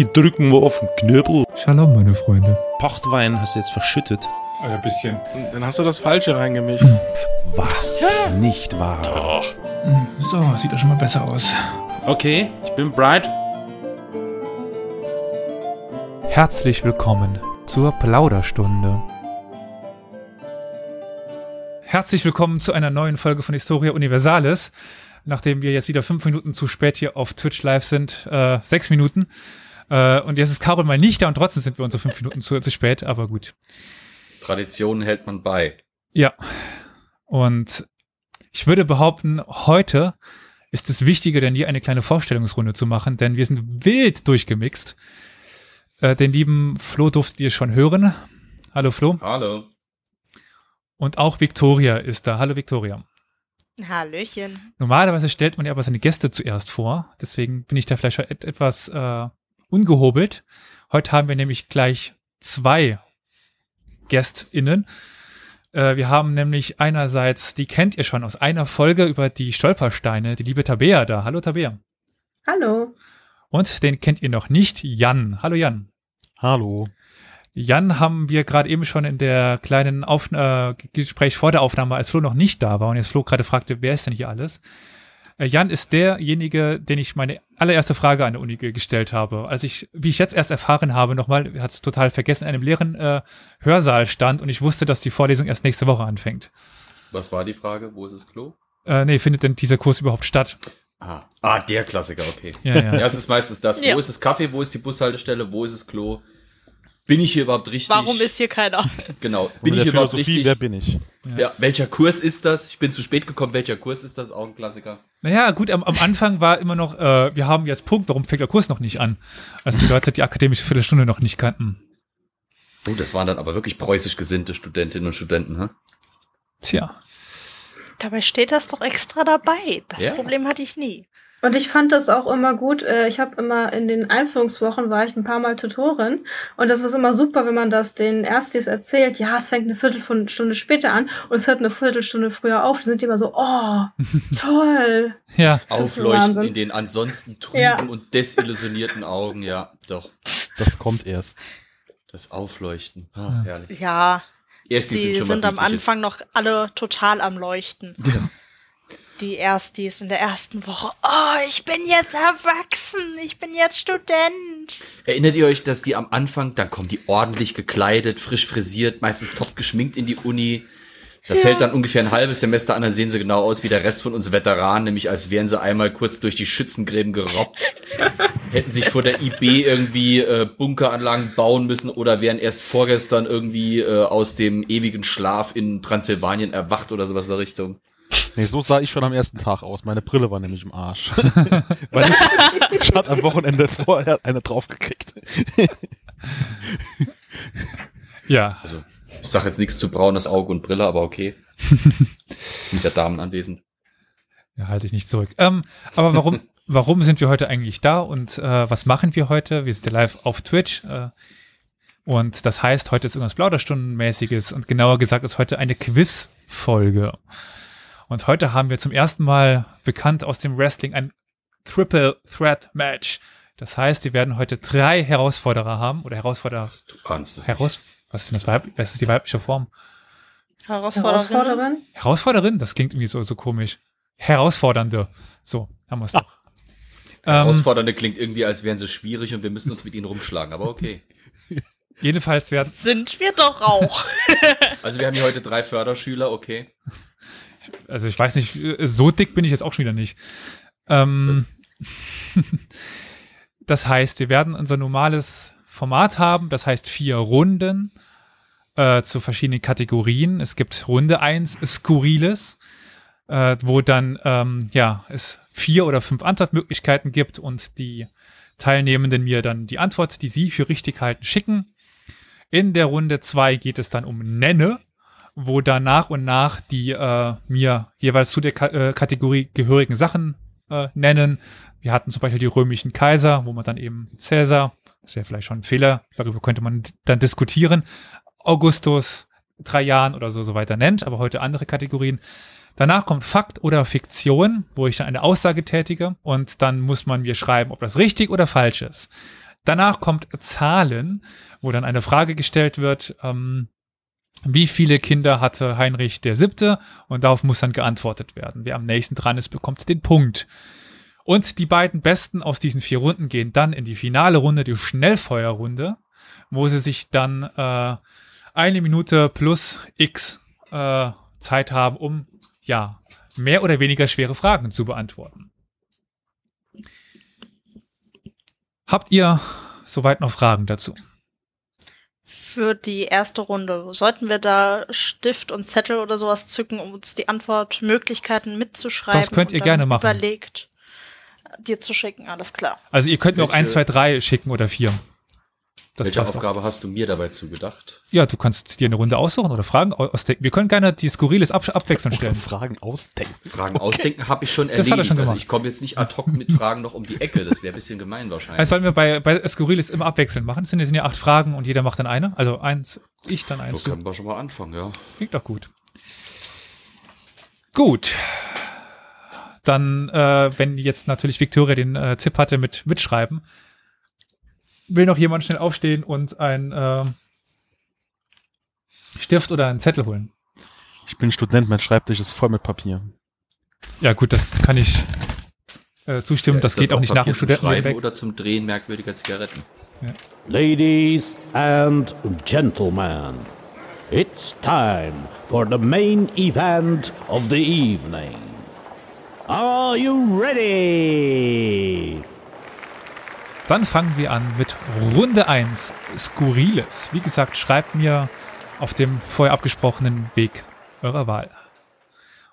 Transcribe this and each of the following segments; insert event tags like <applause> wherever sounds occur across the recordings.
Ich drück mal auf den Knöbel. Shalom, meine Freunde. Pochtwein hast du jetzt verschüttet. Ein bisschen. Dann hast du das Falsche reingemischt. Was? Nicht wahr? Doch. So, sieht doch schon mal besser aus. Okay, ich bin bright. Herzlich willkommen zur Plauderstunde. Herzlich willkommen zu einer neuen Folge von Historia Universalis. Nachdem wir jetzt wieder fünf Minuten zu spät hier auf Twitch live sind, äh, sechs Minuten. Äh, und jetzt ist Carol mal nicht da und trotzdem sind wir unsere fünf Minuten zu, zu spät, aber gut. Traditionen hält man bei. Ja. Und ich würde behaupten, heute ist es wichtiger denn je, eine kleine Vorstellungsrunde zu machen, denn wir sind wild durchgemixt. Äh, den lieben Flo durftet ihr schon hören. Hallo Flo. Hallo. Und auch Victoria ist da. Hallo Victoria. Hallöchen. Normalerweise stellt man ja aber seine Gäste zuerst vor. Deswegen bin ich da vielleicht et etwas äh, ungehobelt. Heute haben wir nämlich gleich zwei GästInnen. Äh, wir haben nämlich einerseits, die kennt ihr schon aus einer Folge über die Stolpersteine, die liebe Tabea da. Hallo Tabea. Hallo. Und den kennt ihr noch nicht, Jan. Hallo Jan. Hallo. Jan haben wir gerade eben schon in der kleinen Auf äh, Gespräch vor der Aufnahme, als Flo noch nicht da war und jetzt Flo gerade fragte, wer ist denn hier alles? Äh, Jan ist derjenige, den ich meine allererste Frage an der Uni gestellt habe. Als ich, wie ich jetzt erst erfahren habe, nochmal, hat es total vergessen, in einem leeren äh, Hörsaal stand und ich wusste, dass die Vorlesung erst nächste Woche anfängt. Was war die Frage? Wo ist das Klo? Äh, nee, findet denn dieser Kurs überhaupt statt? Ah, ah der Klassiker, okay. Ja, ja. Ja, es ist meistens das. Ja. Wo ist das Kaffee? Wo ist die Bushaltestelle? Wo ist das Klo? Bin ich hier überhaupt richtig? Warum ist hier keiner? Genau. Bin in ich hier überhaupt richtig? wer bin ich? ja. Welcher Kurs ist das? Ich bin zu spät gekommen. Welcher Kurs ist das? Auch ein Klassiker. Naja, gut, am, am Anfang war immer noch, äh, wir haben jetzt Punkt, warum fängt der Kurs noch nicht an? Als die Leute die akademische Viertelstunde noch nicht kannten. Oh, das waren dann aber wirklich preußisch gesinnte Studentinnen und Studenten, hä? Tja. Dabei steht das doch extra dabei. Das Ja. Problem hatte ich nie. Und ich fand das auch immer gut. äh, Ich habe immer in den Einführungswochen war ich ein paar Mal Tutorin und das ist immer super, wenn man das den Erstis erzählt. Ja, es fängt eine Viertelstunde später an und es hört eine Viertelstunde früher auf. Dann sind die immer so, oh, <laughs> toll. Ja. Das Aufleuchten Wahnsinn. in den ansonsten trüben Ja. und desillusionierten Augen, ja, doch. Das kommt erst. Das Aufleuchten. Ah, Ja. herrlich. Ja, Erstis die schon sind was am. Anfang noch alle total am Leuchten. Ja. Die Erstis in der ersten Woche. Oh, ich bin jetzt erwachsen. Ich bin jetzt Student. Erinnert ihr euch, dass die am Anfang, dann kommen die ordentlich gekleidet, frisch frisiert, meistens top geschminkt in die Uni. Das hält dann ungefähr ein halbes Semester an, dann sehen sie genau aus wie der Rest von uns Veteranen, nämlich als wären sie einmal kurz durch die Schützengräben gerobbt, <laughs> hätten sich vor der IB irgendwie äh, Bunkeranlagen bauen müssen oder wären erst vorgestern irgendwie äh, aus dem ewigen Schlaf in Transsilvanien erwacht oder sowas in der Richtung. Nee, so sah ich schon am ersten Tag aus. Meine Brille war nämlich im Arsch. <laughs> Weil ich, ich hatte am Wochenende vorher eine draufgekriegt. <laughs> Ja. Also, ich sag jetzt nichts zu braunes Auge und Brille, aber okay. <laughs> Sind ja Damen anwesend. Ja, halte ich nicht zurück. Ähm, aber warum, warum sind wir heute eigentlich da und äh, was machen wir heute? Wir sind ja live auf Twitch. Äh, und das heißt, heute ist irgendwas Plauderstundenmäßiges und genauer gesagt ist heute eine Quiz-Folge. Und heute haben wir zum ersten Mal bekannt aus dem Wrestling ein Triple Threat Match. Das heißt, wir werden heute drei Herausforderer haben oder Herausforderer. Du kannst es. Heraus, was ist denn das Weib, was ist die weibliche Form? Herausforderin. Herausforderin. Herausforderin? Das klingt irgendwie so, so komisch. Herausfordernde. So, haben wir es doch. Ähm, Herausfordernde klingt irgendwie, als wären sie schwierig und wir müssen uns mit ihnen rumschlagen, aber okay. jedenfalls werden, Sind wir doch auch. Also wir haben hier heute drei Förderschüler, okay. Also ich weiß nicht, so dick bin ich jetzt auch schon wieder nicht. Ähm, <laughs> das heißt, wir werden unser normales Format haben, das heißt vier Runden äh, zu verschiedenen Kategorien. Es gibt Runde eins Skurriles, äh, wo dann ähm, ja es vier oder fünf Antwortmöglichkeiten gibt und die Teilnehmenden mir dann die Antwort, die sie für richtig halten, schicken. In der Runde zwei geht es dann um Nenne, wo dann nach und nach die äh, mir jeweils zu der Ka äh, Kategorie gehörigen Sachen äh, nennen. Wir hatten zum Beispiel die römischen Kaiser, wo man dann eben Cäsar, das wäre vielleicht schon ein Fehler, darüber könnte man dann diskutieren, Augustus, Trajan oder so, so weiter nennt, aber heute andere Kategorien. Danach kommt Fakt oder Fiktion, wo ich dann eine Aussage tätige und dann muss man mir schreiben, ob das richtig oder falsch ist. Danach kommt Zahlen, wo dann eine Frage gestellt wird, ähm, wie viele Kinder hatte Heinrich der Siebte? Und darauf muss dann geantwortet werden. Wer am nächsten dran ist, bekommt den Punkt. Und die beiden Besten aus diesen vier Runden gehen dann in die finale Runde, die Schnellfeuerrunde, wo sie sich dann äh, eine Minute plus X äh, Zeit haben, um ja mehr oder weniger schwere Fragen zu beantworten. Habt ihr soweit noch Fragen dazu? Für die erste Runde, sollten wir da Stift und Zettel oder sowas zücken, um uns die Antwortmöglichkeiten mitzuschreiben? Das könnt ihr und dann gerne machen. Überlegt, dir zu schicken, alles klar. Also ihr könnt mir auch Welche- 1, 2, 3 schicken oder 4. Das Welche passt auch. Aufgabe hast du mir dabei zugedacht? Ja, du kannst dir eine Runde aussuchen oder Fragen au- ausdenken. Wir können gerne die Skurriles ab abwechselnd Oder stellen. Fragen ausdenken. Fragen ausdenken habe ich schon Das hat er erledigt. schon also ich komme jetzt nicht ad hoc mit Fragen noch um die Ecke. Das wäre ein bisschen gemein wahrscheinlich. Also sollen wir bei, bei Skurriles immer abwechselnd machen? Es sind, es sind ja acht Fragen und jeder macht dann eine. Also eins, ich, dann eins, so du. können wir schon mal anfangen, ja. Klingt doch gut. Gut. Dann, äh, wenn jetzt natürlich Victoria den äh, Tipp hatte mit Mitschreiben, will noch jemand schnell aufstehen und ein äh, Stift oder einen Zettel holen. Ich bin Student, mein Schreibtisch ist voll mit Papier. Ja gut, das kann ich äh, zustimmen. das Ist geht auch nicht nach Papier dem zum Studentenleben Schreiben weg. oder zum Drehen merkwürdiger Zigaretten. Ladies and gentlemen, it's time for the main event of the evening. Are you ready? Dann fangen wir an mit Runde 1, Skurriles. Wie gesagt, schreibt mir auf dem vorher abgesprochenen Weg eurer Wahl.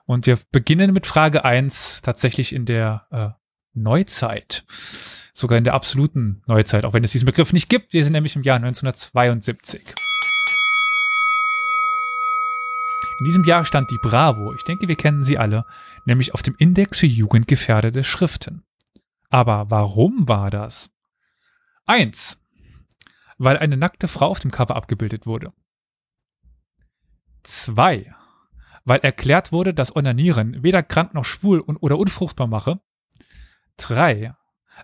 Und wir beginnen mit Frage 1 tatsächlich in der äh, Neuzeit. Sogar in der absoluten Neuzeit, auch wenn es diesen Begriff nicht gibt. Wir sind nämlich im Jahr 1972. In diesem Jahr stand die Bravo, ich denke, wir kennen sie alle, nämlich auf dem Index für jugendgefährdete Schriften. Aber warum war das? Eins, weil eine nackte Frau auf dem Cover abgebildet wurde. Zwei, weil erklärt wurde, dass Onanieren weder krank noch schwul und, oder unfruchtbar mache. Drei,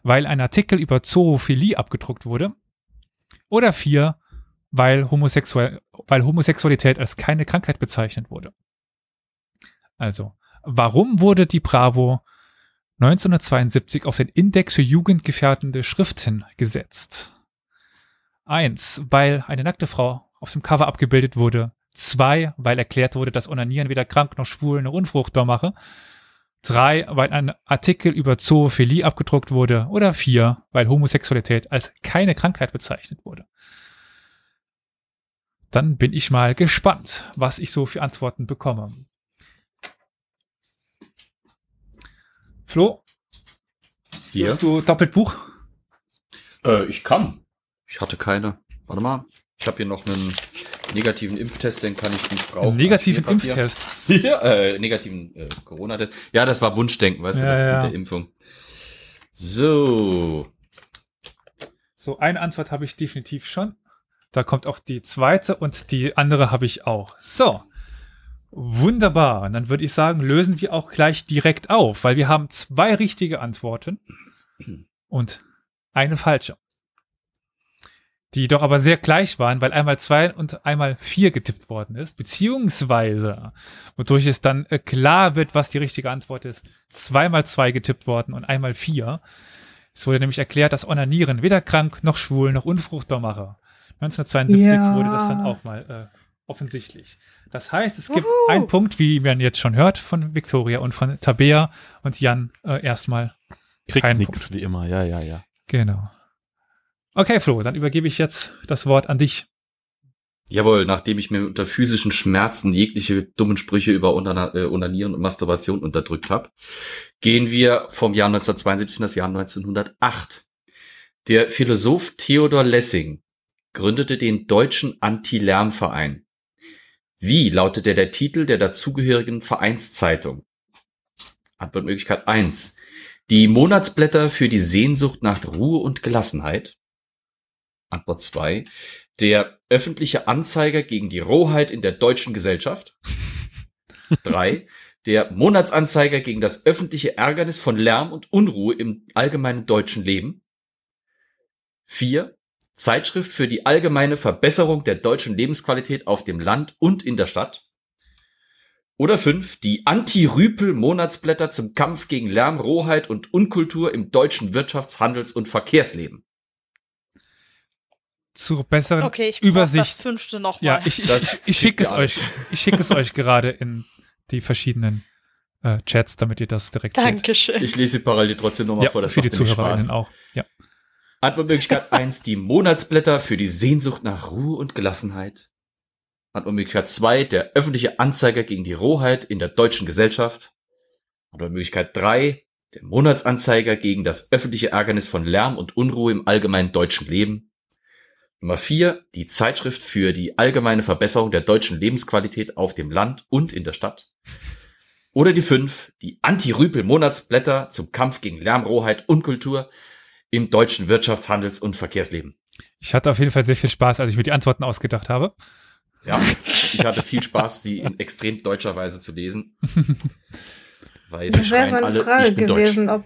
weil ein Artikel über Zoophilie abgedruckt wurde. Oder vier, weil, Homosexuell, weil Homosexualität als keine Krankheit bezeichnet wurde. Also, warum wurde die Bravo 1972 auf den Index für jugendgefährdende Schriften gesetzt. Eins, weil eine nackte Frau auf dem Cover abgebildet wurde. Zwei, weil erklärt wurde, dass Onanieren weder krank noch schwul noch unfruchtbar mache. Drei, weil ein Artikel über Zoophilie abgedruckt wurde. Oder vier, weil Homosexualität als keine Krankheit bezeichnet wurde. Dann bin ich mal gespannt, was ich so für Antworten bekomme. Flo, Hier? hast du doppelt Buch? Äh, ich kann. Ich hatte keine. Warte mal. Ich habe hier noch einen negativen Impftest, den kann ich nicht brauchen. Negativen. Impftest. <laughs> Ja, äh, negativen äh, Corona-Test. Ja, das war Wunschdenken, weißt du, Ja, das ist ja. mit der Impfung. So. So, eine Antwort habe ich definitiv schon. Da kommt auch die zweite und die andere habe ich auch. So. Wunderbar. Und dann würde ich sagen, lösen wir auch gleich direkt auf, weil wir haben zwei richtige Antworten und eine falsche. Die doch aber sehr gleich waren, weil einmal zwei und einmal vier getippt worden ist, beziehungsweise, wodurch es dann äh, klar wird, was die richtige Antwort ist, zweimal zwei getippt worden und einmal vier. Es wurde nämlich erklärt, dass Onanieren weder krank noch schwul noch unfruchtbar mache. 1972 Ja. wurde das dann auch mal äh, offensichtlich. Das heißt, es gibt einen Punkt, wie man jetzt schon hört, von Victoria und von Tabea und Jan äh, erstmal. Kriegt Punkt. wie immer. Ja, ja, ja. Genau. Okay, Flo, dann übergebe ich jetzt das Wort an dich. Jawohl, nachdem ich mir unter physischen Schmerzen jegliche dummen Sprüche über Onana- äh, Onanieren und Masturbation unterdrückt habe, gehen wir vom Jahr 1972 in das Jahr 1908. Der Philosoph Theodor Lessing gründete den Deutschen Anti-Lärm-Verein. Wie lautete der Titel der dazugehörigen Vereinszeitung? Antwortmöglichkeit 1. Die Monatsblätter für die Sehnsucht nach Ruhe und Gelassenheit. Antwort 2. Der öffentliche Anzeiger gegen die Rohheit in der deutschen Gesellschaft. <laughs> 3. Der Monatsanzeiger gegen das öffentliche Ärgernis von Lärm und Unruhe im allgemeinen deutschen Leben. Vier, Zeitschrift für die allgemeine Verbesserung der deutschen Lebensqualität auf dem Land und in der Stadt. Oder fünf, die Anti-Rüpel-Monatsblätter zum Kampf gegen Lärm, Rohheit und Unkultur im deutschen Wirtschafts-, Handels- und Verkehrsleben. Zur besseren Okay, ich brauch das Übersicht. fünfte nochmal. Ja, ich, ich, ich, ich schicke es euch. Ich schicke es euch gerade in die verschiedenen äh, Chats, damit ihr das direkt seht. Dankeschön. Ich lese sie parallel trotzdem nochmal Ja, vor, das für die ZuhörerInnen auch. Ja. Antwortmöglichkeit eins: die Monatsblätter für die Sehnsucht nach Ruhe und Gelassenheit. Antwortmöglichkeit zwei: der öffentliche Anzeiger gegen die Rohheit in der deutschen Gesellschaft. Antwortmöglichkeit drei: der Monatsanzeiger gegen das öffentliche Ärgernis von Lärm und Unruhe im allgemeinen deutschen Leben. Nummer vier: die Zeitschrift für die allgemeine Verbesserung der deutschen Lebensqualität auf dem Land und in der Stadt. Oder die fünf: die Anti-Rüpel-Monatsblätter zum Kampf gegen Lärm, Rohheit, Unkultur im deutschen Wirtschafts-, Handels- und Verkehrsleben. Ich hatte auf jeden Fall sehr viel Spaß, als ich mir die Antworten ausgedacht habe. Ja, ich hatte viel Spaß, sie in extrem deutscher Weise zu lesen. Weil Das wäre meine alle, Frage ich bin gewesen, ob,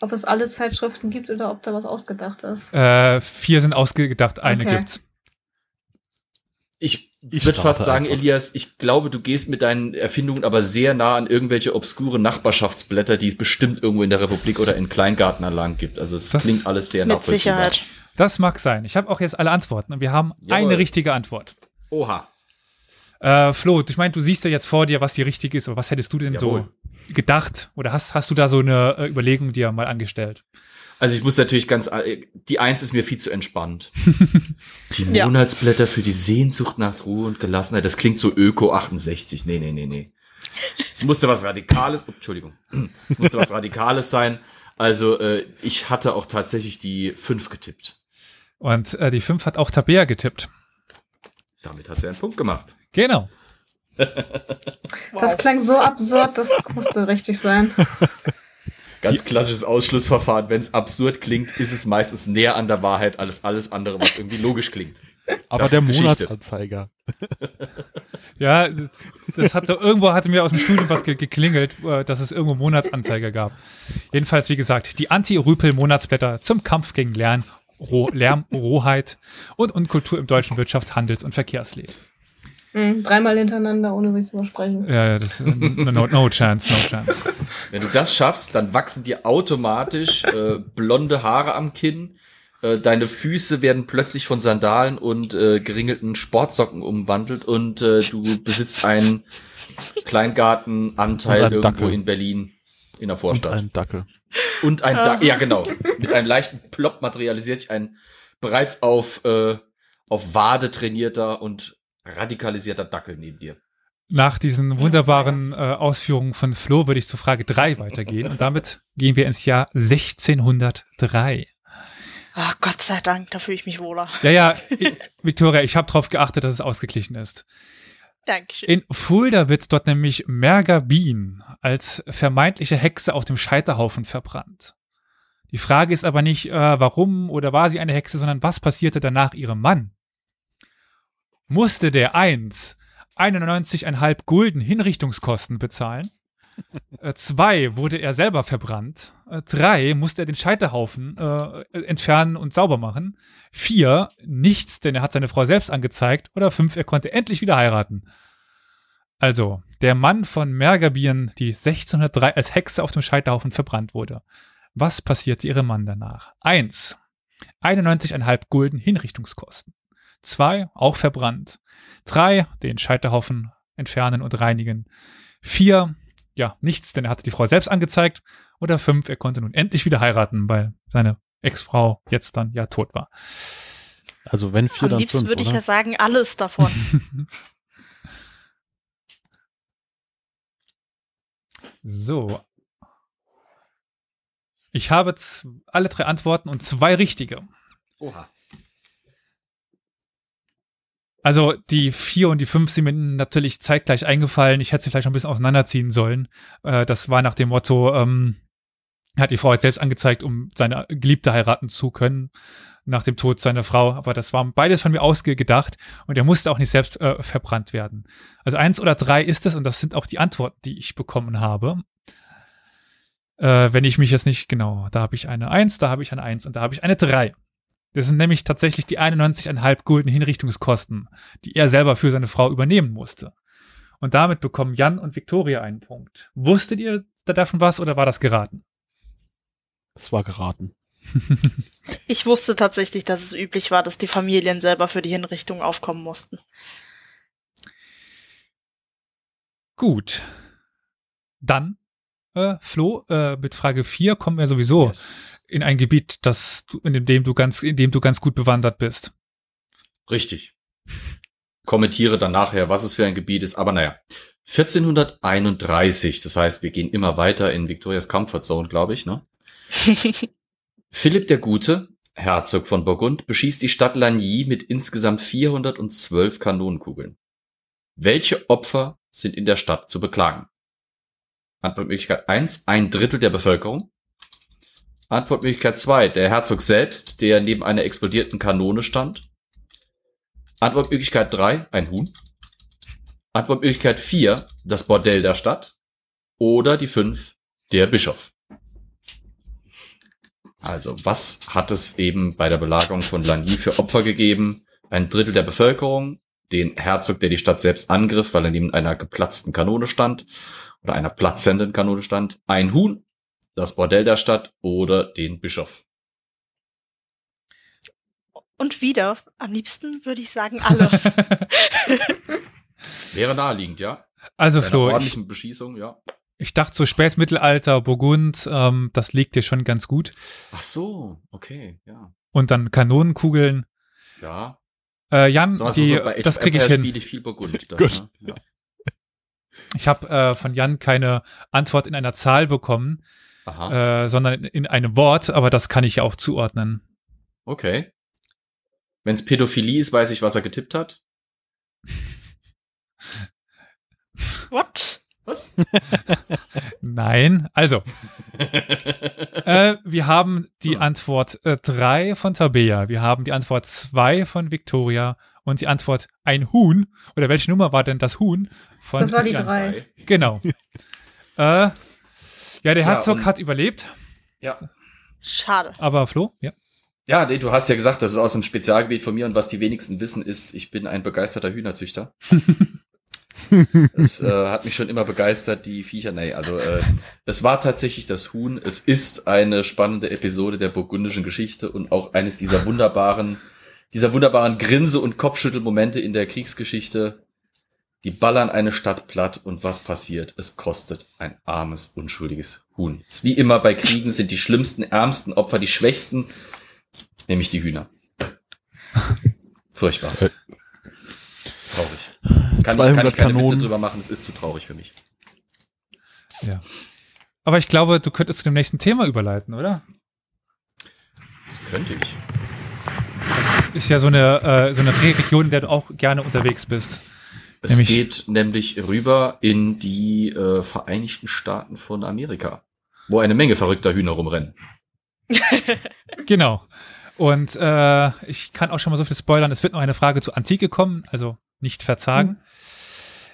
ob es alle Zeitschriften gibt oder ob da was ausgedacht ist. Äh, vier sind ausgedacht, eine Okay. gibt's. Ich, Ich würde fast sagen, einfach. Elias, ich glaube, du gehst mit deinen Erfindungen aber sehr nah an irgendwelche obskure Nachbarschaftsblätter, die es bestimmt irgendwo in der Republik oder in Kleingartenanlagen gibt. Also es Das- klingt alles sehr Mit nachvollziehbar. Sicherheit. Das mag sein. Ich habe auch jetzt alle Antworten und wir haben Jawohl. eine richtige Antwort. Oha. Äh, Flo, ich meine, du siehst ja jetzt vor dir, was die richtig ist, aber was hättest du denn Jawohl. so gedacht? Oder hast, hast du da so eine äh, Überlegung dir mal angestellt? Also ich muss natürlich ganz, äh, die Eins ist mir viel zu entspannt. <laughs> Die Ja. Monatsblätter für die Sehnsucht nach Ruhe und Gelassenheit, das klingt so Öko 68. Nee, nee, nee, nee. Es musste was Radikales, oh, Entschuldigung, es musste was Radikales sein. Also äh, ich hatte auch tatsächlich die fünf getippt. Und äh, die 5 hat auch Tabea getippt. Damit hat sie einen Punkt gemacht. Genau. Das klang so absurd, das musste richtig sein. <laughs> Ganz klassisches Ausschlussverfahren. Wenn es absurd klingt, ist es meistens näher an der Wahrheit als alles andere, was irgendwie logisch klingt. Aber Das der. Monatsanzeiger. <laughs> Ja, das- das hat so, irgendwo hatte mir aus dem Studium was ge geklingelt, äh, dass es irgendwo Monatsanzeiger gab. Jedenfalls, wie gesagt, die Anti-Rüpel-Monatsblätter zum Kampf gegen Lärm, Roh, Lärm, Rohheit und Unkultur im deutschen Wirtschaft, Handels- und Verkehrsleben. Mhm, dreimal hintereinander, ohne sich zu versprechen. Ja, ja, das, no, no chance, no chance. Wenn du das schaffst, dann wachsen dir automatisch äh, blonde Haare am Kinn. Äh, deine Füße werden plötzlich von Sandalen und äh, geringelten Sportsocken umwandelt und äh, du besitzt einen Kleingartenanteil Und irgendwo Dackel. in Berlin in der Und Vorstadt. ein Dackel. Und ein da ja genau. Mit einem leichten Plop materialisiert sich ein bereits auf, äh, auf Wade trainierter und radikalisierter Dackel neben dir. Nach diesen wunderbaren äh, Ausführungen von Flo würde ich zur Frage 3 weitergehen. Und damit gehen wir ins Jahr 1603. Ah, Gott sei Dank, da fühle ich mich wohler. Ja, ja, ich, Victoria, ich habe darauf geachtet, dass es ausgeglichen ist. Dankeschön. In Fulda wird dort nämlich Merga Bean als vermeintliche Hexe auf dem Scheiterhaufen verbrannt. Die Frage ist aber nicht, äh, warum oder war sie eine Hexe, sondern was passierte danach ihrem Mann? Musste der eins 91,5 Gulden Hinrichtungskosten bezahlen? Äh, zwei, wurde er selber verbrannt? Äh, drei, musste er den Scheiterhaufen äh, entfernen und sauber machen? Vier, nichts, denn er hat seine Frau selbst angezeigt. Oder fünf, er konnte endlich wieder heiraten. Also, der Mann von Mergabien, die 1603 als Hexe auf dem Scheiterhaufen verbrannt wurde. Was passierte ihrem Mann danach? Eins, 91,5 Gulden Hinrichtungskosten. Zwei, auch verbrannt. Drei, den Scheiterhaufen entfernen und reinigen. Vier, ja, nichts, denn er hatte die Frau selbst angezeigt. Oder fünf, er konnte nun endlich wieder heiraten, weil seine Ex-Frau jetzt dann ja tot war. Also wenn vier, Am dann liebsten fünf, würde ich oder? ja sagen, alles davon. <laughs> So. Ich habe alle drei Antworten und zwei richtige. Oha. Also die vier und die fünf sind mir natürlich zeitgleich eingefallen. Ich hätte sie vielleicht noch ein bisschen auseinanderziehen sollen. Äh, das war nach dem Motto, ähm, hat die Frau jetzt selbst angezeigt, um seine Geliebte heiraten zu können nach dem Tod seiner Frau. Aber das war beides von mir ausgedacht und er musste auch nicht selbst äh, verbrannt werden. Also eins oder drei ist es und das sind auch die Antworten, die ich bekommen habe. Äh, wenn ich mich jetzt nicht genau, da habe ich eine eins, da habe ich eine eins und da habe ich eine drei. Das sind nämlich tatsächlich die 91,5 Gulden Hinrichtungskosten, die er selber für seine Frau übernehmen musste. Und damit bekommen Jan und Victoria einen Punkt. Wusstet ihr da davon was oder war das geraten? Es war geraten. <laughs> Ich wusste tatsächlich, dass es üblich war, dass die Familien selber für die Hinrichtung aufkommen mussten. Gut. Dann, äh, Flo, äh, mit Frage 4 kommen wir sowieso Yes. in ein Gebiet, das du, in dem du ganz, in dem du ganz gut bewandert bist. Richtig. Kommentiere dann nachher, was es für ein Gebiet ist, aber naja. 1431, das heißt, wir gehen immer weiter in Victorias Comfort Zone, glaube ich, ne? <laughs> Philipp der Gute, Herzog von Burgund, beschießt die Stadt Lagny mit insgesamt 412 Kanonenkugeln. Welche Opfer sind in der Stadt zu beklagen? Antwortmöglichkeit 1, ein Drittel der Bevölkerung. Antwortmöglichkeit 2, der Herzog selbst, der neben einer explodierten Kanone stand. Antwortmöglichkeit 3, ein Huhn. Antwortmöglichkeit 4, das Bordell der Stadt. Oder die 5, der Bischof. Also, was hat es eben bei der Belagerung von Lagny für Opfer gegeben? Ein Drittel der Bevölkerung, den Herzog, der die Stadt selbst angriff, weil er neben einer geplatzten Kanone stand oder einer platzenden Kanone stand, ein Huhn, das Bordell der Stadt oder den Bischof. Und wieder, am liebsten würde ich sagen alles. <laughs> Wäre naheliegend, ja? Also Bei einer Flo, ich, ordentlichen Beschießung, ja. ich dachte so Spätmittelalter, Burgund, ähm, das liegt dir schon ganz gut. Ach so, okay, ja. Und dann Kanonenkugeln. Ja. Äh, Jan, wir's mal die, so, das kriege ich hin. spiele ich viel Burgund. <laughs> Das, Gut. ne? ja. Ich habe äh, von Jan keine Antwort in einer Zahl bekommen, Aha, äh, sondern in, in einem Wort, aber das kann ich ja auch zuordnen. okay. Wenn es Pädophilie ist, weiß ich, was er getippt hat. What? Was? <laughs> Nein, also, <laughs> äh, wir haben die Antwort 3 von Tabea, wir haben die Antwort 2 von Victoria und die Antwort ein Huhn. Oder welche Nummer war denn das Huhn? Von Das war die Jan? drei. Genau. <laughs> äh, ja, der Ja, Herzog und- hat überlebt, Ja. Schade. aber Flo, ja. Ja, nee, du hast ja gesagt, das ist aus dem Spezialgebiet von mir und was die wenigsten wissen ist, ich bin ein begeisterter Hühnerzüchter. <laughs> Es äh, hat mich schon immer begeistert, die Viecher. Nee, also äh, es war tatsächlich das Huhn. Es ist eine spannende Episode der burgundischen Geschichte und auch eines dieser wunderbaren, dieser wunderbaren Grinse- und Kopfschüttelmomente in der Kriegsgeschichte. Die ballern eine Stadt platt und was passiert? Es kostet ein armes, unschuldiges Huhn. Wie immer bei Kriegen sind die schlimmsten, ärmsten Opfer die schwächsten, nämlich die Hühner. Furchtbar. Äh. Traurig. Kann ich, kann 200 ich keine Witze Kanonen. drüber machen, es ist zu traurig für mich. ja. Aber ich glaube, du könntest zu dem nächsten Thema überleiten, oder? Das könnte ich. Ist ja so eine, äh, so eine Region, in der du auch gerne unterwegs bist. Es Nämlich- geht nämlich rüber in die äh, Vereinigten Staaten von Amerika, wo eine Menge verrückter Hühner rumrennen. <laughs> Genau. Und äh, ich kann auch schon mal so viel spoilern, es wird noch eine Frage zur Antike kommen, also nicht verzagen.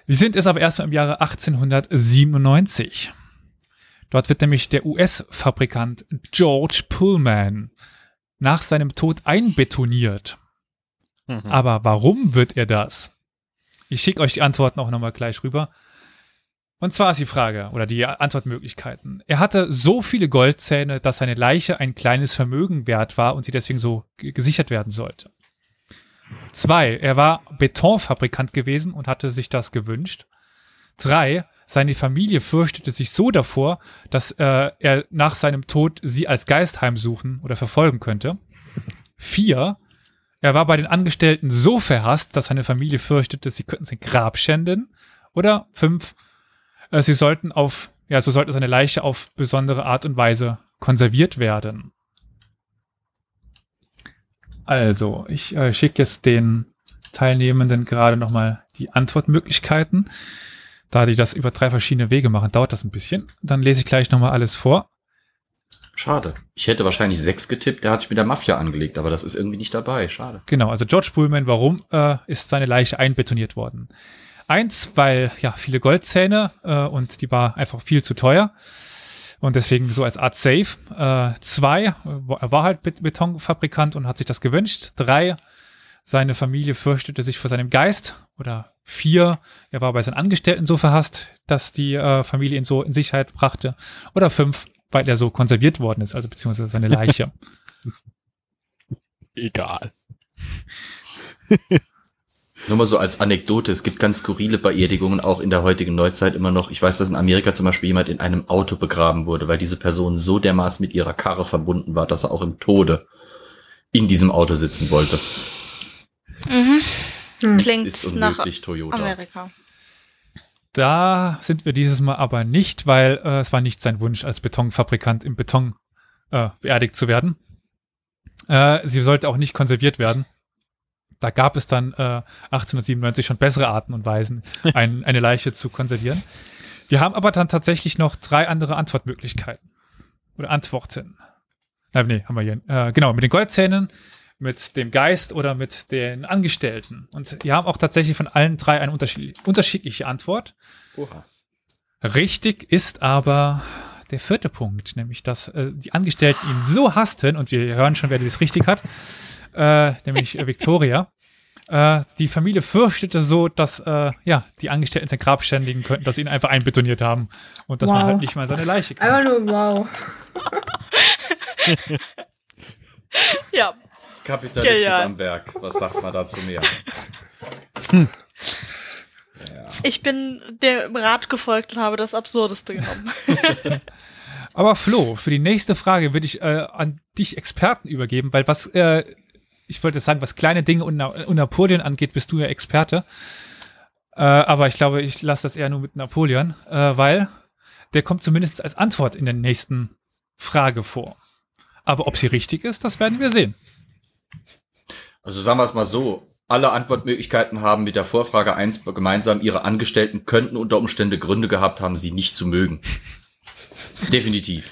Wir sind es aber erstmal im Jahre 1897. Dort wird nämlich der US-Fabrikant George Pullman nach seinem Tod einbetoniert. Mhm. Aber warum wird er das? Ich schicke euch die Antworten auch nochmal gleich rüber. Und zwar ist die Frage oder die Antwortmöglichkeiten. Er hatte so viele Goldzähne, dass seine Leiche ein kleines Vermögen wert war und sie deswegen so ge- gesichert werden sollte. Zwei, er war Betonfabrikant gewesen und hatte sich das gewünscht. Drei, seine Familie fürchtete sich so davor, dass äh, er nach seinem Tod sie als Geist heimsuchen oder verfolgen könnte. Vier, er war bei den Angestellten so verhasst, dass seine Familie fürchtete, sie könnten sein Grab schänden. Oder fünf, äh, sie sollten auf, ja, so sollte seine Leiche auf besondere Art und Weise konserviert werden. Also, ich äh, schicke jetzt den Teilnehmenden gerade nochmal die Antwortmöglichkeiten. Da die das über drei verschiedene Wege machen, dauert das ein bisschen. Dann lese ich gleich nochmal alles vor. Schade. Ich hätte wahrscheinlich sechs getippt, der hat sich mit der Mafia angelegt, aber das ist irgendwie nicht dabei. Schade. Genau, also George Pullman, warum äh, ist seine Leiche einbetoniert worden? Eins, weil ja viele Goldzähne äh, und die war einfach viel zu teuer. Und deswegen so als Art Safe. Äh, zwei, er war halt Bet- Betonfabrikant und hat sich das gewünscht. Drei, seine Familie fürchtete sich vor seinem Geist. Oder vier, er war bei seinen Angestellten so verhasst, dass die äh, Familie ihn so in Sicherheit brachte. Oder fünf, weil er so konserviert worden ist, also beziehungsweise seine Leiche. <laughs> Egal. <laughs> Nur mal so als Anekdote, es gibt ganz skurrile Beerdigungen auch in der heutigen Neuzeit immer noch. Ich weiß, dass in Amerika zum Beispiel jemand in einem Auto begraben wurde, weil diese Person so dermaßen mit ihrer Karre verbunden war, dass er auch im Tode in diesem Auto sitzen wollte. Mhm. Hm. Klingt ist nach Toyota. Amerika. Da sind wir dieses Mal aber nicht, weil äh, es war nicht sein Wunsch, als Betonfabrikant im Beton äh, beerdigt zu werden. Äh, sie sollte auch nicht konserviert werden. Da gab es dann äh, 1897 schon bessere Arten und Weisen, <laughs> ein, eine Leiche zu konservieren. Wir haben aber dann tatsächlich noch drei andere Antwortmöglichkeiten. Oder Antworten. Äh, nee, haben wir hier. Äh, genau, mit den Goldzähnen, mit dem Geist oder mit den Angestellten. Und wir haben auch tatsächlich von allen drei eine unterschiedliche, unterschiedliche Antwort. Oha. Richtig ist aber der vierte Punkt, nämlich dass äh, die Angestellten ihn so hassten, und wir hören schon, wer das richtig hat, äh, nämlich äh, Victoria. Äh, die Familie fürchtete so, dass äh, ja die Angestellten sein Grab ständigen könnten, dass sie ihn einfach einbetoniert haben und dass man Wow. halt nicht mal seine Leiche Einfach kann. nur wow. <laughs> Ja, Kapitalismus Genial. am Werk. Was sagt man dazu mehr? <laughs> ich bin dem Rat gefolgt und habe das Absurdeste genommen. <laughs> Aber Flo, für die nächste Frage würde ich äh, an dich Experten übergeben, weil was äh, ich wollte sagen, was kleine Dinge und Napoleon angeht, bist du ja Experte. Äh, aber ich glaube, ich lasse das eher nur mit Napoleon, äh, weil der kommt zumindest als Antwort in der nächsten Frage vor. Aber ob sie richtig ist, das werden wir sehen. Also sagen wir es mal so. Alle Antwortmöglichkeiten haben mit der Vorfrage 1 gemeinsam, ihre Angestellten könnten unter Umstände Gründe gehabt haben, sie nicht zu mögen. <laughs> Definitiv.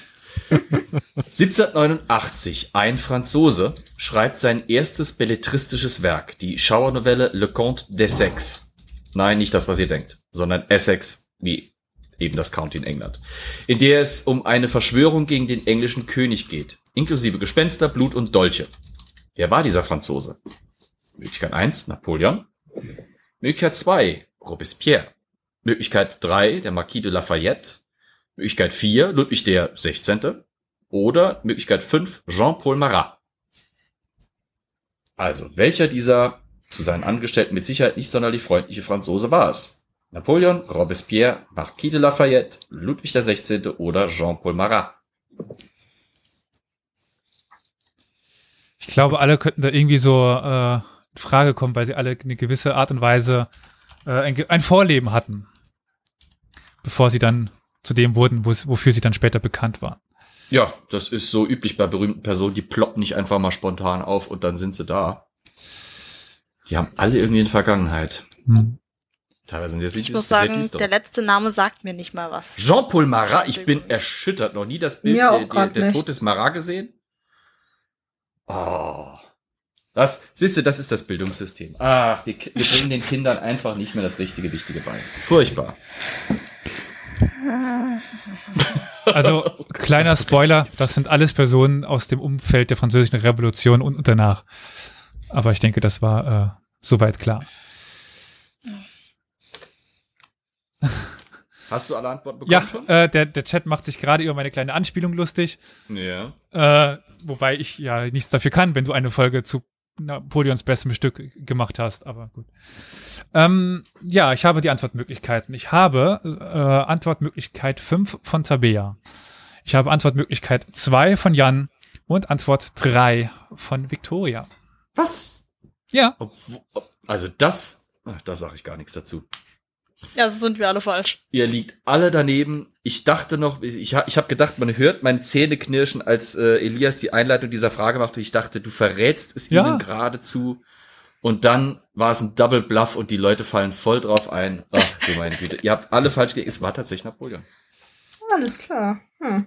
1789, ein Franzose schreibt sein erstes belletristisches Werk, die Schauernovelle Le Comte d'Essex. Nein, nicht das, was ihr denkt, sondern Essex, wie eben das County in England, in der es um eine Verschwörung gegen den englischen König geht, inklusive Gespenster, Blut und Dolche. Wer war dieser Franzose? Möglichkeit 1, Napoleon. Möglichkeit 2, Robespierre. Möglichkeit 3, der Marquis de Lafayette. Möglichkeit 4, Ludwig der 16. Oder Möglichkeit 5, Jean-Paul Marat. Also, welcher dieser zu seinen Angestellten mit Sicherheit nicht sonderlich freundliche Franzose war es? Napoleon, Robespierre, Marquis de Lafayette, Ludwig 16. oder Jean-Paul Marat? Ich glaube, alle könnten da irgendwie so äh, in Frage kommen, weil sie alle eine gewisse Art und Weise äh, ein, ein Vorleben hatten, bevor sie dann zu dem wurden, wo, wofür sie dann später bekannt waren. Ja, das ist so üblich bei berühmten Personen, die ploppen nicht einfach mal spontan auf und dann sind sie da. Die haben alle irgendwie eine Vergangenheit. Hm. Teilweise sind sie Ich muss sagen, der letzte Name sagt mir nicht mal was. Jean-Paul Marat, ich bin erschüttert. Noch nie das Bild der, der, der nicht. Tod des Marat gesehen? Oh. Das, siehst du, das ist das Bildungssystem. Ah, wir, wir bringen den Kindern einfach nicht mehr das richtige, wichtige bei. Furchtbar. Also, kleiner Spoiler, das sind alles Personen aus dem Umfeld der französischen Revolution und, und danach. Aber ich denke, das war äh, soweit klar. <laughs> Hast du alle Antworten bekommen Ja, schon? äh, der, der Chat macht sich gerade über meine kleine Anspielung lustig. Ja. Äh, wobei ich ja nichts dafür kann, wenn du eine Folge zu Napoleons bestem Stück gemacht hast, aber gut. Ähm, ja, ich habe die Antwortmöglichkeiten. Ich habe äh, Antwortmöglichkeit 5 von Tabea. Ich habe Antwortmöglichkeit 2 von Jan und Antwort 3 von Victoria. Was? Ja, Obwo- ob- Also das, ach, da sage ich gar nichts dazu. Ja, so sind wir alle falsch. Ihr liegt alle daneben. Ich dachte noch, ich, ich habe gedacht, man hört meine Zähne knirschen, als äh, Elias die Einleitung dieser Frage macht. Und ich dachte, du verrätst es Ja. ihnen geradezu. Und dann war es ein Double Bluff und die Leute fallen voll drauf ein. Ach du meine Güte. Ihr habt alle falsch gelegt. Es war tatsächlich Napoleon. Alles klar. Hm.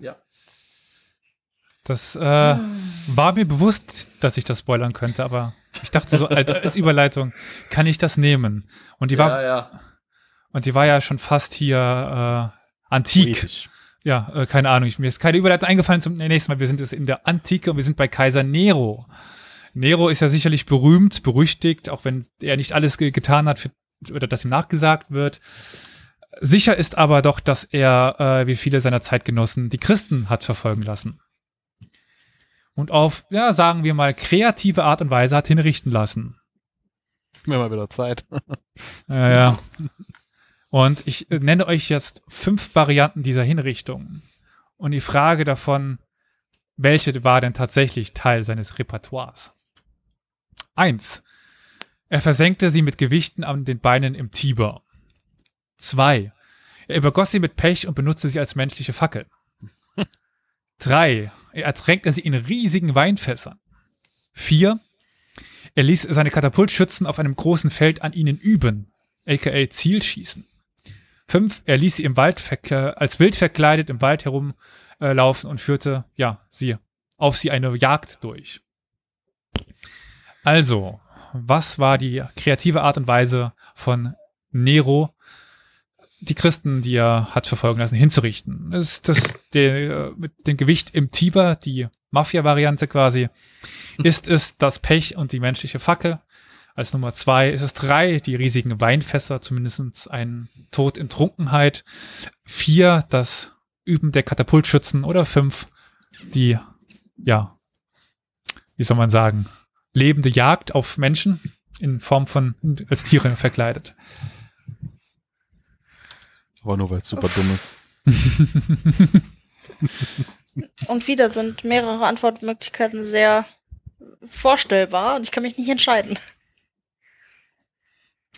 das äh, war mir bewusst, dass ich das spoilern könnte, aber ich dachte so als, als Überleitung, kann ich das nehmen? Und die war ja, ja. Und die war ja schon fast hier äh, antik, Poetisch. ja, äh, keine Ahnung, ich, mir ist keine Überleitung eingefallen zum nächsten Mal. Wir sind jetzt in der Antike und wir sind bei Kaiser Nero. Nero ist ja sicherlich berühmt, berüchtigt, auch wenn er nicht alles ge getan hat, für, oder dass ihm nachgesagt wird. Sicher ist aber doch, dass er, äh, wie viele seiner Zeitgenossen, die Christen hat verfolgen lassen. Und auf, ja, sagen wir mal, kreative Art und Weise hat hinrichten lassen. Mir mal wieder Zeit. Ja, ja. <laughs> Und ich nenne euch jetzt fünf Varianten dieser Hinrichtung. Und die Frage davon, welche war denn tatsächlich Teil seines Repertoires? Eins. Er versenkte sie mit Gewichten an den Beinen im Tiber. Zwei. Er übergoss sie mit Pech und benutzte sie als menschliche Fackel. <laughs> Drei. Er ertränkte sie in riesigen Weinfässern. Vier. Er ließ seine Katapultschützen auf einem großen Feld an ihnen üben, aka Zielschießen. Fünf. Er ließ sie im Wald als wild verkleidet im Wald herumlaufen äh, und führte, ja, sie auf sie eine Jagd durch. Also, was war die kreative Art und Weise von Nero, die Christen, die er hat verfolgen lassen, hinzurichten? Ist das der, mit dem Gewicht im Tiber, die Mafia-Variante quasi? Ist es das Pech und die menschliche Fackel? Als Nummer zwei ist es drei, die riesigen Weinfässer, zumindest ein Tod in Trunkenheit. Vier, das Üben der Katapultschützen oder fünf, die, ja, wie soll man sagen, lebende Jagd auf Menschen in Form von als Tiere verkleidet. Aber nur weil es super dumm ist. <laughs> Und wieder sind mehrere Antwortmöglichkeiten sehr vorstellbar und ich kann mich nicht entscheiden.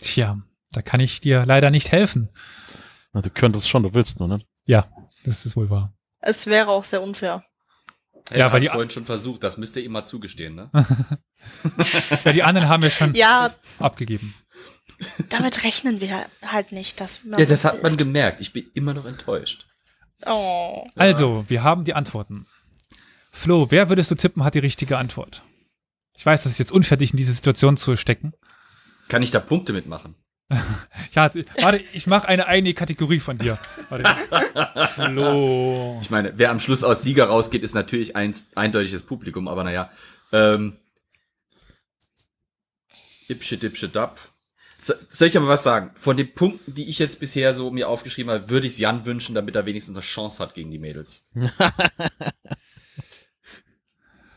Tja, da kann ich dir leider nicht helfen. Na, du könntest schon, du willst nur, ne? Ja, das ist wohl wahr. Es wäre auch sehr unfair. Er Ja, ja, weil die- vorhin schon versucht, das müsst ihr ihm mal zugestehen, ne? <laughs> <laughs> Ja, die anderen haben wir schon Ja, abgegeben. damit rechnen wir halt nicht. Dass Ja, das hat man gemerkt. Ich bin immer noch enttäuscht. Oh. Also, wir haben die Antworten. Flo, wer würdest du tippen, hat die richtige Antwort? Ich weiß, das ist jetzt unfair, dich in diese Situation zu stecken. Kann ich da Punkte mitmachen? <laughs> Ja, warte, ich mache eine eigene Kategorie von dir. Warte. Flo. Ich meine, wer am Schluss als Sieger rausgeht, ist natürlich ein eindeutiges Publikum, aber naja. Ähm, Ipsche, dipsche, dap. So, soll ich aber was sagen? Von den Punkten, die ich jetzt bisher so mir aufgeschrieben habe, würde ich es Jan wünschen, damit er wenigstens eine Chance hat gegen die Mädels. <laughs>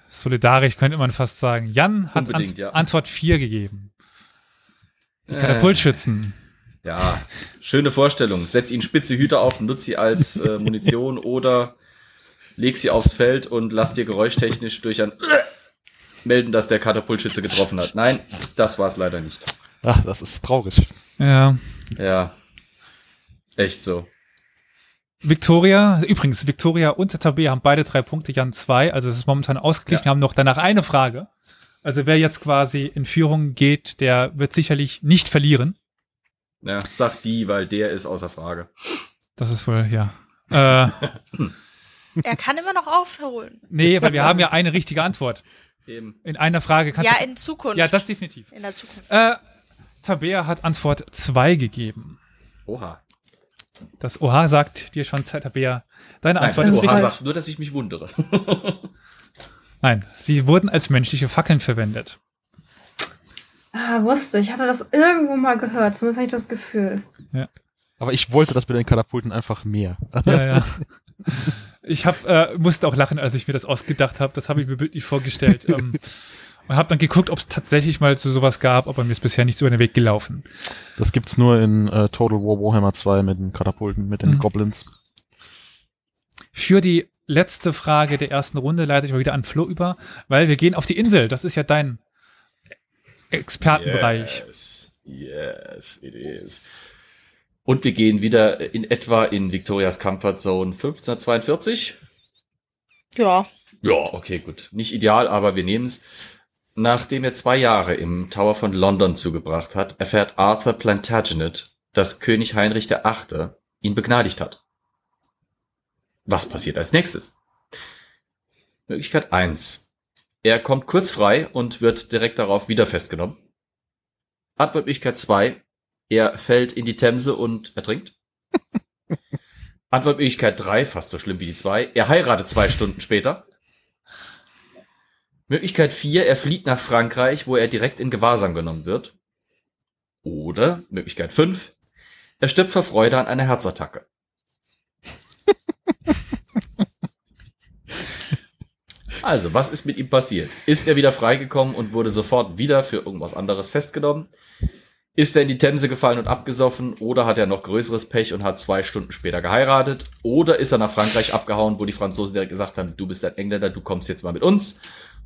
Solidarisch könnte man fast sagen. Jan hat Ant ja. Antwort 4 gegeben. Die Äh. Katapultschützen. Ja, schöne Vorstellung. Setz ihnen spitze Hüte auf, nutz sie als äh, Munition <laughs> oder leg sie aufs Feld und lass dir geräuschtechnisch durch ein <laughs> melden, dass der Katapultschütze getroffen hat. Nein, das war es leider nicht. Ach, das ist traurig. Ja. Ja, echt so. Victoria, übrigens, Victoria und Tabea haben beide drei Punkte, Jan zwei, also es ist momentan ausgeglichen, Wir haben noch danach eine Frage. Also wer jetzt quasi in Führung geht, der wird sicherlich nicht verlieren. Ja, sag die, weil der ist außer Frage. Das ist wohl, ja. Äh, <laughs> Er kann immer noch aufholen. nee, weil wir haben ja eine richtige Antwort. Eben. In einer Frage kannst Ja, du, in Zukunft. Ja, das definitiv. in der Zukunft. Äh, Tabea hat Antwort zwei gegeben. Oha. Das Oha sagt dir schon, Tabea, deine Nein, Antwort das ist Oha richtig. sagt nur, dass ich mich wundere. <laughs> Nein, sie wurden als menschliche Fackeln verwendet. Ah, wusste, ich hatte das irgendwo mal gehört, zumindest habe ich das Gefühl. Aber ich wollte das mit den Katapulten einfach mehr. Ja, ja. Ich hab, äh, musste auch lachen, als ich mir das ausgedacht habe. Das habe ich mir bildlich vorgestellt. <laughs> ähm, und habe dann geguckt, ob es tatsächlich mal zu sowas gab, aber mir ist bisher nichts über den Weg gelaufen. Das gibt's nur in äh, Total War Warhammer 2 mit den Katapulten, mit den Mhm. Goblins. Für die letzte Frage der ersten Runde leite ich mal wieder an Flo über, weil wir gehen auf die Insel. Das ist ja dein Expertenbereich. Yes, yes, it is. Und wir gehen wieder in etwa in Victorias Comfort Zone 1542. Ja. Ja, okay, gut. Nicht ideal, aber wir nehmen's. Nachdem er zwei Jahre im Tower von London zugebracht hat, erfährt Arthur Plantagenet, dass König Heinrich VIII. ihn begnadigt hat. Was passiert als nächstes? Möglichkeit eins: Er kommt kurz frei und wird direkt darauf wieder festgenommen. Antwortmöglichkeit zwei: Er fällt in die Themse und ertrinkt. <laughs> Antwortmöglichkeit 3, fast so schlimm wie die 2. Er heiratet zwei Stunden später. Möglichkeit 4, er flieht nach Frankreich, wo er direkt in Gewahrsam genommen wird. Oder Möglichkeit 5, er stirbt vor Freude an einer Herzattacke. Also, was ist mit ihm passiert? Ist er wieder freigekommen und wurde sofort wieder für irgendwas anderes festgenommen? Ist er in die Themse gefallen und abgesoffen? Oder hat er noch größeres Pech und hat zwei Stunden später geheiratet? Oder ist er nach Frankreich abgehauen, wo die Franzosen direkt gesagt haben, du bist ein Engländer, du kommst jetzt mal mit uns?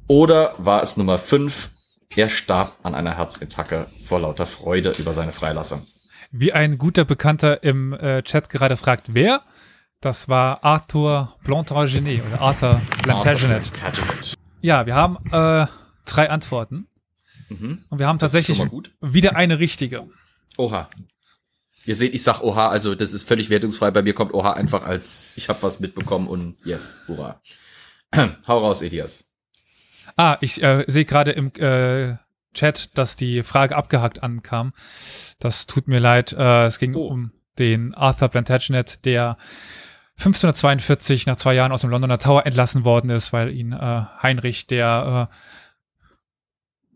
Oder war es Nummer 5, er starb an einer Herzattacke vor lauter Freude über seine Freilassung? Wie ein guter Bekannter im äh, Chat gerade fragt, wer? Das war Arthur Plantagenet oder Arthur Plantagenet. Plantagenet. Ja, wir haben äh, drei Antworten Mhm. und wir haben tatsächlich wieder eine richtige. Oha. Ihr seht, ich sag Oha, also das ist völlig wertungsfrei. Bei mir kommt Oha einfach als ich habe was mitbekommen und yes, hurra. <clears throat> Hau raus, Elias. Ah, ich äh, sehe gerade im äh, Chat, dass die Frage abgehackt ankam. Das tut mir leid. Äh, es ging Oh. um den Arthur Plantagenet, der 1542 nach zwei Jahren aus dem Londoner Tower entlassen worden ist, weil ihn äh, Heinrich der äh,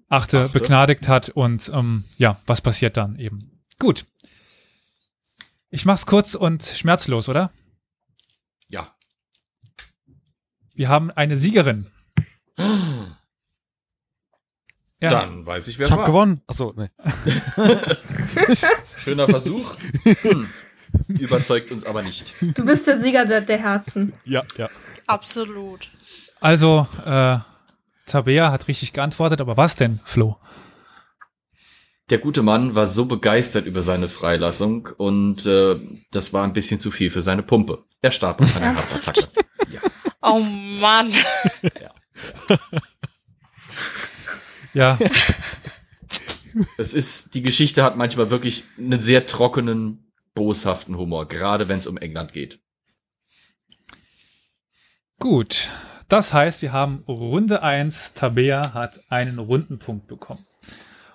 Achte, Achte. begnadigt hat. Und ähm, ja, was passiert dann eben? Gut. Ich mach's kurz und schmerzlos, oder? Ja. Wir haben eine Siegerin. <gasps> Ja. Dann weiß ich, wer Ich es hab war. gewonnen. Achso, nee. <laughs> Schöner Versuch. <laughs> Überzeugt uns aber nicht. Du bist der Sieger der, der Herzen. Ja, ja. Absolut. Also, äh, Tabea hat richtig geantwortet, aber was denn, Flo? Der gute Mann war so begeistert über seine Freilassung und äh, das war ein bisschen zu viel für seine Pumpe. Er starb an einer? Herzattacke. Ja. Oh Mann. <laughs> Ja, Es ist, die Geschichte hat manchmal wirklich einen sehr trockenen, boshaften Humor, gerade wenn es um England geht. gut. Das heißt, wir haben Runde 1. Tabea hat einen Rundenpunkt bekommen.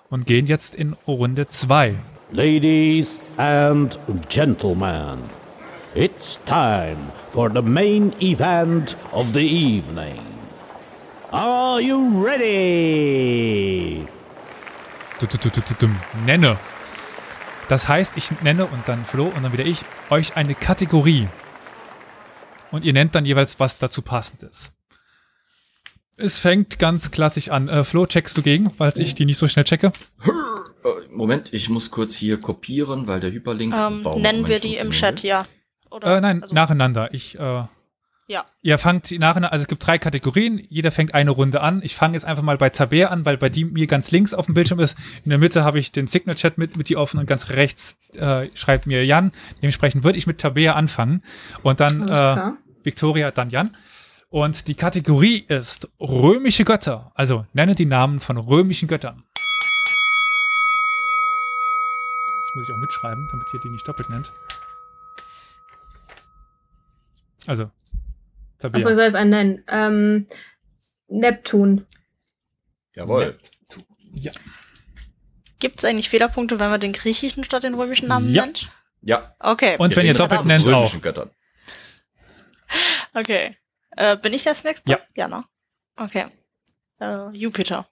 Und gehen jetzt in Runde 2. Ladies and gentlemen, it's time for the main event of the evening. Are you ready? Du, du, du. Nenne. Das heißt, ich nenne und dann Flo und dann wieder ich euch eine Kategorie. Und ihr nennt dann jeweils, was dazu passend ist. Es fängt ganz klassisch an. Äh, Flo, checkst du gegen, falls ich die nicht so schnell checke? Äh, Moment, ich muss kurz hier kopieren, weil der Hyperlink. Ähm, nennen wir die im Chat, ja. Oder? Äh, nein, Also, nacheinander. Ich, äh, Ja. Ihr fangt nacheinander, also es gibt drei Kategorien, jeder fängt eine Runde an. Ich fange jetzt einfach mal bei Tabea an, weil bei die mir ganz links auf dem Bildschirm ist. In der Mitte habe ich den Signal-Chat mit, mit die offen und ganz rechts äh, schreibt mir Jan. Dementsprechend würde ich mit Tabea anfangen und dann äh. Victoria, dann Jan. Und die Kategorie ist römische Götter. Also nenne die Namen von römischen Göttern. Das muss ich auch mitschreiben, damit ihr die nicht doppelt nennt. Also, Tabea. Ich soll es einen nennen. Ähm, Neptun. Jawohl. ja. Gibt es eigentlich Fehlerpunkte, wenn man den griechischen statt den römischen Namen Ja. nennt? Ja. Okay. Und wenn ihr doppelt nennt, römischen auch. Göttern. Okay. Äh, bin ich das nächste? Ja. Ja, ne? Okay. Äh, Jupiter.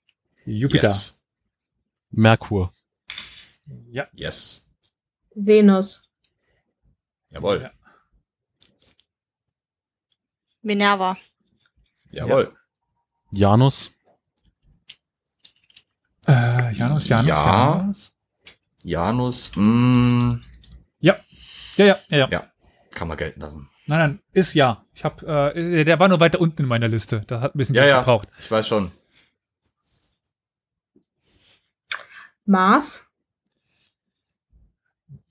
Jupiter. Yes. Merkur. Ja. Yes. Venus. Jawohl. Ja. Minerva. Jawohl. Janus. Äh, Janus, Janus, Ja. Janus. Janus, mh, Ja. Ja, ja, ja, ja. ja, kann man gelten lassen. Nein, nein, ist ja. Ich hab, äh, der war nur weiter unten in meiner Liste. Das hat ein bisschen Ja, ja, gebraucht. ich weiß schon. Mars.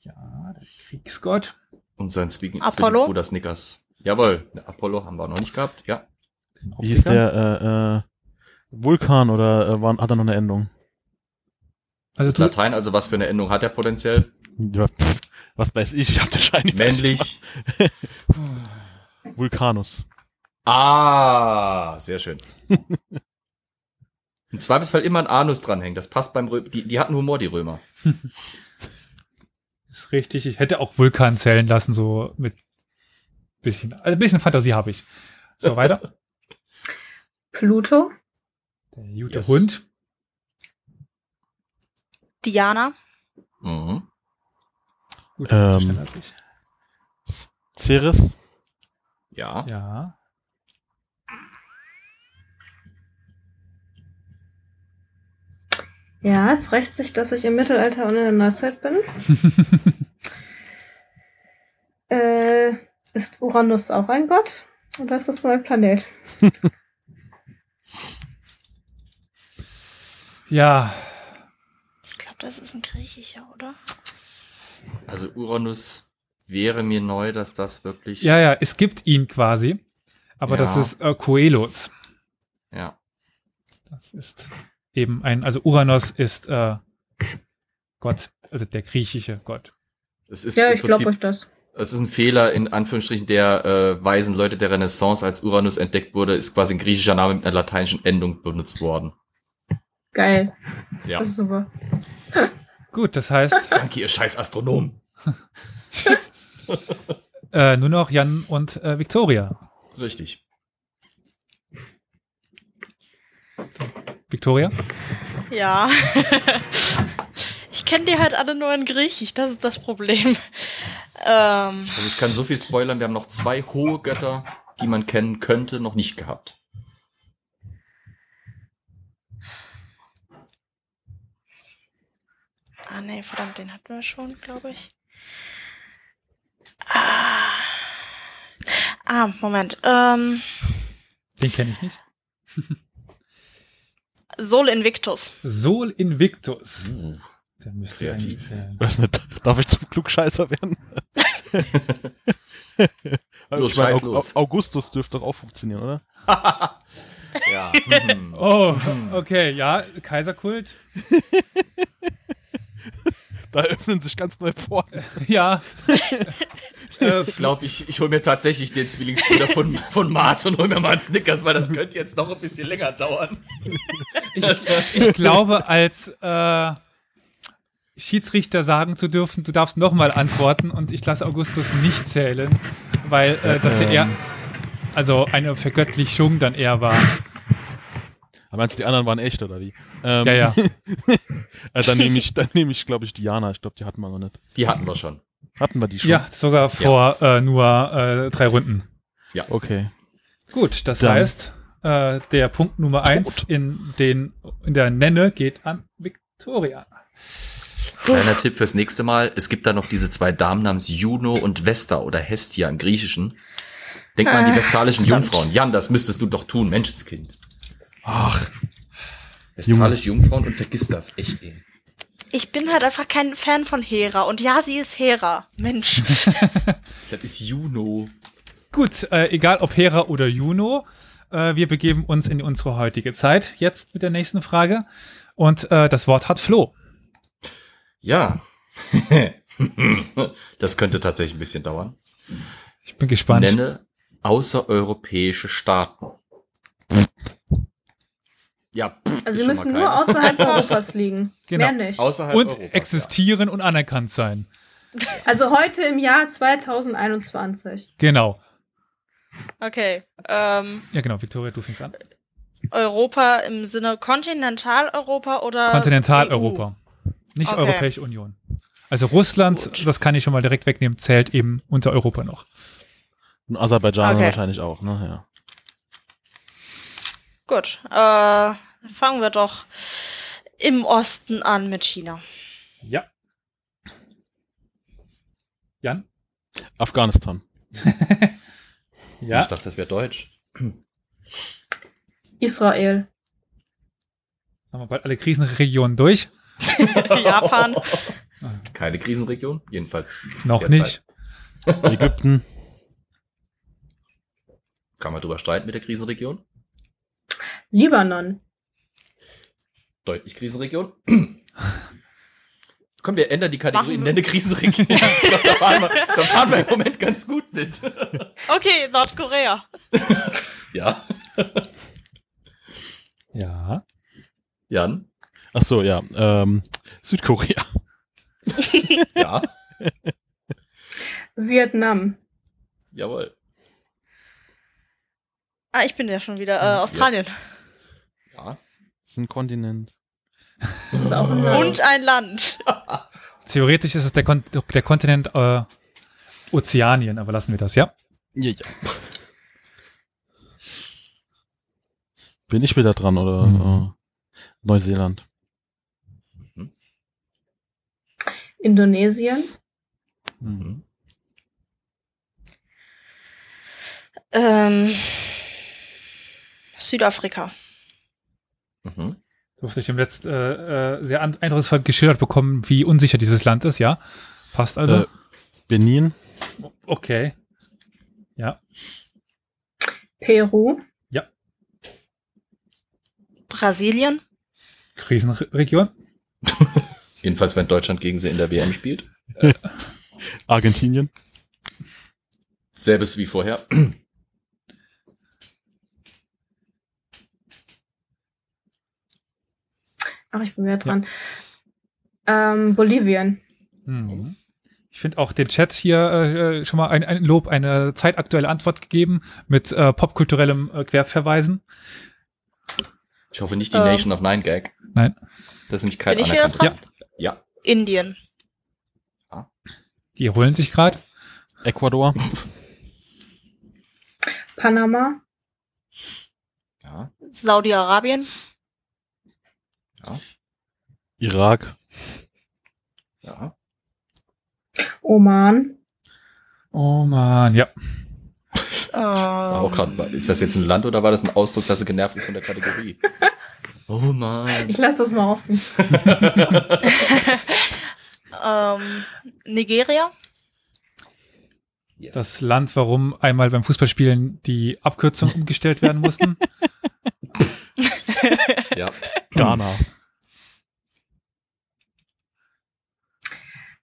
Ja, der Kriegsgott. Und sein Zwilling- Apollo? Zwillingsbruder Snickers. Jawohl, Apollo haben wir noch nicht gehabt, ja. Den Wie hieß Optiker. der? Äh, äh, Vulkan oder äh, war, hat er noch eine Endung? Also Latein, also was für eine Endung hat er potenziell? Ja, pff, was weiß ich, ich hab den Schein nicht Männlich. <laughs> Vulkanus. Ah, sehr schön. Im Zweifelsfall immer ein Anus dranhängen. Das passt beim Rö die, die hatten Humor, die Römer. <laughs> ist richtig. Ich hätte auch Vulkan zählen lassen, so mit Bisschen, also ein bisschen Fantasie habe ich. So, weiter. <laughs> Pluto. Der gute Yes. Hund. Diana. Mhm. Gut, Ähm. Ceres. Ja. Ja. Ja, es rächt sich, dass ich im Mittelalter und in der Neuzeit bin. <laughs> äh, ist Uranus auch ein Gott? Oder ist das nur ein Planet? <laughs> ja, Ich glaube, das ist ein griechischer, oder? Also Uranus wäre mir neu, dass das wirklich. ja, ja, es gibt ihn quasi. Aber das Ja. ist äh, Coelos. Ja. Das ist eben ein, also Uranus ist äh, Gott, also der griechische Gott. Es ist ja, ich glaube euch das. Es ist ein Fehler in Anführungsstrichen der äh, weisen Leute der Renaissance, als Uranus entdeckt wurde, ist quasi ein griechischer Name mit einer lateinischen Endung benutzt worden. Geil. Ja. Das ist super. <laughs> Gut, das heißt Danke, ihr scheiß Astronomen. <laughs> äh, nur noch Jan und äh, Victoria. Richtig. Victoria? Ja. <laughs> ich kenne die halt alle nur in Griechisch, das ist das Problem. Ähm, Also ich kann so viel spoilern, wir haben noch zwei hohe Götter, die man kennen könnte, noch nicht gehabt. ah nee, verdammt, den hatten wir schon, glaube ich. Ah, ah Moment. Ähm, Den kenne ich nicht. Sol Invictus. Sol Invictus. Uh, Der müsste Kreativ. zählen. Weiß nicht, darf ich zum Klugscheißer werden? <laughs> Los, ich mein, scheiß Au- los. Au- Augustus dürfte doch auch funktionieren, oder? <laughs> ja. hm. <laughs> Oh, okay, ja, Kaiserkult. Da öffnen sich ganz neue Pforten. Ja. äh, Ich glaube, ich, ich hole mir tatsächlich den Zwillingsbruder von, von Mars und hole mir mal einen Snickers, weil das könnte jetzt noch ein bisschen länger dauern. ich, ich glaube, als äh, Schiedsrichter sagen zu dürfen, du darfst nochmal antworten und ich lasse Augustus nicht zählen, weil äh, das ja eher, also eine Vergöttlichung dann eher war. Aber meinst du, die anderen waren echt, oder wie? Ähm, Ja, ja. <laughs> äh, dann nehme ich, dann nehme ich, glaube ich, Diana. Ich glaube, die hatten wir noch nicht. Die hatten wir schon. Hatten wir die schon? Ja, sogar vor Äh, nur äh, drei Runden. Okay. Gut, das Dann- heißt, äh, der Punkt Nummer eins Tot. in, den, in der Nenne geht an Victoria. Kleiner Tipp fürs nächste Mal. Es gibt da noch diese zwei Damen namens Juno und Vesta oder Hestia im Griechischen. Denk mal an die vestalischen verdammt. Jungfrauen. Jan, das müsstest du doch tun, Menschenskind. Ach, Vestalische Jungfrauen und vergiss das. Echt, ey. Ich bin halt einfach kein Fan von Hera. Und ja, sie ist Hera. Mensch. <laughs> Das ist Juno. Gut, äh, egal ob Hera oder Juno, äh, wir begeben uns in unsere heutige Zeit. Jetzt mit der nächsten Frage. Und äh, das Wort hat Flo. Ja. <laughs> das könnte tatsächlich ein bisschen dauern. Ich bin gespannt. Nenne außereuropäische Staaten. Ja. pff, Also sie müssen nur außerhalb <laughs> Europas liegen. Genau. Mehr nicht. Außerhalb Und Europas, existieren und anerkannt sein. Also heute im Jahr 2021. Genau. Okay. Ähm, Ja, genau. Victoria, du fängst an. Europa im Sinne Kontinentaleuropa oder Kontinentaleuropa. Nicht Okay. Europäische Union. Also Russland, Gut. das kann ich schon mal direkt wegnehmen, zählt eben unter Europa noch. und Aserbaidschan Okay. wahrscheinlich auch, ne? Ja. Gut. Äh, fangen wir doch im Osten an mit China. Ja. Jan? Afghanistan. <laughs> Ja. Ich dachte, das wäre Deutsch. Israel. Haben wir bald alle Krisenregionen durch? <laughs> Japan. Keine Krisenregion, jedenfalls. Noch nicht. Ägypten. Kann man drüber streiten mit der Krisenregion? Libanon. Deutlich Krisenregion. <clears throat> Komm, wir ändern die Kategorie, wir- nenne Krisenregion. <laughs> glaub, da, fahren wir, da fahren wir im Moment ganz gut mit. <laughs> Okay, Nordkorea. ja. Ja. Jan? Ach so, ja. Ähm, Südkorea. <laughs> Ja. Vietnam. Jawohl. Ah, ich bin ja schon wieder. Äh, Australien. Yes. Ja. Das ist ein Kontinent. Ist auch ein. Und ein Land. <laughs> Theoretisch ist es der, Kon der Kontinent äh, Ozeanien, aber lassen wir das, ja? Ja, ja. Bin ich wieder dran oder Mhm. äh, Neuseeland? Indonesien, Mhm. Ähm, Südafrika. Mhm. Durfte ich im letzten äh, äh, sehr eindrucksvoll geschildert bekommen, wie unsicher dieses Land ist, ja? Passt also? Äh, Benin, okay. Ja. Peru, Brasilien. Krisenregion? <laughs> Jedenfalls, wenn Deutschland gegen sie in der WM spielt. <laughs> Argentinien, Selbes wie vorher. ach, ich bin wieder dran. Ähm, Bolivien, Mhm. Ich finde auch den Chat hier äh, schon mal ein, ein Lob, eine zeitaktuelle Antwort gegeben mit äh, popkulturellem äh, Querverweisen. Ich hoffe nicht die Ähm. Nation of Nine Gag. Nein. Das ist nämlich kein Bin ich wieder dran? Ja. Indien. Die holen sich gerade. Ecuador, Panama, Ja. Saudi-Arabien. Ja. Irak, Ja. Oman, Oh man, ja. Auch Ähm, grad, ist das jetzt ein Land oder war das ein Ausdruck, dass er genervt ist von der Kategorie? <laughs> Oh Mann. ich lasse das mal offen. <laughs> ähm, Nigeria. Yes. Das Land, warum einmal beim Fußballspielen die Abkürzungen umgestellt werden mussten. ja. <laughs> Ghana,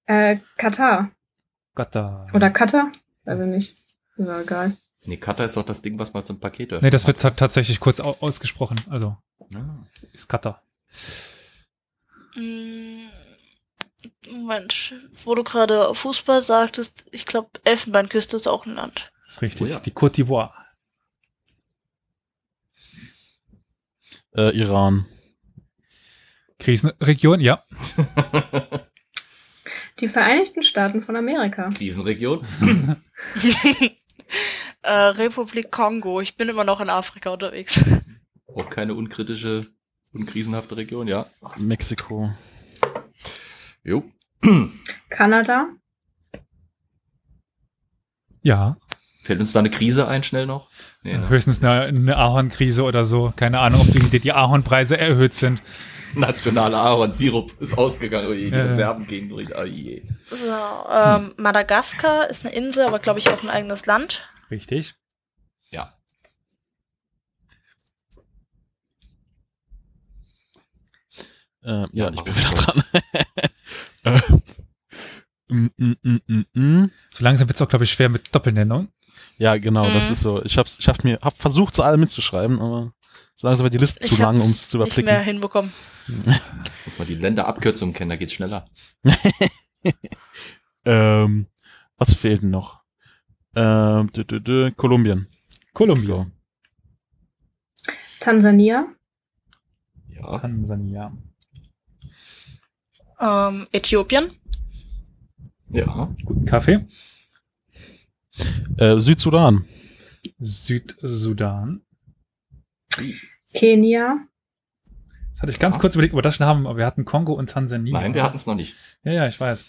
Äh, Katar da. oder Katar, weiß ich nicht. Ist ja egal. Nee, Cutter ist doch das Ding, was man zum Paket öffnet. Nee, das wird ta- tatsächlich kurz au ausgesprochen. Also, Ja. ist Cutter. Mm, Moment, wo du gerade Fußball sagtest, ich glaube, Elfenbeinküste ist auch ein Land. Ist richtig. Oh ja. Die Côte d'Ivoire. äh, Iran, Krisenregion, ja. <laughs> Die Vereinigten Staaten von Amerika. Krisenregion. <laughs> <laughs> äh, Republik Kongo. Ich bin immer noch in Afrika unterwegs. Auch keine unkritische, unkrisenhafte Region, ja. Mexiko, Jo. Kanada, Ja. Fällt uns da eine Krise ein, schnell noch? Nee, ne? Höchstens eine, eine Ahornkrise oder so. Keine Ahnung, ob die, die Ahornpreise erhöht sind. Nationaler Ahorn-Sirup ist ausgegangen. Oh je, die Ja, ja. Reserven gehen durch. Oh je. So, ähm, Madagaskar ist eine Insel, aber glaube ich auch ein eigenes Land. Richtig. Ja. äh, ja, ich mach bin ich wieder kurz. dran. <laughs> äh, mm, mm, mm. So langsam wird es auch, glaube ich, schwer mit Doppelnennung. Ja, genau, das Mhm. ist so. Ich hab's, ich hab mir, hab versucht, sie alle mitzuschreiben, aber so langsam wird die Liste zu Ich lang, hab's um es zu nicht mehr überblicken. hinbekommen. <laughs> Muss man die Länderabkürzung kennen, da geht's schneller. <laughs> Ähm, was fehlt denn noch? Ähm, dü, dü, dü, Kolumbien. Kolumbien. Tansania, Ja. Tansania. Ähm, Äthiopien. Ja. Guten Kaffee. Äh, Südsudan. Südsudan. Kenia, Das hatte ich ganz kurz überlegt, ob wir das schon haben, aber wir hatten Kongo und Tansania. Nein, wir hatten es noch nicht. Ja, ja, ich weiß.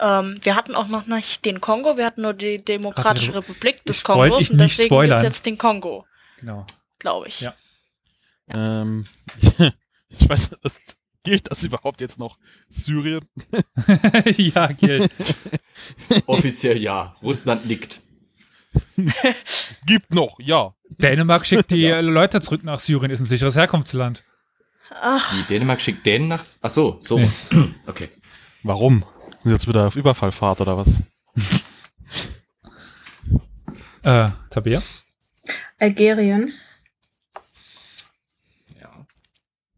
Ähm, wir hatten auch noch nicht den Kongo, wir hatten nur die Demokratische Warte, Republik des Kongos ich und deswegen spoilern. gibt's jetzt den Kongo, Genau. glaube ich. Ja. Ähm, <laughs> ich weiß, das, gilt das überhaupt jetzt noch? Syrien? <laughs> ja, gilt. <laughs> Offiziell ja. Russland nickt. Gibt noch, ja. Dänemark schickt die äh, Leute zurück nach Syrien, ist ein sicheres Herkunftsland. Ach, Die Dänemark schickt Dänen nach. Ach so, so. Nee. Okay. Warum? Sind jetzt wieder auf Überfallfahrt oder was? <laughs> Äh, Tabea? Algerien, Ja.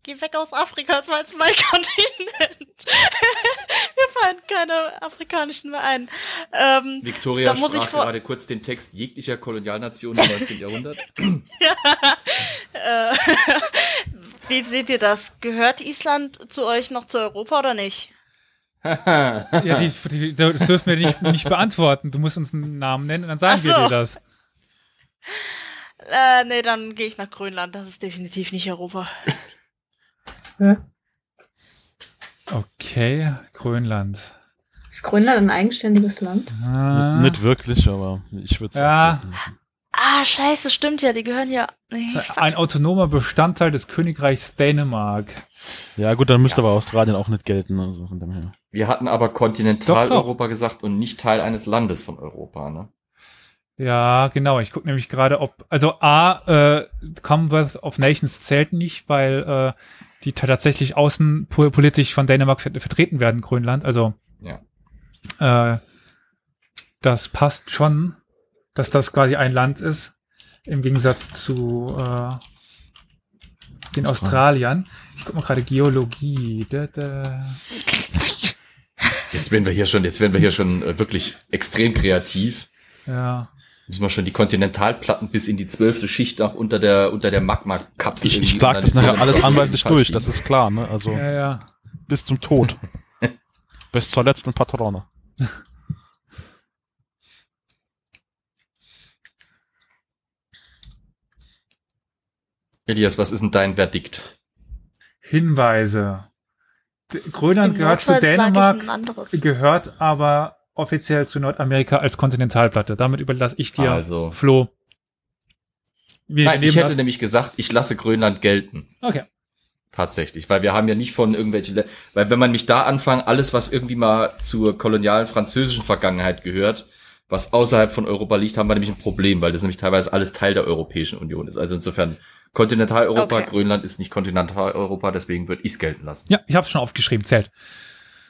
Geh weg aus Afrika, das war jetzt mein <laughs> Kontinent. <laughs> Mir fallen keine afrikanischen mehr ein. Ähm, Victoria Da muss sprach gerade kurz den Text jeglicher Kolonialnation im 19. Jahrhundert. äh, wie seht ihr das? Gehört Island zu euch noch zu Europa oder nicht? <laughs> Ja, die, die, das dürfen wir nicht, nicht beantworten. Du musst uns einen Namen nennen und dann sagen Ach wir so. dir das. <laughs> Äh, nee, dann gehe ich nach Grönland. Das ist definitiv nicht Europa. Okay, Grönland. Ist Grönland ein eigenständiges Land? Ah, Nicht wirklich, aber ich würde Ja. Ah, scheiße, stimmt ja, die gehören ja. Nee, ein autonomer Bestandteil des Königreichs Dänemark. Ja, gut, dann müsste aber Australien auch nicht gelten, also von dem her. Wir hatten aber Kontinentaleuropa gesagt und nicht Teil eines Landes von Europa, ne? Ja, genau. Ich gucke nämlich gerade, ob, also A, äh, Commonwealth of Nations zählt nicht, weil äh, die tatsächlich außenpolitisch von Dänemark ver vertreten werden, Grönland. Also äh, das passt schon, dass das quasi ein Land ist, im Gegensatz zu äh, den Australiern. Ich gucke mal gerade Geologie. Da, da. Jetzt werden wir hier schon, jetzt werden wir hier schon äh, wirklich extrem kreativ. Ja. Müssen wir schon die Kontinentalplatten bis in die zwölfte Schicht auch unter der, unter der Magma-Kapsel Ich, ich sag das nachher alles anwaltlich durch, das ist klar, ne? Also Ja, ja. bis zum Tod. <laughs> bis zur letzten Patrone. Elias, was ist denn dein Verdikt? Hinweise. Grönland gehört zu Dänemark, gehört aber offiziell zu Nordamerika als Kontinentalplatte. Damit überlasse ich dir, Also. Flo. Wir Nein, ich hätte das- nämlich gesagt, ich lasse Grönland gelten. Okay. Tatsächlich, weil wir haben ja nicht von irgendwelchen, Le- weil wenn man mich da anfangen, alles, was irgendwie mal zur kolonialen französischen Vergangenheit gehört, was außerhalb von Europa liegt, haben wir nämlich ein Problem, weil das nämlich teilweise alles Teil der Europäischen Union ist. Also insofern, Kontinentaleuropa, Okay. Grönland ist nicht Kontinentaleuropa, deswegen würde ich es gelten lassen. Ja, ich habe es schon aufgeschrieben, zählt.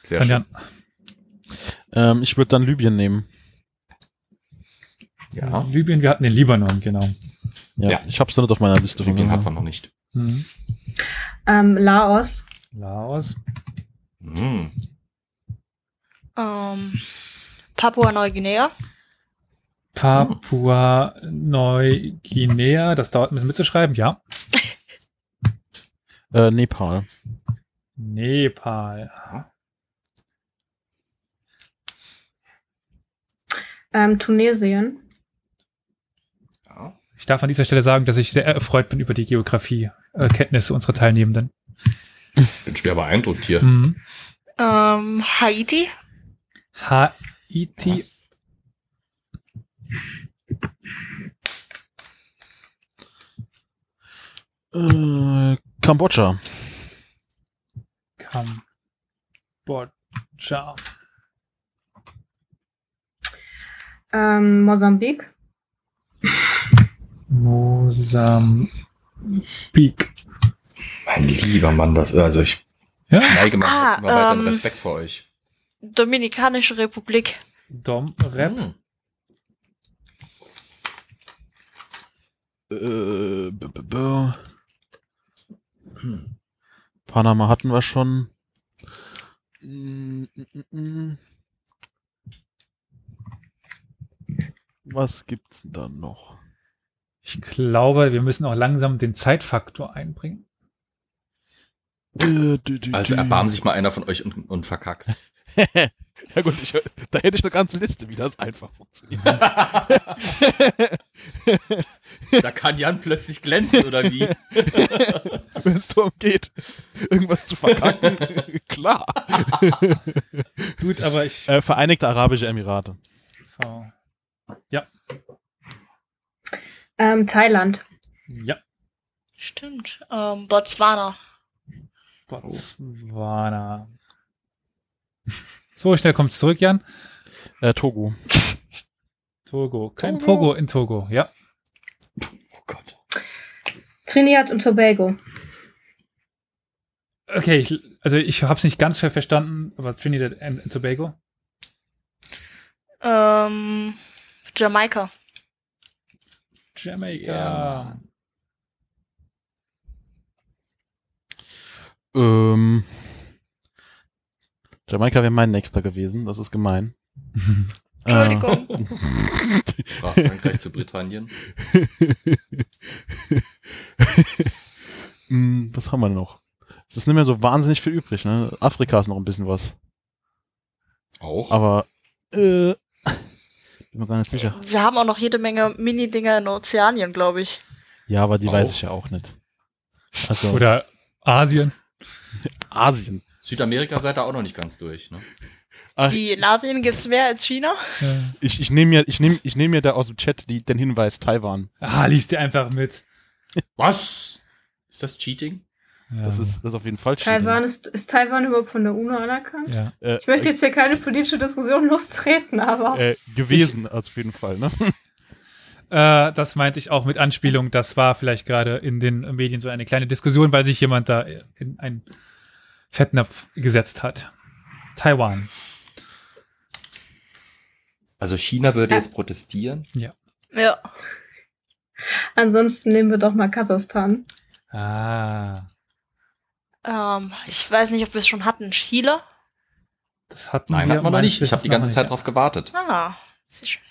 Sehr Dann schön. Ähm, ich würde dann Libyen nehmen. Ja, Libyen, wir hatten den Libanon, genau. Ja, Ja. ich hab's noch nicht auf meiner Liste von Libyen mir. hat man noch nicht. Mhm. Ähm, Laos. Laos. Hm. Ähm, Papua-Neuguinea. Papua Neuguinea, das dauert ein bisschen mitzuschreiben, ja. <laughs> Äh, Nepal. Nepal. Ähm, Tunesien. Ich darf an dieser Stelle sagen, dass ich sehr erfreut bin über die Geografie-Kenntnisse unserer Teilnehmenden. Bin schwer beeindruckt hier. Mhm. Ähm, Haiti. Haiti. Äh, Kambodscha. Kambodscha. Ähm, Mosambik. Mosambik. Mein lieber Mann, das, also ich Ja? neige mal, Ah, ähm, Respekt vor euch. Dominikanische Republik. Dom Rep. Hm. Äh, b -b -b Panama hatten wir schon. Was gibt's denn da noch? Ich glaube, wir müssen auch langsam den Zeitfaktor einbringen. Also dü. erbarmen sich mal einer von euch und, und verkackst. <laughs> ja gut, ich, da hätte ich eine ganze Liste, wie das einfach funktioniert. <laughs> da kann Jan plötzlich glänzen, oder wie? <laughs> Wenn es darum geht, irgendwas zu verkacken, <laughs> klar. Gut, aber ich. Äh, Vereinigte Arabische Emirate. Ja. Ähm, Thailand. Ja. Stimmt. Ähm, Botswana. Botswana. So schnell kommt zurück, Jan. Äh, Togo. Togo. Kein Togo. Pogo in Togo, ja. Oh Gott. Trinidad und Tobago. Okay, ich, also ich habe es nicht ganz ver- verstanden, aber Trinidad and Tobago. Ähm, Jamaika. Jamaika. Ja. Ähm, Jamaika wäre mein nächster gewesen, das ist gemein. <laughs> Entschuldigung. <laughs> Sprach Frankreich zu Britannien. <laughs> Hm, was haben wir noch? Es ist nicht mehr so wahnsinnig viel übrig, ne? Afrika ist noch ein bisschen was. Auch. Aber, äh, <laughs> bin mir gar nicht sicher. Wir haben auch noch jede Menge Mini-Dinger in Ozeanien, glaube ich. Ja, aber die Auch. weiß ich ja auch nicht. Also, Oder Asien. Asien. Südamerika seid ihr auch noch nicht ganz durch, ne? Ach, Wie in Asien gibt's mehr als China? Ja. ich, ich nehme mir, ich nehme, ich nehme mir da aus dem Chat die, den Hinweis Taiwan. Ah, liest dir einfach mit. Was? Ist das Cheating? Ja. Das ist, das ist auf jeden Fall Cheating. Taiwan ist, ist Taiwan überhaupt von der UNO anerkannt? Ja. äh, Ich möchte jetzt hier keine politische Diskussion <laughs> lostreten, aber äh, gewesen, also auf jeden Fall, ne? <laughs> Äh, das meinte ich auch mit Anspielung. Das war vielleicht gerade in den Medien so eine kleine Diskussion, weil sich jemand da in einen Fettnapf gesetzt hat. Taiwan. Also China würde jetzt protestieren. Ja. ansonsten nehmen wir doch mal Kasachstan. Ah, Ähm, ich weiß nicht, ob wir es schon hatten. Chile? das hatten Nein, wir hat man noch nicht. Ich habe die ganze Zeit nicht. drauf gewartet. Ah, sehr schön.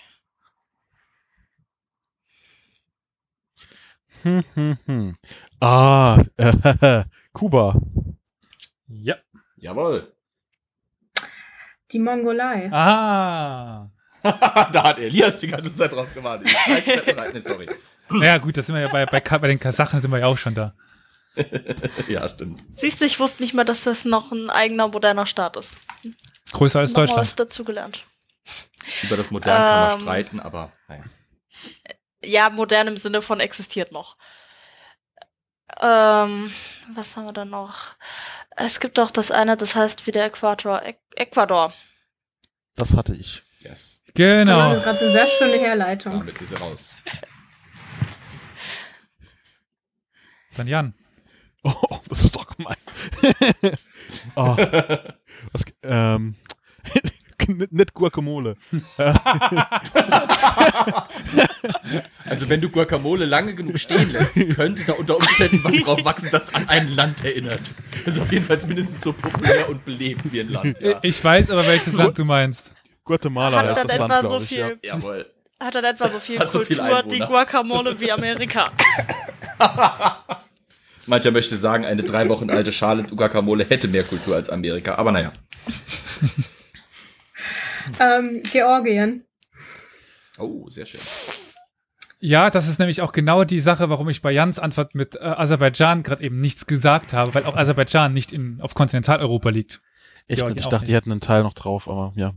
Hm, hm, hm. Ah, äh, <laughs> Kuba. Ja. Jawohl. Die Mongolei. Ah. <laughs> da hat Elias die ganze Zeit drauf gewartet. Nee, sorry. Ja, gut, das sind wir ja bei, bei, bei den Kasachen sind wir ja auch schon da. <laughs> Ja, stimmt. Siehst du, ich wusste nicht mal, dass das noch ein eigener moderner Staat ist. Größer als Nochmal Deutschland. was dazugelernt. Über das Modern kann man Ähm. streiten, aber naja. Ja, modern im Sinne von existiert noch. Ähm, was haben wir dann noch? Es gibt auch das eine, das heißt wie der Äquator. Äq Ecuador. Das hatte ich. Yes. Das Genau. ist gerade eine sehr schöne Herleitung. Damit ist er raus. Dann Jan. <laughs> Oh, das ist doch gemein. oh, <laughs> was, ähm, nicht, <laughs> nicht Guacamole. Also wenn du Guacamole lange genug stehen lässt, könnte da unter Umständen was drauf wachsen, das an ein Land erinnert. Das ist auf jeden Fall mindestens so populär und belebt wie ein Land. Ja. Ich weiß aber, welches Land du meinst. Guatemala Hat heißt das etwa Land, so ich. viel, Ja. Jawohl. hat dann etwa so viel Hat so viel Kultur, die. Guacamole wie Amerika. <laughs> Mancher möchte sagen, eine drei Wochen alte Schale Guacamole hätte mehr Kultur als Amerika, aber naja. Ähm, Georgien. Oh, sehr schön. Ja, das ist nämlich auch genau die Sache, warum ich bei Jans Antwort mit äh, Aserbaidschan gerade eben nichts gesagt habe, weil auch Aserbaidschan nicht in, auf Kontinentaleuropa liegt. Echt Georgien. Ich dachte, die nicht. hätten einen Teil noch drauf, aber ja.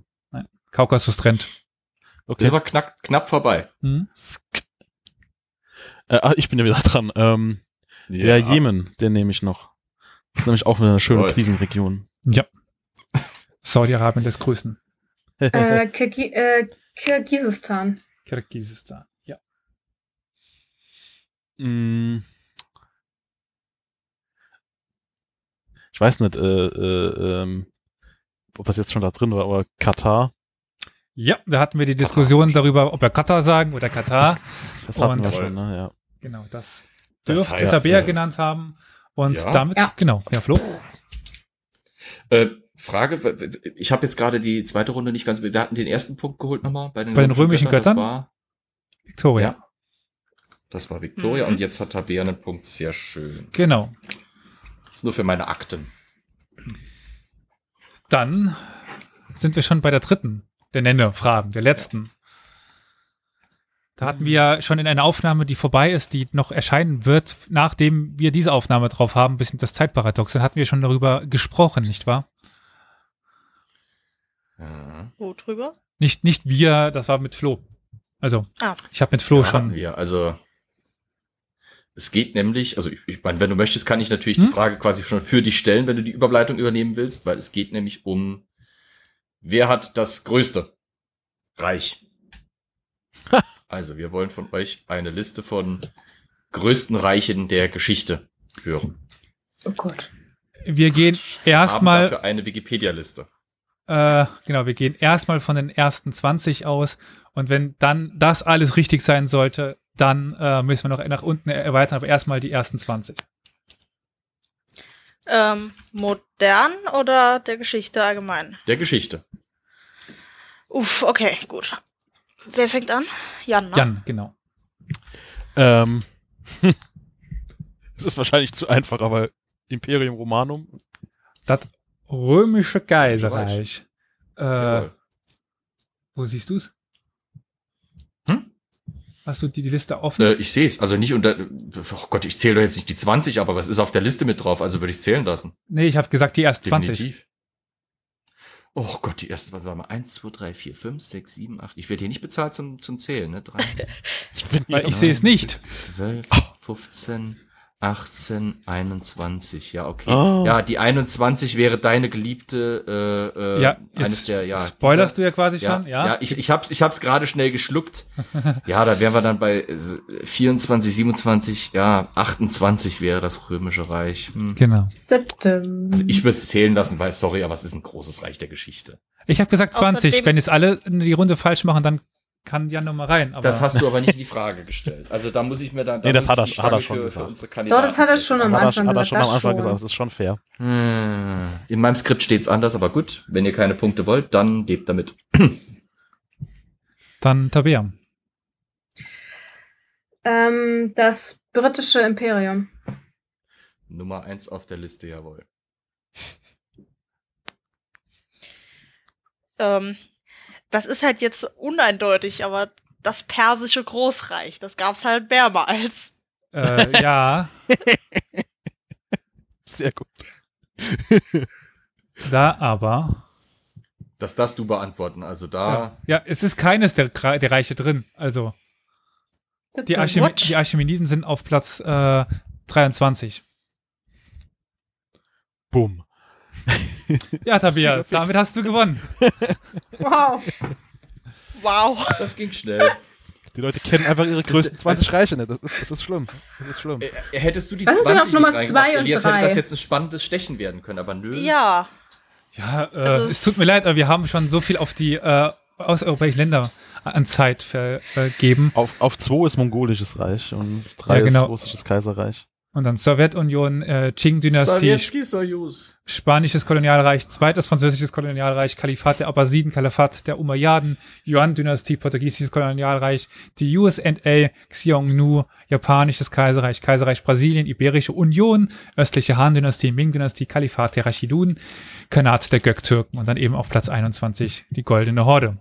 Kaukasus trennt. Das Okay. war knapp, knapp vorbei. Hm? Äh, ach, ich bin ja wieder <laughs> dran. Ähm, Der Jemen, den nehme ich noch. Das ist nämlich auch eine schöne Toll. Krisenregion. Ja. Saudi-Arabien lässt grüßen. <laughs> Äh, Kirgi äh, Kirgisistan. Kirgisistan. Ja. Mm. Ich weiß nicht, äh, äh, ähm, ob das jetzt schon da drin war, aber Katar, Ja, da hatten wir die Diskussion darüber, ob wir Katar sagen oder Katar. das hatten Und- wir schon, ne? Ja. Genau, das Das dürfte heißt, Tabea äh, genannt haben. Und ja. damit, Ja. genau, ja, Flo. Äh, Frage, ich habe jetzt gerade die zweite Runde nicht ganz, wir hatten den ersten Punkt geholt nochmal bei den, Bei den römischen Göttern? Das war, Victoria. ja, das war Victoria Mhm. und jetzt hat Tabea einen Punkt, sehr schön. Genau. Das ist nur für meine Akten. Dann sind wir schon bei der dritten der Nenne-Fragen, der letzten. Da hatten wir ja schon in einer Aufnahme, die vorbei ist, die noch erscheinen wird, nachdem wir diese Aufnahme drauf haben, bisschen das Zeitparadox, dann hatten wir schon darüber gesprochen, nicht wahr? Ja. Wo drüber? Nicht, nicht wir, das war mit Flo. Also, Ah. ich habe mit Flo Ja, schon. Ja, also es geht nämlich, also ich, ich meine, wenn du möchtest, kann ich natürlich Hm? die Frage quasi schon für dich stellen, wenn du die Überleitung übernehmen willst, weil es geht nämlich um, wer hat das größte Reich? <laughs> also wir wollen von euch eine Liste von größten Reichen der Geschichte hören. Oh Gott. Wir gehen Haben erstmal, dafür eine Wikipedia-Liste. äh, genau, wir gehen erstmal von den ersten 20 aus und wenn dann das alles richtig sein sollte, dann äh, müssen wir noch nach unten erweitern, aber erstmal die ersten 20. Ähm, modern oder der Geschichte allgemein? Der Geschichte. Uff, okay, gut. Wer fängt an? Jan, ne? Jan, genau. Ähm, <laughs> das ist wahrscheinlich zu einfach, aber Imperium Romanum. Das römische Kaiserreich. Äh, wo siehst du's? Hm? Hast du die, die Liste offen? Äh, ich sehe es. Also nicht unter. Oh Gott, ich zähle doch jetzt nicht die 20, aber was ist auf der Liste mit drauf? Also würde ich zählen lassen. nee, ich habe gesagt die ersten 20. Definitiv. Oh Gott, die erste, was war mal? 1, 2, 3, 4, 5, 6, 7, 8. Ich werde hier nicht bezahlt zum, zum Zählen, ne? 3, <laughs> Ich ich sehe es nicht. 12, 15, 18, 21. Ja, okay. Oh. Ja, die 21 wäre deine geliebte, äh, äh, Ja, eines der, ja. spoilerst du ja quasi ja, schon, ja? ja, ich, ich hab's, ich hab's gerade schnell geschluckt. <laughs> ja, da wären wir dann bei äh, 24, 27, ja, 28 wäre das Römische Reich. Hm. Genau. Also ich würde es zählen lassen, weil, sorry, aber es ist ein großes Reich der Geschichte. Ich habe gesagt 20. Außerdem- Wenn es alle die Runde falsch machen, dann kann Jan noch mal rein. Aber das hast du aber nicht in die Frage gestellt. Also da muss ich mir dann, da Nee, das hat er- hat er schon für, für gesagt. unsere Doch, Kandidaten. das hat er schon am Anfang hat er gesagt. schon am das Anfang schon. gesagt, das ist schon fair. Hm. In meinem Skript steht's anders, aber gut. Wenn ihr keine Punkte wollt, dann lebt damit. <clears throat> dann Tabea. Ähm, das britische Imperium. Nummer eins auf der Liste, jawohl. Ähm, das ist halt jetzt uneindeutig, aber das persische Großreich, das gab's halt mehrmals. Äh, ja, <laughs> Sehr gut. da aber. Das darfst du beantworten. Also da. Ja, es ist keines der, der Reiche drin. Also, die, Archim die Archimeniden sind auf Platz äh, 23. Bumm. Ja, Tabea, fix. damit hast du gewonnen. Wow. Wow. Das ging schnell. Die Leute kennen einfach ihre Das größten ist- 20 Reiche nicht. Das ist, das ist schlimm. Das ist schlimm. Äh, hättest du die Was ist denn 20 auf Nummer nicht zwei reingemacht, und Elias, hätte drei? das jetzt ein spannendes Stechen werden können, aber nö. Ja. Ja, äh, Also es tut mir leid, aber wir haben schon so viel auf die äh, außereuropäischen Länder an Zeit vergeben. Auf, auf 2 ist mongolisches Reich und 3 Ja, genau. ist russisches Kaiserreich. Und dann Sowjetunion, äh, Qing-Dynastie. Spanisches Kolonialreich, zweites französisches Kolonialreich, Kalifat der Abbasiden, Kalifat der Umayyaden, Yuan-Dynastie, portugiesisches Kolonialreich, die USA, Xiongnu, japanisches Kaiserreich, Kaiserreich Brasilien, Iberische Union, östliche Han-Dynastie, Ming-Dynastie, Kalifat der Rashidun, Khanat der Göktürken und dann eben auf Platz 21 die Goldene Horde.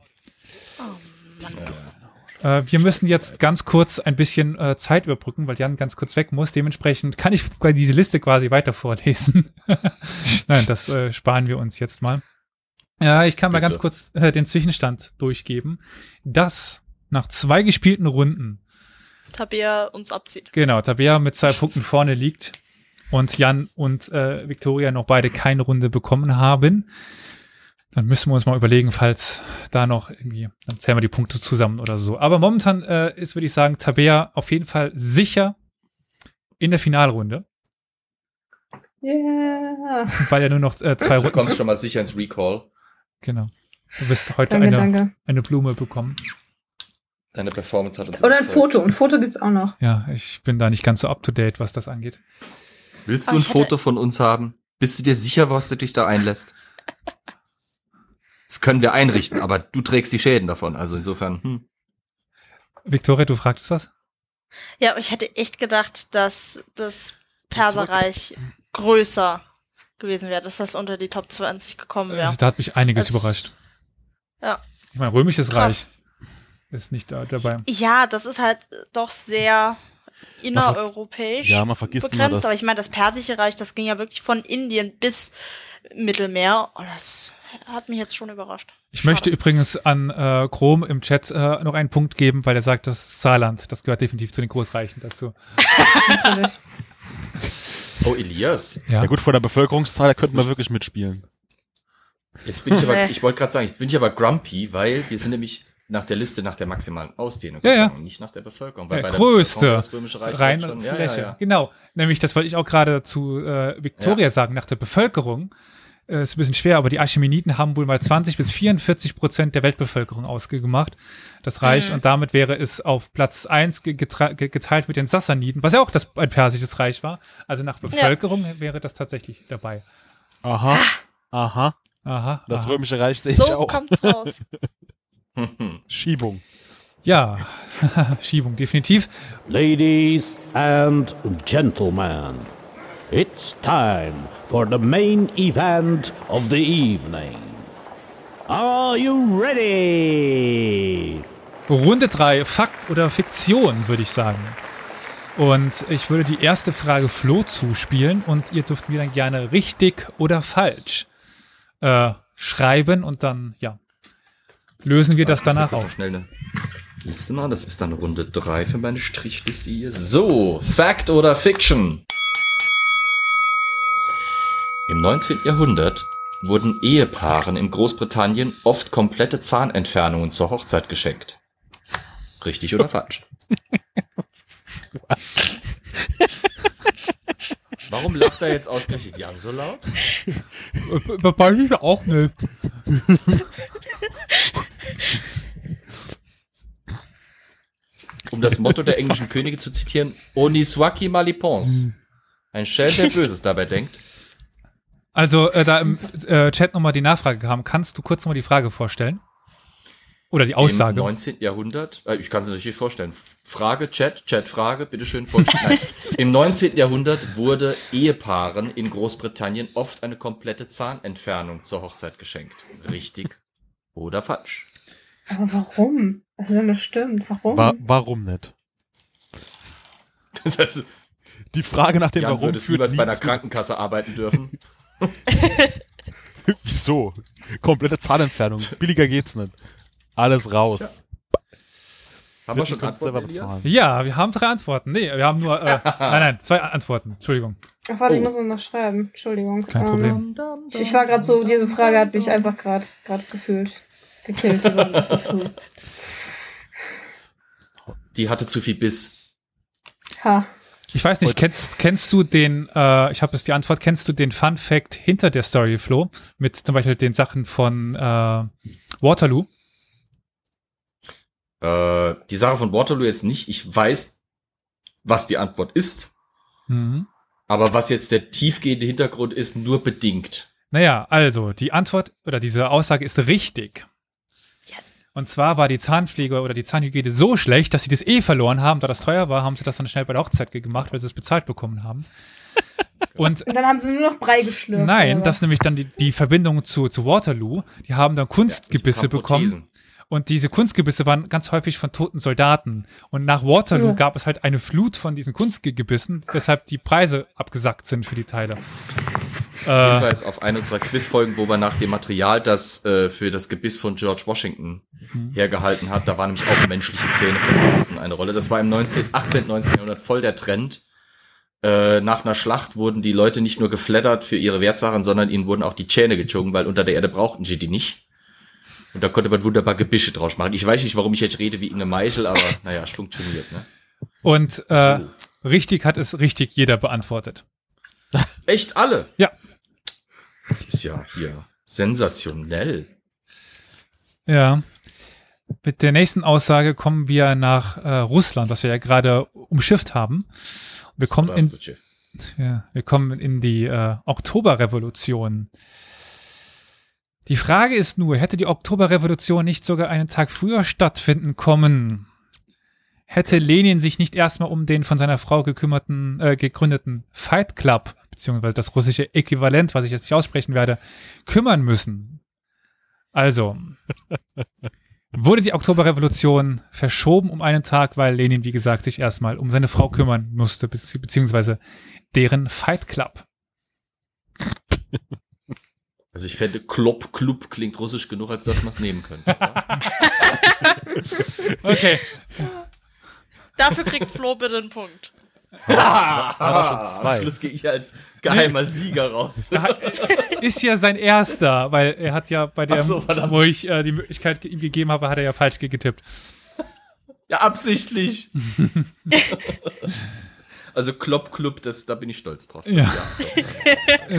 Äh, wir müssen jetzt ganz kurz ein bisschen äh, Zeit überbrücken, weil Jan ganz kurz weg muss. Dementsprechend kann ich <laughs> diese Liste quasi weiter vorlesen. <laughs> Nein, das äh, sparen wir uns jetzt mal. Ja, ich kann mal Bitte. ganz kurz äh, den Zwischenstand durchgeben, dass nach zwei gespielten Runden, Tabea uns abzieht. genau, Tabea mit zwei Punkten vorne liegt und Jan und äh, Victoria noch beide keine Runde bekommen haben. Dann müssen wir uns mal überlegen, falls da noch irgendwie, dann zählen wir die Punkte zusammen oder so. Aber momentan äh, ist, würde ich sagen, Tabea auf jeden Fall sicher in der Finalrunde, Yeah. weil ja nur noch äh, <laughs> zwei Du Runden kommst schon mal sicher ins Recall. Genau. Du wirst heute Danke, eine, danke. eine Blume bekommen. Deine Performance hat uns Oder ein. Foto. Ein Foto gibt's auch noch. Ja, ich bin da nicht ganz so up to date, was das angeht. Willst du Aber ein Foto von uns haben? Bist du dir sicher, was du dich da einlässt? <laughs> Das können wir einrichten, aber du trägst die Schäden davon. Also insofern, hm. Victoria, du fragtest was? Ja, ich hätte echt gedacht, dass das Perserreich größer gewesen wäre, dass das unter die Top 20 gekommen wäre. Also, da hat mich einiges Es- überrascht. Ja. Ich meine, römisches Krass. Reich ist nicht da, dabei. Ja, das ist halt doch sehr innereuropäisch Ja, man vergisst begrenzt. das. Aber ich meine, das Persische Reich, das ging ja wirklich von Indien bis Mittelmeer. Und das hat mich jetzt schon überrascht. Ich Schade. möchte übrigens an äh, Chrom im Chat äh, noch einen Punkt geben, weil er sagt, das Saarland, das gehört definitiv zu den Großreichen dazu. <laughs> Oh, Elias. Ja, Ja gut, vor der Bevölkerungszahl, da könnten wir wirklich mitspielen. Jetzt bin ich aber, ich wollte gerade sagen, jetzt bin ich aber grumpy, weil wir sind nämlich nach der Liste nach der maximalen Ausdehnung Ja, ja. gegangen, nicht nach der Bevölkerung. Weil Ja, bei der größte Bevölkerung das Römische Reich reine schon, ja, Fläche. Ja, ja. Genau. Nämlich, das wollte ich auch gerade zu äh, Victoria Ja. sagen, nach der Bevölkerung äh, ist ein bisschen schwer, aber die Achaemeniden haben wohl mal 20 bis 44 Prozent der Weltbevölkerung ausgemacht, das Reich. Mhm. Und damit wäre es auf Platz 1 geteilt mit den Sassaniden, was ja auch das, ein persisches Reich war. Also nach Bevölkerung wäre das tatsächlich dabei. Aha. Aha. Aha. Das aha. Römische Reich sehe ich So auch. kommt's raus. <laughs> <laughs> Schiebung. Ja, <laughs> Schiebung, definitiv. Ladies and gentlemen, it's time for the main event of the evening. Are you ready? Runde 3, Fakt oder Fiktion, würde ich sagen. Und ich würde die erste Frage Flo zuspielen und ihr dürft mir dann gerne richtig oder falsch äh, schreiben und dann, ja, lösen wir das danach Ich muss auf. schnell eine Liste machen. Das ist dann Runde 3 für meine Strichliste hier. So, Fact oder Fiction? Im 19. Jahrhundert wurden Ehepaaren in Großbritannien oft komplette Zahnentfernungen zur Hochzeit geschenkt. Richtig oder falsch? Warum lacht er jetzt ausgerechnet Jan so laut? Bei mir auch nicht. Um das Motto der englischen Könige zu zitieren, Oniswaki Malipons. Ein Schelm, der Böses dabei denkt. Also, äh, da im äh, Chat nochmal die Nachfrage kam, kannst du kurz nochmal die Frage vorstellen? Oder die Aussage? Im 19. Jahrhundert, äh, ich kann es natürlich vorstellen. Frage, Chat, Chat, Frage, bitteschön vorstellen. <laughs> Im 19. Jahrhundert wurde Ehepaaren in Großbritannien oft eine komplette Zahnentfernung zur Hochzeit geschenkt. Richtig oder falsch? Aber warum? Also wenn das stimmt, warum? Wa warum nicht? Das heißt, Die Frage nach dem Jan, Warum würdest du führt niemals nie bei einer zu- Krankenkasse arbeiten dürfen? <laughs> Wieso? Komplette Zahnentfernung. Billiger geht's nicht. Alles raus. Haben wir schon Antworten. Ja, wir haben drei Antworten. Nee, wir haben nur, äh, <laughs> nein, nein, zwei Antworten. Entschuldigung. Ach, warte, ich Oh. muss noch schreiben. Entschuldigung. Kein Ähm, Problem. Ich, ich war gerade so, diese Frage hat mich einfach gerade gerade gefühlt. Gekillt. die hatte zu viel Biss. Ha. Ich weiß nicht, kennst, kennst du den, äh, ich habe jetzt die Antwort, kennst du den Fun Fact hinter der Story, Flo? Mit zum Beispiel den Sachen von äh, Waterloo? Äh, die Sache von Waterloo jetzt nicht. Ich weiß, was die Antwort ist. Mhm. Aber was jetzt der tiefgehende Hintergrund ist, nur bedingt. Naja, also, die Antwort oder diese Aussage ist richtig. Yes. Und zwar war die Zahnpflege oder die Zahnhygiene so schlecht, dass sie das eh verloren haben. Da das teuer war, haben sie das dann schnell bei der Hochzeit gemacht, weil sie es bezahlt bekommen haben. <laughs> Und Und dann haben sie nur noch Brei geschlürft. nein, das ist nämlich dann die, die Verbindung zu, zu Waterloo. Die haben dann Kunstgebisse Ja, die bekommen. Und diese Kunstgebisse waren ganz häufig von toten Soldaten. Und nach Waterloo Ja. gab es halt eine Flut von diesen Kunstgebissen, weshalb die Preise abgesackt sind für die Teile. Äh, Hinweis auf eine unserer Quizfolgen, wo wir nach dem Material, das äh, für das Gebiss von George Washington Mhm. hergehalten hat, da waren nämlich auch menschliche Zähne verbunden eine Rolle. Das war im 19., 18., 19. Jahrhundert voll der Trend. Äh, nach einer Schlacht wurden die Leute nicht nur geflattert für ihre Wertsachen, sondern ihnen wurden auch die Zähne gezogen, weil unter der Erde brauchten sie die nicht. Und da konnte man wunderbar Gebische draus machen. Ich weiß nicht, warum ich jetzt rede wie Inge Meisel, aber <laughs> naja, es funktioniert. Ne? Und äh, so. richtig hat es richtig jeder beantwortet. <laughs> Echt alle? Ja. Das ist ja hier sensationell. Ja. Mit der nächsten Aussage kommen wir nach äh, Russland, was wir ja gerade umschifft haben. Wir kommen in, ja, wir kommen in die äh, Oktoberrevolution. Die Frage ist nur, hätte die Oktoberrevolution nicht sogar einen Tag früher stattfinden kommen? Hätte Lenin sich nicht erstmal um den von seiner Frau gekümmerten, äh, gegründeten Fight Club, beziehungsweise das russische Äquivalent, was ich jetzt nicht aussprechen werde, kümmern müssen? Also, <laughs> wurde die Oktoberrevolution verschoben um einen Tag, weil Lenin, wie gesagt, sich erstmal um seine Frau kümmern musste, bezieh- beziehungsweise deren Fight Club. Also ich fände Klopp Club klingt russisch genug, als dass man es nehmen könnte. <laughs> Okay. Dafür kriegt Flo bitte einen Punkt. ah, zwei. am Schluss gehe ich als geheimer Sieger raus. Ist ja sein erster, weil er hat ja bei der, so, wo ich äh, die Möglichkeit ihm gegeben habe, hat er ja falsch ge- getippt. Ja, absichtlich. <laughs> Also Klopp Club, das, da bin ich stolz drauf. Ja. <laughs>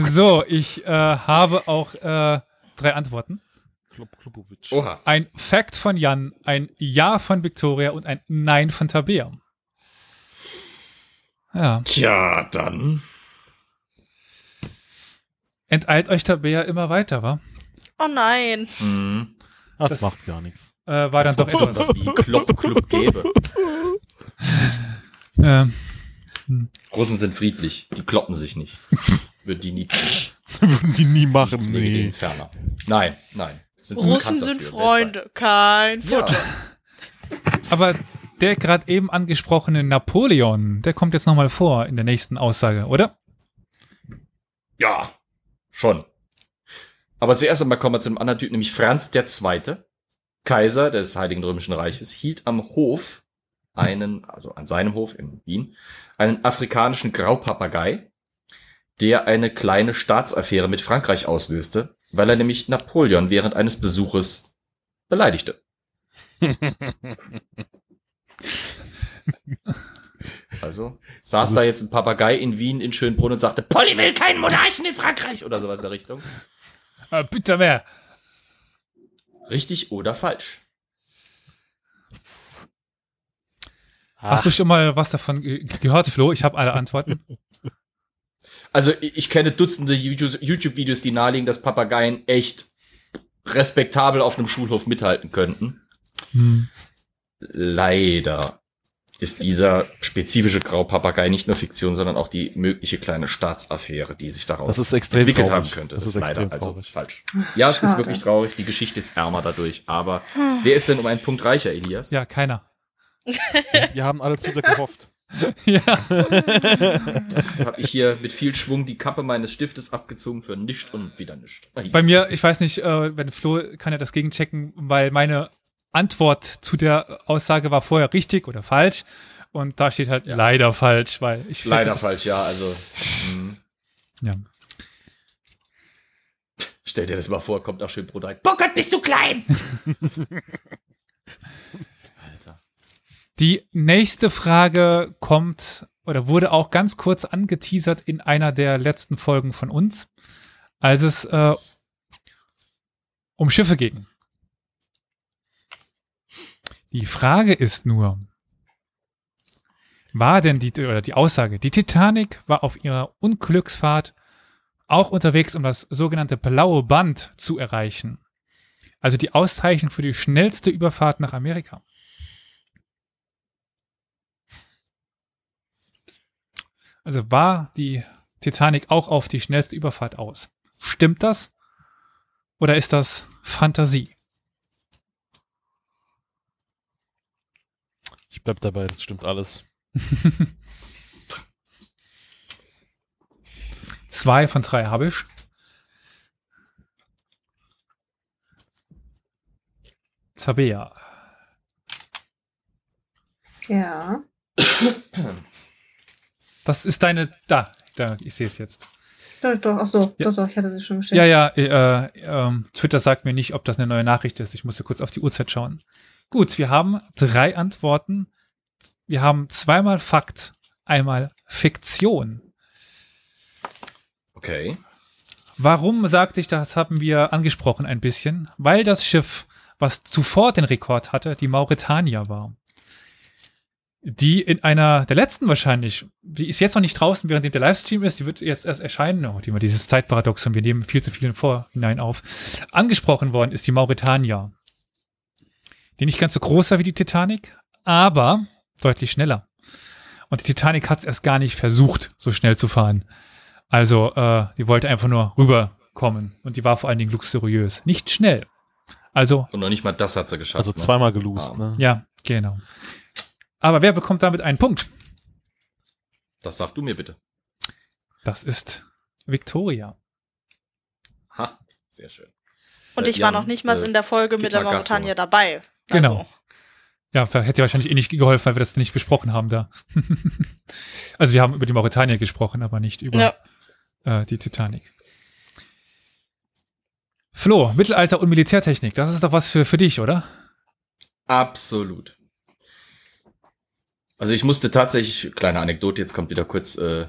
So, ich äh, habe auch äh, drei Antworten. Klub, Klubowitsch. Oha. Ein Fact von Jan, ein Ja von Victoria und ein Nein von Tabea. Ja, Tja, dann. enteilt euch Tabea immer weiter, wa? Oh nein. Hm. Das, das- macht gar nichts. Äh, war dann doch Als ob etwas. es wie Klopp Club gäbe. <laughs> Ähm, Russen sind friedlich. Die kloppen sich nicht. <laughs> Würde die nie tun. Würden die nie machen, Nichts nee. ferner. Nein, nein. Sind sie Russen sind Freunde, kein weltweit. Futter. <laughs> aber der gerade eben angesprochene Napoleon, der kommt jetzt nochmal vor in der nächsten Aussage, oder? Ja. ja, schon. Aber zuerst einmal kommen wir zu einem anderen Typ, nämlich Franz II., Kaiser des Heiligen Römischen Reiches, hielt am Hof einen, also an seinem Hof in Wien, einen afrikanischen Graupapagei, der eine kleine Staatsaffäre mit Frankreich auslöste, weil er nämlich Napoleon während eines Besuches beleidigte. Also saß da jetzt ein Papagei in Wien in Schönbrunn und sagte, Polly will keinen Monarchen in Frankreich oder sowas in der Richtung. Äh, bitte mehr. Richtig oder falsch? Hast du schon mal was davon ge gehört, Flo? Ich habe alle Antworten. <laughs> Also ich, kenne Dutzende YouTube- YouTube-Videos, die nahelegen, dass Papageien echt respektabel auf einem Schulhof mithalten könnten. Hm. Leider ist dieser spezifische Graupapagei nicht nur Fiktion, sondern auch die mögliche kleine Staatsaffäre, die sich daraus Das ist extrem entwickelt traurig. haben könnte. Das Das, ist ist leider also traurig. falsch. Ja, es ist Schade. wirklich traurig. Die Geschichte ist ärmer dadurch. Aber wer ist denn um einen Punkt reicher, Elias? Ja, keiner. <laughs> Wir haben alle zu sehr gehofft. <laughs> ja. Habe ich hier mit viel Schwung die Kappe meines Stiftes abgezogen für nichts und wieder nichts. Bei mir, ich weiß nicht, äh, wenn Flo kann ja das gegenchecken, weil meine Antwort zu der Aussage war vorher richtig oder falsch. Und da steht halt Ja. leider falsch, weil ich Leider <laughs> falsch, ja. Also hm. Ja. stell dir das mal vor, kommt nach Schönbrot rein. Bockert, bist du klein? Die nächste Frage kommt oder wurde auch ganz kurz angeteasert in einer der letzten Folgen von uns, als es äh, um Schiffe ging. Die Frage ist nur, war denn die, oder die Aussage, die Titanic war auf ihrer Unglücksfahrt auch unterwegs, um das sogenannte blaue Band zu erreichen. Also die Auszeichnung für die schnellste Überfahrt nach Amerika. Also war die Titanic auch auf die schnellste Überfahrt aus? Stimmt das? Oder ist das Fantasie? Ich bleib dabei, das stimmt alles. <laughs> Zwei von drei habe ich. Tabea. Ja. <coughs> Das ist deine. Da, da, ich sehe es jetzt. Doch, doch, ach so, Ja. doch, doch, ich hatte sie schon gestellt. Ja, ja, äh, ähm, Twitter sagt mir nicht, ob das eine neue Nachricht ist. Ich musste kurz auf die Uhrzeit schauen. Gut, wir haben drei Antworten. Wir haben zweimal Fakt, einmal Fiktion. Okay. Warum sagte ich, das haben wir angesprochen ein bisschen? Weil das Schiff, was zuvor den Rekord hatte, die Mauretania war. Die in einer der letzten wahrscheinlich, die ist jetzt noch nicht draußen, während der Livestream ist, die wird jetzt erst erscheinen, oh, die immer dieses Zeitparadoxon, wir nehmen viel zu viel im Vorhinein auf. Angesprochen worden ist die Mauretania. Die nicht ganz so groß war wie die Titanic, aber deutlich schneller. Und die Titanic hat es erst gar nicht versucht, so schnell zu fahren. Also, äh, die wollte einfach nur rüberkommen. Und die war vor allen Dingen luxuriös. Nicht schnell. Also, Und noch nicht mal das hat sie geschafft. Also ne? zweimal gelost, Ah. ne? ja, genau. Aber wer bekommt damit einen Punkt? Das sag du mir bitte. Das ist Victoria. Ha, sehr schön. Und Äh, ich war noch nicht mal äh, in der Folge mit der Junge. dabei. Genau. Also, Ja, hätte wahrscheinlich eh nicht geholfen, weil wir das nicht besprochen haben da. <laughs> also wir haben über die Mauretania gesprochen, aber nicht über Ja. äh, die Titanic. Flo, Mittelalter und Militärtechnik, das ist doch was für, für dich, oder? Absolut. Also ich musste tatsächlich, kleine Anekdote, jetzt kommt wieder kurz äh,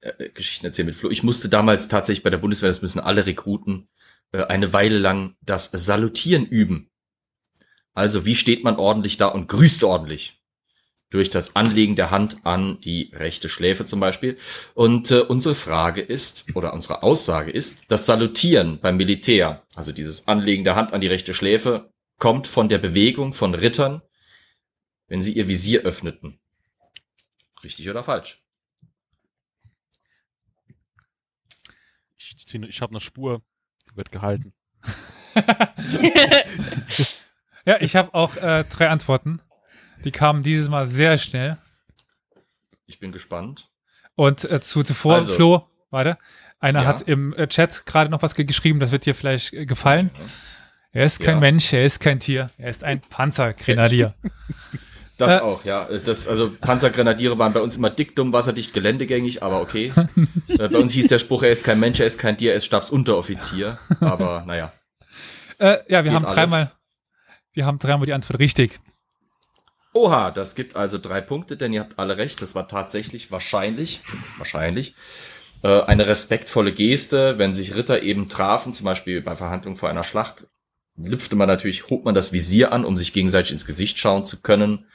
äh, Geschichten erzählen mit Flo. Ich musste damals tatsächlich bei der Bundeswehr, das müssen alle Rekruten, äh, eine Weile lang das Salutieren üben. Also wie steht man ordentlich da und grüßt ordentlich? Durch das Anlegen der Hand an die rechte Schläfe zum Beispiel. Und äh, unsere Frage ist, oder unsere Aussage ist, das Salutieren beim Militär, also dieses Anlegen der Hand an die rechte Schläfe, kommt von der Bewegung von Rittern, wenn sie ihr Visier öffneten. Richtig oder falsch? Ich, ich habe eine Spur, die wird gehalten. <laughs> Ja, ich habe auch äh, drei Antworten. Die kamen dieses Mal sehr schnell. Ich bin gespannt. Und äh, zu, zuvor, Also- Flo, warte, einer Ja. hat im äh, Chat gerade noch was ge- geschrieben, das wird dir vielleicht äh, gefallen. Er ist kein Ja. Mensch, er ist kein Tier, er ist ein Panzergrenadier. <laughs> Das Äh. auch, ja. Das, also Panzergrenadiere waren bei uns immer dick, dumm, wasserdicht, geländegängig, aber okay. <laughs> äh, bei uns hieß der Spruch, er ist kein Mensch, er ist kein Tier, er ist Stabsunteroffizier. Aber naja. äh, ja, wir haben alles. dreimal, wir haben dreimal die Antwort richtig. Oha, das gibt also drei Punkte, denn ihr habt alle recht. Das war tatsächlich wahrscheinlich, wahrscheinlich, äh, eine respektvolle Geste, wenn sich Ritter eben trafen, zum Beispiel bei Verhandlungen vor einer Schlacht, lüpfte man natürlich, hob man das Visier an, um sich gegenseitig ins Gesicht schauen zu können.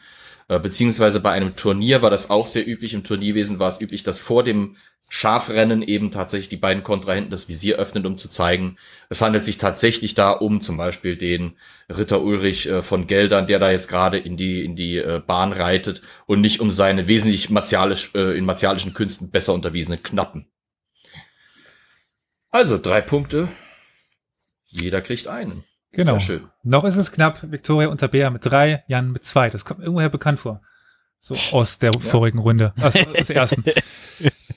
Äh, beziehungsweise bei einem Turnier war das auch sehr üblich. Im Turnierwesen war es üblich, dass vor dem Schafrennen eben tatsächlich die beiden Kontrahenten das Visier öffnen, um zu zeigen, es handelt sich tatsächlich da um zum Beispiel den Ritter Ulrich äh, von Geldern, der da jetzt gerade in die, in die äh, Bahn reitet und nicht um seine wesentlich martialisch, in martialischen Künsten besser unterwiesenen Knappen. Also drei Punkte. Jeder kriegt einen. Genau. Sehr schön. Noch ist es knapp, Victoria unter Bea mit drei, Jan mit zwei. Das kommt irgendwoher bekannt vor. So aus der vorigen Runde, aus, aus der ersten. <laughs>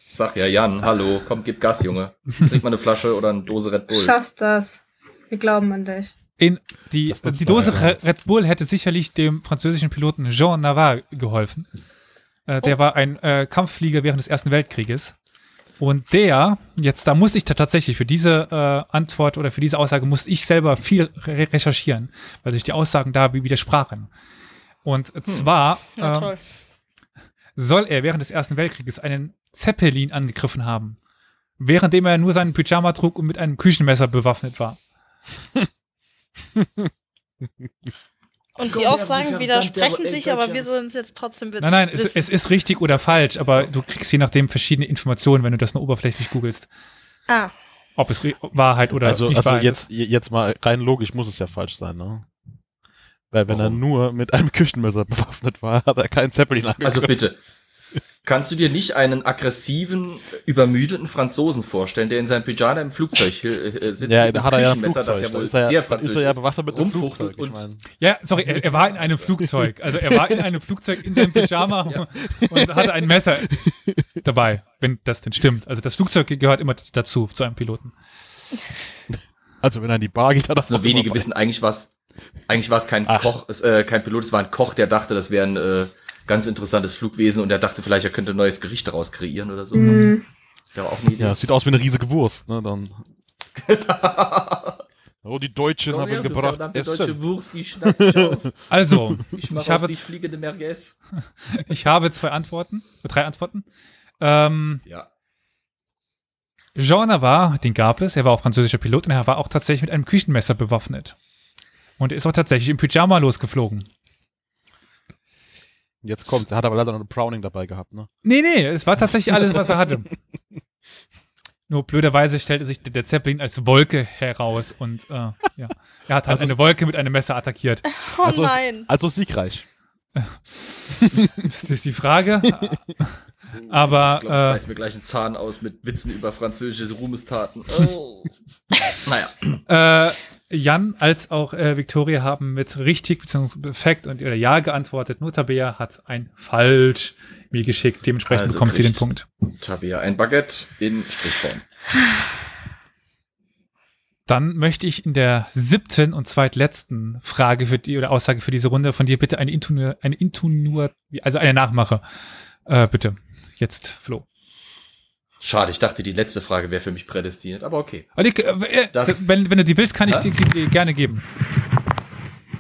Ich sag ja, Jan, hallo, komm, gib Gas, Junge. Trink mal eine Flasche oder eine Dose Red Bull. Schaffst das. Wir glauben an dich. In die, die Dose ja. Red Bull hätte sicherlich dem französischen Piloten Jean Navarre geholfen. Äh, der war ein äh, Kampfflieger während des Ersten Weltkrieges. Und der, jetzt, da musste ich ta- tatsächlich für diese äh, Antwort oder für diese Aussage musste ich selber viel re recherchieren, weil sich die Aussagen da widersprachen. Und zwar Na äh, soll er während des Ersten Weltkrieges einen Zeppelin angegriffen haben, währenddem er nur seinen Pyjama trug und mit einem Küchenmesser bewaffnet war. <laughs> Und die Aussagen widersprechen sich, aber wir sollen es jetzt trotzdem wissen. Nein, nein, es, es ist richtig oder falsch, aber du kriegst je nachdem verschiedene Informationen, wenn du das nur oberflächlich googelst. Ah, Ob es re- Wahrheit oder also nicht also Wahrheit jetzt, jetzt mal rein logisch muss es ja falsch sein, ne? Weil wenn er Warum? nur mit einem Küchenmesser bewaffnet war, hat er keinen Zeppelin angegriffen. Also bitte. Kannst du dir nicht einen aggressiven, übermüdeten Franzosen vorstellen, der in seinem Pyjama im Flugzeug äh, sitzt ja, mit da einem hat er ja ein Küchenmesser, Flugzeug. das ja wohl ist er, sehr ja- französisch ist er ja bewaffnet mit einem rumfuchtelt Flugzeug. Ich und mein, Ja, sorry, er, er war in einem Flugzeug. Also er war in einem Flugzeug in seinem Pyjama <laughs> und hatte ein Messer dabei, wenn das denn stimmt. Also das Flugzeug gehört immer dazu, zu einem Piloten. also wenn er in die Bar geht, hat er das nur wenige wissen, eigentlich war es eigentlich war es kein Ach. Koch, es, äh, kein Pilot, es war ein Koch, der dachte, das wäre ein äh, ganz interessantes Flugwesen und der dachte vielleicht, er könnte ein neues Gericht daraus kreieren oder so. Mhm. War auch eine Idee. Ja, sieht aus wie eine riesige Wurst, ne? Dann. <laughs> oh, die Deutschen Komm haben her, gebracht. verdammte Essen. deutsche Wurst, die schnapp dich auf. <laughs> Also, Ich ich aus habe, dich fliegende Merguez. <laughs> ich habe zwei Antworten, drei Antworten. Ähm, Ja. Jean Navarre, den gab es, er war auch französischer Pilot und er war auch tatsächlich mit einem Küchenmesser bewaffnet. Und er ist auch tatsächlich im Pyjama losgeflogen. Jetzt kommt, er hat aber leider noch eine Browning dabei gehabt, ne? Nee, nee, es war tatsächlich alles, was er hatte. <laughs> Nur blöderweise stellte sich der- Zeppelin als Wolke heraus und äh, ja, er hat halt Also- eine Wolke mit einem Messer attackiert. oh also, nein. Also siegreich. Das ist die Frage. <laughs> <laughs> Aber, ich glaub, ich äh, reiß mir gleich einen Zahn aus mit Witzen über französische Ruhmestaten. Oh. naja. Äh, Jan als auch äh, Victoria haben mit richtig bzw. perfekt und oder ja geantwortet. Nur Tabea hat ein falsch mir geschickt. Dementsprechend Also bekommt sie den Punkt. Tabea, ein Baguette in Strichform. Dann möchte ich in der siebten und zweitletzten Frage für die oder Aussage für diese Runde von dir bitte eine Intonur, eine Intonur, also eine Nachmache. Äh, bitte. Jetzt, Flo. Schade, ich dachte, die letzte Frage wäre für mich prädestiniert, aber okay. Aber die, äh, Das- wenn, wenn du die willst, kann ich Hä? dir, gerne geben.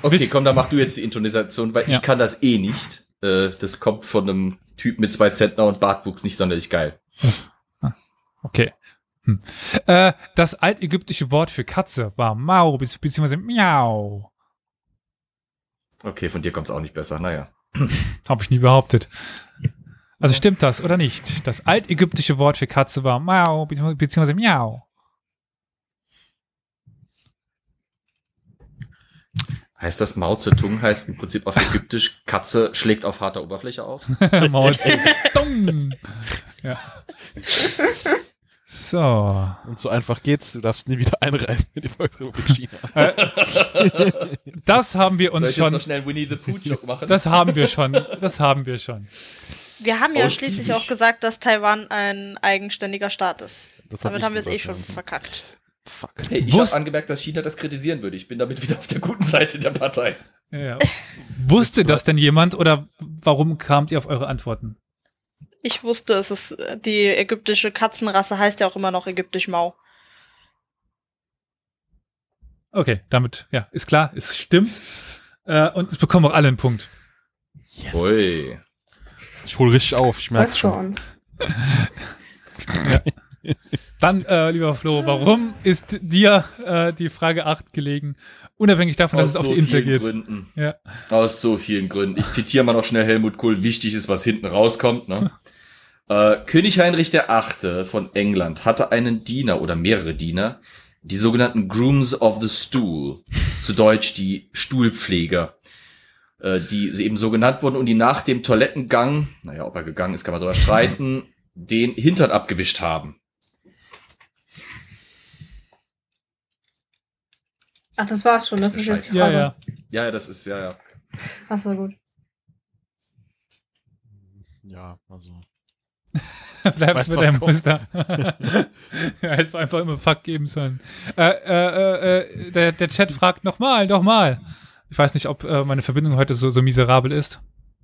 Okay, Bis- komm, dann mach du jetzt die Intonisation, weil Ja. ich kann das eh nicht. äh, das kommt von einem Typ mit zwei Zentner und Bartwuchs nicht sonderlich geil. Okay. Hm. Äh, das altägyptische Wort für Katze war Mau be- beziehungsweise Miau. Okay, von dir kommt's auch nicht besser. Naja. Habe ich nie behauptet. Also stimmt das oder nicht? Das altägyptische Wort für Katze war Mau beziehungsweise Miau. Heißt das Mao Zedong heißt im Prinzip auf Ägyptisch Katze schlägt auf harter Oberfläche auf? <laughs> <laughs> Mao Zedong. Ja. So. Und so einfach geht's. Du darfst nie wieder einreisen in die Volksrepublik China. <laughs> Das haben wir uns Soll ich jetzt schon. noch schnell Winnie the Pooh Joke machen? Das haben wir schon. Das haben wir schon. Wir haben ja schließlich auch gesagt, dass Taiwan ein eigenständiger Staat ist. Das hab Damit ich haben wir es eh schon verkackt. Fuck. hey, ich habe angemerkt, dass China das kritisieren würde. Ich bin damit wieder auf der guten Seite der Partei. Ja. <laughs> Wusste das denn jemand oder warum kamt ihr auf eure Antworten? Ich wusste, es ist die ägyptische Katzenrasse heißt ja auch immer noch ägyptisch Mau. Okay, damit, ja, ist klar, es stimmt. Äh, und es bekommen auch alle einen Punkt. Yes. Ui. Ich hol richtig auf, ich Was für schon. uns. <laughs> Dann, äh, lieber Flo, warum ist dir äh, die Frage 8 gelegen? Unabhängig davon, dass es auf die Insel vielen geht. Gründen. Ja. Aus so vielen Gründen. Ich zitiere mal noch schnell Helmut Kohl. Wichtig ist, was hinten rauskommt. Ne? <laughs> äh, König Heinrich VIII. von England hatte einen Diener oder mehrere Diener, die sogenannten Grooms of the Stool, zu Deutsch die Stuhlpfleger, äh, die sie eben so genannt wurden und die nach dem Toilettengang, naja, ob er gegangen ist, kann man darüber streiten, <laughs> den Hintern abgewischt haben. Ach, das war's schon. Das ist jetzt die Ja, Frage. ja. Ja, ja, das ist, ja, ja. Ach so, gut. Ja, also. <laughs> Bleibst Weißt, mit deinem. Muster. ja, hättest du einfach immer Fuck geben sollen. Äh, äh, äh, der, der Chat fragt nochmal, nochmal. Ich weiß nicht, ob äh, meine Verbindung heute so, so miserabel ist.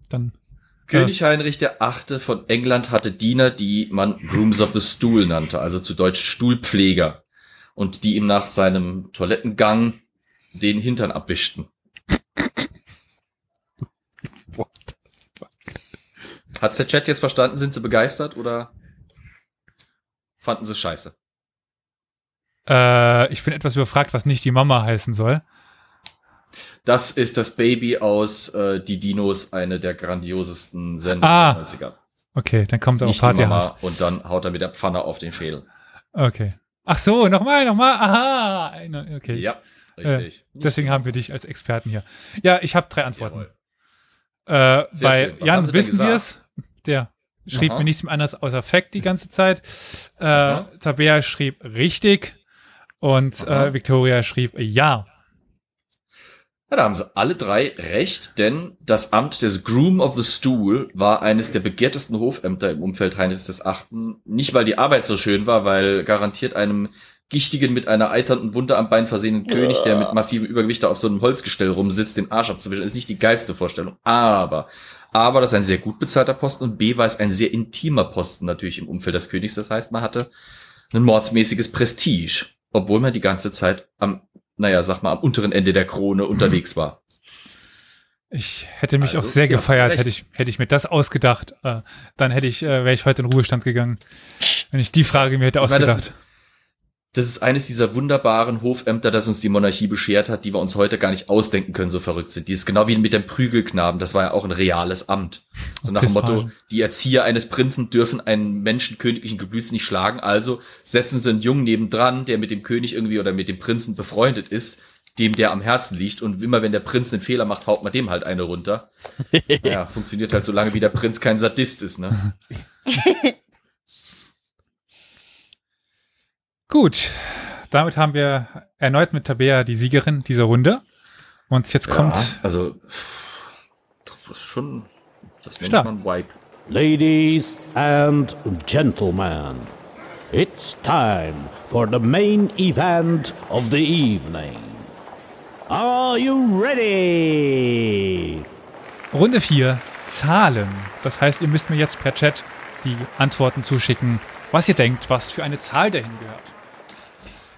Dann. König Heinrich VIII. von England hatte Diener, die man Grooms of the Stool nannte, also zu Deutsch Stuhlpfleger. Und die ihm nach seinem Toilettengang den Hintern abwischten. What? Hat's der Chat jetzt verstanden? Sind sie begeistert oder fanden sie scheiße? Äh, ich bin etwas überfragt, was nicht die Mama heißen soll. Das ist das Baby aus äh, Die Dinos, eine der grandiosesten Sendungen Ah. der 90er. Okay, dann kommt Nicht die Party Mama und dann haut er mit der Pfanne auf den Schädel. Okay. Ach so, nochmal, nochmal. Aha. Okay. Ja, richtig. Deswegen haben wir dich als Experten hier. Ja, ich habe drei Antworten. Äh, bei Jan Sie wissen wir gesagt? es. Der schrieb Aha. mir nichts mehr anderes außer Fact die ganze Zeit. Äh. Tabea schrieb richtig und äh, Victoria schrieb ja. Ja, da haben sie alle drei recht, denn das Amt des Groom of the Stool war eines der begehrtesten Hofämter im Umfeld Heinrichs des Achten. Nicht, weil die Arbeit so schön war, weil garantiert einem gichtigen, mit einer eiternden Wunde am Bein versehenen König, der mit massivem Übergewicht auf so einem Holzgestell rumsitzt, den Arsch abzuwischen, ist nicht die geilste Vorstellung. Aber, aber das ist ein sehr gut bezahlter Posten und B war es ein sehr intimer Posten natürlich im Umfeld des Königs. Das heißt, man hatte ein mordsmäßiges Prestige, obwohl man die ganze Zeit am naja, sag mal, am unteren Ende der Krone unterwegs war. Ich hätte mich Also, auch sehr ja, gefeiert, hätte ich, hätte ich mir das ausgedacht. Äh, dann hätte ich, äh, wäre ich heute in Ruhestand gegangen. Wenn ich die Frage mir hätte Ich meine, ausgedacht. ist, das ist eines dieser wunderbaren Hofämter, das uns die Monarchie beschert hat, die wir uns heute gar nicht ausdenken können, so verrückt sind. Die ist genau wie mit dem Prügelknaben, das war ja auch ein reales Amt. So nach dem Motto, die Erzieher eines Prinzen dürfen einen Menschen königlichen Geblüts nicht schlagen, also setzen sie einen Jungen nebendran, der mit dem König irgendwie oder mit dem Prinzen befreundet ist, dem der am Herzen liegt und immer wenn der Prinz einen Fehler macht, haut man dem halt eine runter. <laughs> ja, funktioniert halt so lange, wie der Prinz kein Sadist ist, ne? <laughs> Gut, damit haben wir erneut mit Tabea die Siegerin dieser Runde. Und jetzt kommt Ja, also, das ist schon, das nennt Stark. man Wipe. Ladies and gentlemen, it's time for the main event of the evening. Are you ready? Runde 4, Zahlen. Das heißt, ihr müsst mir jetzt per Chat die Antworten zuschicken, was ihr denkt, was für eine Zahl dahin gehört.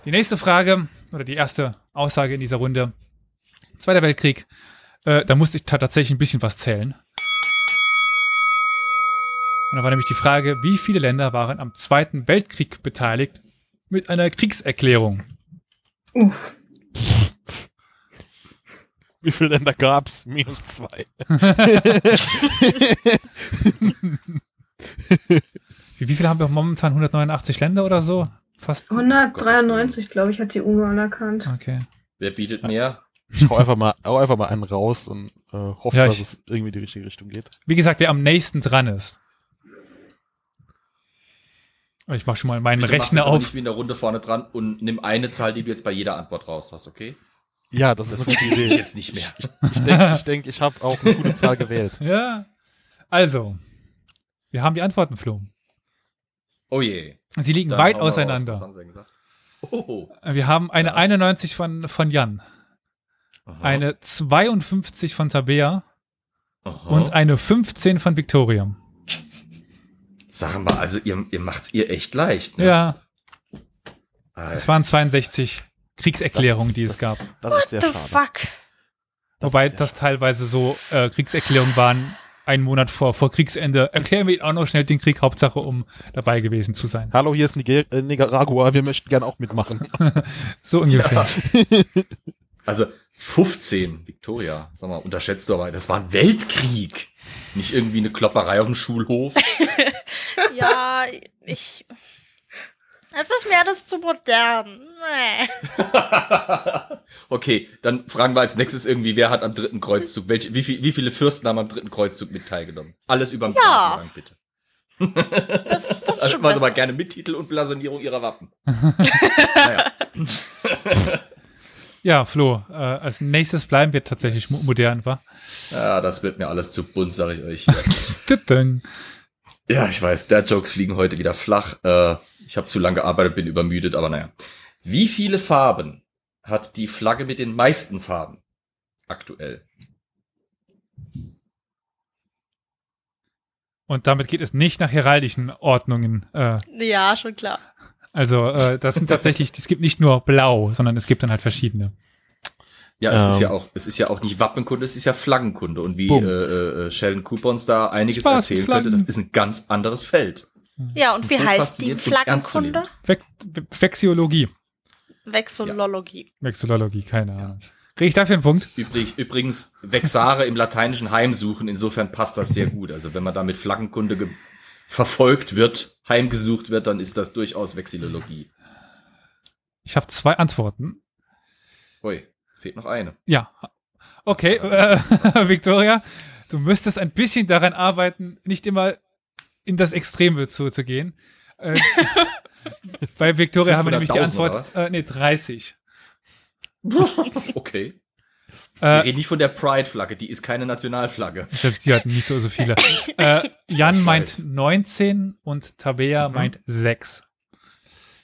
Die nächste Frage oder die erste Aussage in dieser Runde. Zweiter Weltkrieg. Äh, da musste ich ta- tatsächlich ein bisschen was zählen. Und da war nämlich die Frage, wie viele Länder waren am Zweiten Weltkrieg beteiligt mit einer Kriegserklärung? Uff. Wie viele Länder gab's? Minus zwei. <laughs> Wie, wie viele haben wir momentan? 189 Länder oder so? Fast. 193, glaube ich, hat die UNO anerkannt. Okay. Wer bietet mehr? Ich hau einfach mal, hau einfach mal einen raus und äh, hoffe, Ja, dass ich- es irgendwie in die richtige Richtung geht. Wie gesagt, wer am nächsten dran ist. Ich mache schon mal meinen Bitte Rechner auf. nicht wie in der Runde vorne dran und nimm eine Zahl, die du jetzt bei jeder Antwort raus hast, okay? Ja, das ist Das eine gute Idee. jetzt nicht mehr. Ich denke, <laughs> ich, denk, ich habe auch eine gute Zahl gewählt. Ja. Also, wir haben die Antworten, Flo. Oh je. Sie liegen Dann weit wir raus. auseinander. Was haben? Oh. Wir haben eine Ja. 91 von, von Jan, Aha. eine 52 von Tabea Aha. und eine 15 von Victoria. Sag mal, also ihr, ihr macht's ihr echt leicht. Ne? Ja, es waren 62 Kriegserklärungen, die es gab. Das ist sehr The schade. fuck? Wobei ist ja das teilweise so äh, Kriegserklärungen waren, einen Monat vor, vor Kriegsende. Erklären wir Ihnen auch noch schnell den Krieg, Hauptsache um dabei gewesen zu sein. Hallo, hier ist Niger äh, Nicaragua, wir möchten gerne auch mitmachen. <laughs> So ungefähr. <laughs> Also 15, Victoria, sag mal, unterschätzt du aber, das war ein Weltkrieg. Nicht irgendwie eine Klopperei auf dem Schulhof. <laughs> Ja, ich. Es ist mir alles zu modern. Nee. <laughs> okay, dann fragen wir als nächstes irgendwie, wer hat am dritten Kreuzzug, welche, wie, viel, wie viele Fürsten haben am dritten Kreuzzug mit teilgenommen? Alles über den Ja. Blasonierung, bitte. Das, das ist Also schon Sie mal gerne mit Titel und Blasonierung ihrer Wappen. <laughs> naja. <laughs> Ja, Flo, äh, als nächstes bleiben wir tatsächlich mo- modern, wa? Ja, das wird mir alles zu bunt, sage ich euch. Ja, ich weiß, der Jokes fliegen heute wieder flach. Äh, ich habe zu lange gearbeitet, bin übermüdet, aber naja. Wie viele Farben hat die Flagge mit den meisten Farben aktuell? Und damit geht es nicht nach heraldischen Ordnungen. Äh, Ja, schon klar. also äh, das sind tatsächlich, es gibt nicht nur blau, sondern es gibt dann halt verschiedene. Ja, es ist Ähm. ja auch, es ist ja auch nicht Wappenkunde, es ist ja Flaggenkunde. Und wie äh, äh, Sheldon Coupons da einiges Spaß, erzählen Flaggen. könnte, das ist ein ganz anderes Feld. Ja, und wie Voll heißt die und. Flaggenkunde? Ve Vexiologie. Vexillologie. Vexillologie, keine Ahnung. Kriege ich dafür einen Punkt? Übrig, übrigens, Vexare im lateinischen Heimsuchen, insofern passt das sehr gut. Also wenn man da mit Flaggenkunde ge- verfolgt wird, heimgesucht wird, dann ist das durchaus Vexillologie. Ich habe zwei Antworten. Ui, fehlt noch eine. Ja. Okay, äh, <laughs> Victoria, du müsstest ein bisschen daran arbeiten, nicht immer in das Extreme zu, zu gehen. Äh, <laughs> bei Victoria haben wir nämlich die 500.000 Antwort, äh, nee, 30. <laughs> Okay. Wir Äh, reden nicht von der Pride-Flagge, die ist keine Nationalflagge. selbst die hatten nicht so, so viele. <laughs> Äh, Jan meint weiß. 19 und Tabea Mhm. meint 6.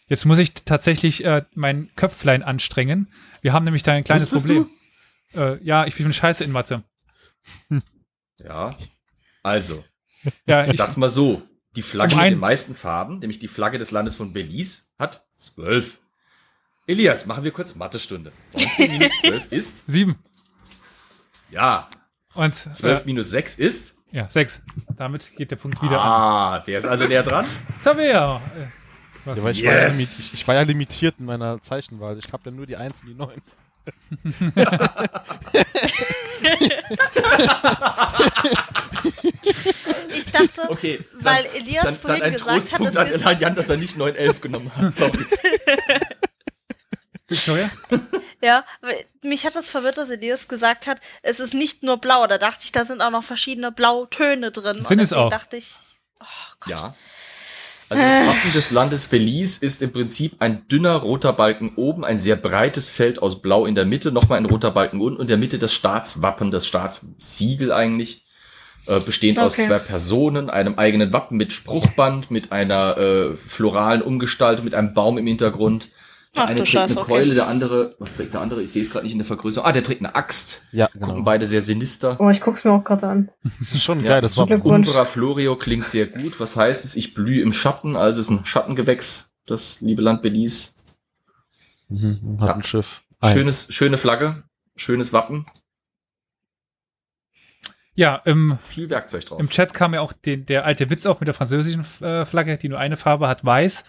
Jetzt muss ich tatsächlich äh, mein Köpflein anstrengen. Wir haben nämlich da ein kleines Wusstest Problem. Äh, ja, ich bin scheiße in Mathe. Ja. Also, Ja, ich ich, sag's mal so. Die Flagge Um mit den meisten Farben, nämlich die Flagge des Landes von Belize, hat zwölf. Elias, machen wir kurz Mathestunde. 19 minus <laughs> 12 ist, sieben. ja, Und 12 äh, minus 6 ist, ja, sechs. Damit geht der Punkt wieder an. ah, der ist also näher dran. Tabea. Äh, was? Ja, weil ich, war ja Yes. limit, ich, ich war ja limitiert in meiner Zeichenwahl. Ich habe ja nur die 1 und die 9. Ich dachte, Okay. weil Elias vorhin ein gesagt hat, Trostpunkt es an ist, Jan, dass er nicht 911 genommen hat. Sorry. Victoria? ja, mich hat das verwirrt, dass Elias gesagt hat, es ist nicht nur blau. Da dachte ich, da sind auch noch verschiedene Blautöne drin. Sind und es deswegen auch. dachte ich, oh Gott. Ja. Also das Wappen des Landes Belize ist im Prinzip ein dünner roter Balken oben, ein sehr breites Feld aus Blau in der Mitte, nochmal ein roter Balken unten und in der Mitte das Staatswappen, das Staatssiegel eigentlich, äh, bestehend aus Okay. zwei Personen, einem eigenen Wappen mit Spruchband, mit einer äh, floralen Umgestaltung, mit einem Baum im Hintergrund. Der Ach eine trägt Scheiße, eine okay. Keule, der andere, was trägt der andere? Ich sehe es gerade nicht in der Vergrößerung. Ah, der trägt eine Axt. Ja, Gucken genau. beide sehr sinister. Oh, ich guck's mir auch gerade an. <laughs> Das ist schon Ja, geil. Das war. Umbra Florio klingt sehr gut. Was heißt es? Ich blühe im Schatten, also ist ein Schattengewächs, das liebe Land Belize. mhm, hat Ja. ein Schiff. Eins. Schönes, schöne Flagge, schönes Wappen. Ja, im, Viel Werkzeug drauf. im Chat kam ja auch den, der alte Witz auf mit der französischen äh, Flagge, die nur eine Farbe hat, weiß.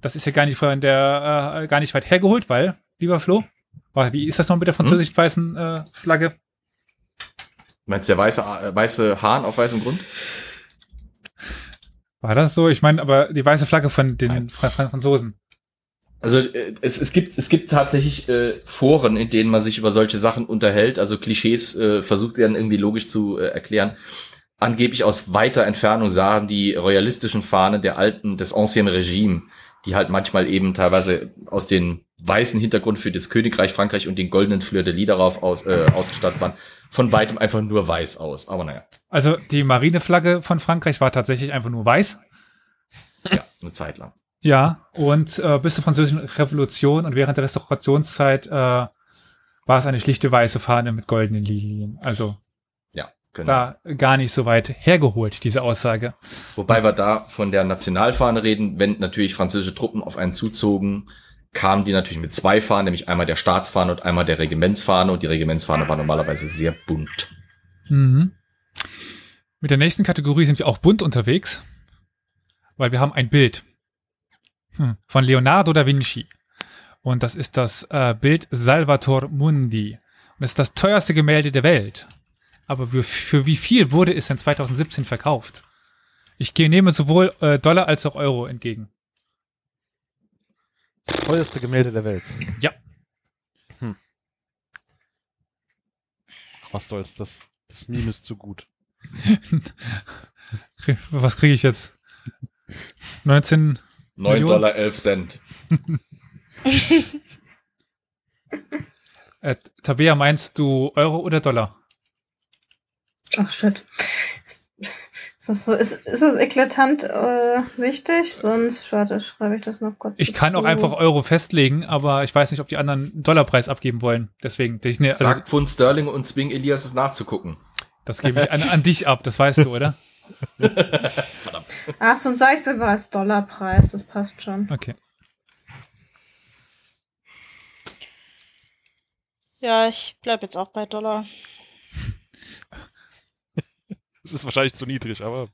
Das ist ja gar nicht von der, äh, gar nicht weit hergeholt, weil, lieber Flo, wie ist das noch mit der französischen weißen äh, Flagge? Meinst du der weiße, äh, weiße Hahn auf weißem Grund? War das so? Ich meine, aber die weiße Flagge von den Fra Fra Franzosen. Also äh, es, es gibt es gibt tatsächlich äh, Foren, in denen man sich über solche Sachen unterhält, also Klischees äh, versucht werden irgendwie logisch zu äh, erklären. Angeblich aus weiter Entfernung sahen die royalistischen Fahnen der alten des Ancien Regime, die halt manchmal eben teilweise aus den weißen Hintergrund für das Königreich Frankreich und den goldenen Fleur de Lis darauf aus, äh, ausgestattet waren, von weitem einfach nur weiß aus. Aber naja, Also die Marineflagge von Frankreich war tatsächlich einfach nur weiß. ja, eine Zeit lang. Ja, und äh, bis zur französischen Revolution und während der Restaurationszeit äh, war es eine schlichte weiße Fahne mit goldenen Linien. Also genau. da gar nicht so weit hergeholt, diese Aussage. Wobei wir da von der Nationalfahne reden, wenn natürlich französische Truppen auf einen zuzogen, kamen die natürlich mit zwei Fahnen, nämlich einmal der Staatsfahne und einmal der Regimentsfahne und die Regimentsfahne war normalerweise sehr bunt. Mhm. Mit der nächsten Kategorie sind wir auch bunt unterwegs, weil wir haben ein Bild hm, von Leonardo da Vinci. Und das ist das äh, Bild Salvator Mundi. Und das ist das teuerste Gemälde der Welt. Aber für, für wie viel wurde es denn 2017 verkauft? Ich gehe, nehme sowohl äh, Dollar als auch Euro entgegen. Teuerste Gemälde der Welt. Ja. Hm. Was soll's, das, das Meme ist zu gut. <laughs> Was kriege ich jetzt? 19. 9 Millionen? Dollar 11 Cent. <laughs> Äh, Tabea, meinst du Euro oder Dollar? Ach shit. Ist das so, ist, ist das eklatant äh, wichtig? Sonst, warte, schreibe ich das noch kurz. Ich kann auch dazu. einfach Euro festlegen, aber ich weiß nicht, ob die anderen einen Dollarpreis abgeben wollen. Deswegen, das, ne, also, Sag Pfund Sterling und zwing Elias es nachzugucken. das gebe ich an, an dich ab, das weißt du, oder? <laughs> Ach, sonst sag ich aber als Dollarpreis, das passt schon. Okay. Ja, ich bleib jetzt auch bei Dollar. Das ist wahrscheinlich zu niedrig, aber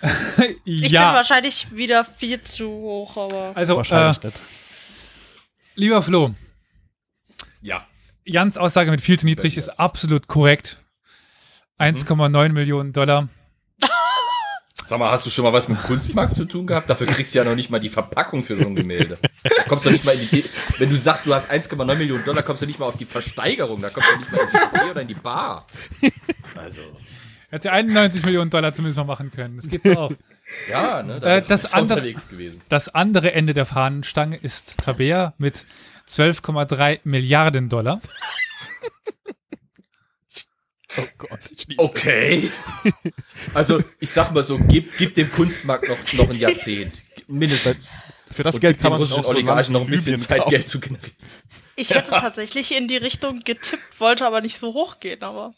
<laughs> Ich bin wahrscheinlich wieder viel zu hoch, aber. also, äh, wahrscheinlich nicht. lieber Flo, Ja. Jans Aussage mit viel zu niedrig ist absolut korrekt. 1,9 Millionen Dollar. <laughs> Sag mal, hast du schon mal was mit dem Kunstmarkt zu tun gehabt? Dafür kriegst du ja noch nicht mal die Verpackung für so ein Gemälde. Da kommst du nicht mal in die, wenn du sagst, du hast 1,9 Millionen Dollar, kommst du nicht mal auf die Versteigerung. Da kommst du nicht mal ins Café oder in die Bar. Also, Hätte ja 91 Millionen Dollar zumindest noch machen können. Das geht auch. <laughs> ja, ne? Äh, das andere- unterwegs gewesen. Das andere Ende der Fahnenstange ist Tabea mit 12,3 Milliarden Dollar. <laughs> Oh Gott. Okay. <laughs> Also, ich sag mal so, gib, gib dem Kunstmarkt noch, noch ein Jahrzehnt. Mindestens. Für das Und Geld kann man russischen so Oligarchen noch ein bisschen Zeit, kaufen. Geld zu generieren. Ich hätte tatsächlich in die Richtung getippt, wollte aber nicht so hoch gehen, aber.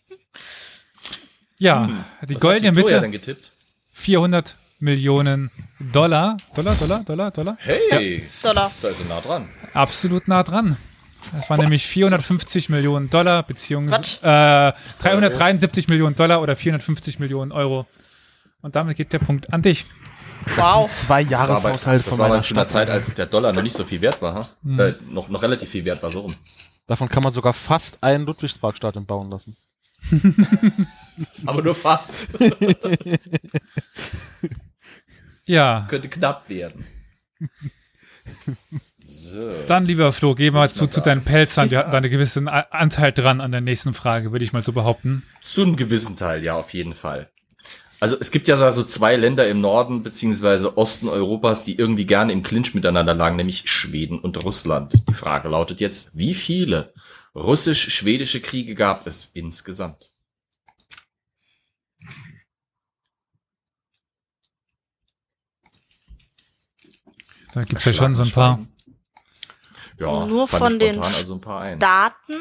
Ja, Hm. die goldene Mitte denn getippt? 400 Millionen Dollar. Dollar, Dollar, Dollar, Dollar. Hey, Dollar. da ist er nah dran. Absolut nah dran. Das waren nämlich 450 Millionen Dollar, beziehungsweise äh, 373 Millionen Dollar oder 450 Millionen Euro. Und damit geht der Punkt an dich. Wow. Zwei Das war, bei, Jahreshaushalte das von war meiner mal zu einer Stadt. Zeit, als der Dollar noch nicht so viel wert war. Ha? Hm. Äh, noch, noch relativ viel wert war, so rum. Davon kann man sogar fast ein Ludwigsparkstadion bauen lassen. <laughs> Aber nur fast. <laughs> Ja, Könnte knapp werden. So. dann lieber Flo, geh mal zu, zu deinen. Pelzern. Wir <laughs> hatten da einen gewissen Anteil dran an der nächsten Frage, würde ich mal so behaupten. Zu einem gewissen Teil, ja, auf jeden Fall. Also es gibt ja so zwei Länder im Norden beziehungsweise Osten Europas, die irgendwie gerne im Clinch miteinander lagen, nämlich Schweden und Russland. Die Frage lautet jetzt, wie viele russisch-schwedische Kriege gab es insgesamt? Da gibt's ja schon so ein paar. Ja, Nur von den also ein paar ein. Daten,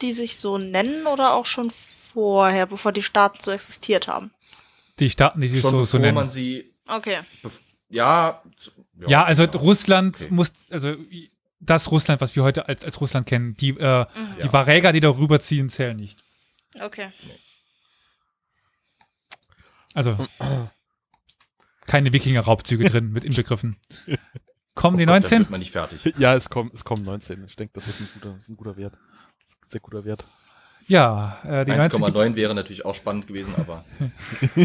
die sich so nennen oder auch schon vorher, bevor die Staaten so existiert haben? Die Staaten, die sich Schon so, so bevor man nennen. sie, Okay. bef- ja, Ja, also Russland okay. muss, also das Russland, was wir heute als, als Russland kennen, die, äh, die Ja. Varäger, die darüber ziehen, zählen nicht. Okay. Also keine Wikinger-Raubzüge drin mit inbegriffen. <laughs> Kommen die Oh Gott, dann 19? wird man nicht fertig. Ja, es kommen, es kommen 19. Ich denke, das ist ein guter, ist ein guter Wert. Ein sehr guter Wert. Ja, äh, die 19, 1,9 gibt's- wäre natürlich auch spannend gewesen, aber <laughs>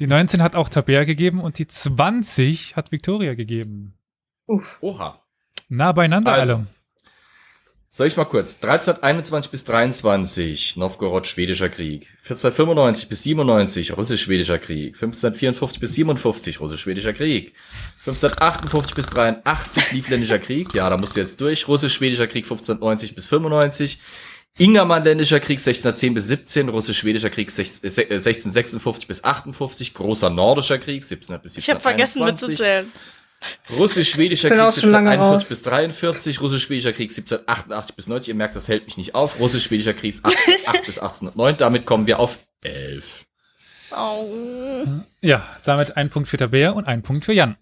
die 19 hat auch Tabea gegeben und die 20 hat Victoria gegeben. Uff. oha. Nah beieinander Also, alle. Soll ich mal kurz? 1321 bis 23, Novgorod, schwedischer Krieg. 1495 bis 97, russisch-schwedischer Krieg. 1554 bis 57, russisch-schwedischer Krieg. 1558 bis 83, Livländischer Krieg. Ja, da musst du jetzt durch. Russisch-schwedischer Krieg 1590 bis 95. Ingermanländischer Krieg 1610 bis 17, russisch-schwedischer Krieg 16- äh, 1656 bis 58, großer nordischer Krieg 1700 bis 1721. Ich habe vergessen mitzuzählen. Russisch-schwedischer Krieg auch schon lange 1741 raus. bis 43, Russisch-schwedischer Krieg 1788 bis 90. Ihr merkt, das hält mich nicht auf. Russisch-schwedischer Krieg <laughs> 1808 bis 1809. Damit kommen wir auf 11. Oh. Ja, damit ein Punkt für Tabea und ein Punkt für Jan.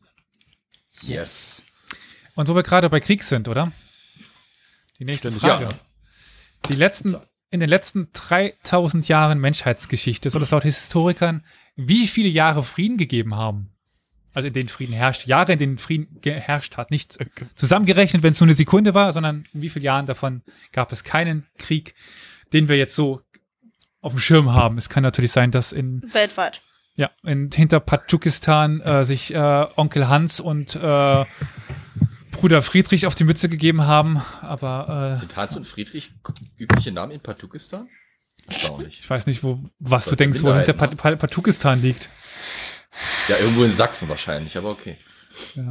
Yes. Und wo wir gerade bei Krieg sind, oder? Die nächste Ständig, Frage. ja. Die letzten, in den letzten 3000 Jahren Menschheitsgeschichte soll es laut Historikern wie viele Jahre Frieden gegeben haben? Also in denen Frieden herrscht. Jahre, in denen Frieden geherrscht hat. Nicht <laughs> zusammengerechnet, wenn es nur eine Sekunde war, sondern in wie vielen Jahren davon gab es keinen Krieg, den wir jetzt so auf dem Schirm haben. Es kann natürlich sein, dass in Weltweit. ja, in, hinter Tadschikistan äh, sich äh, Onkel Hans und äh, Bruder Friedrich auf die Mütze gegeben haben, aber äh, Sind Hans und Friedrich übliche Namen in Patukistan? Erstaunlich. ich weiß nicht, wo was du denkst, wo hinter Tadschikistan liegt. Ja, irgendwo in Sachsen wahrscheinlich, aber okay.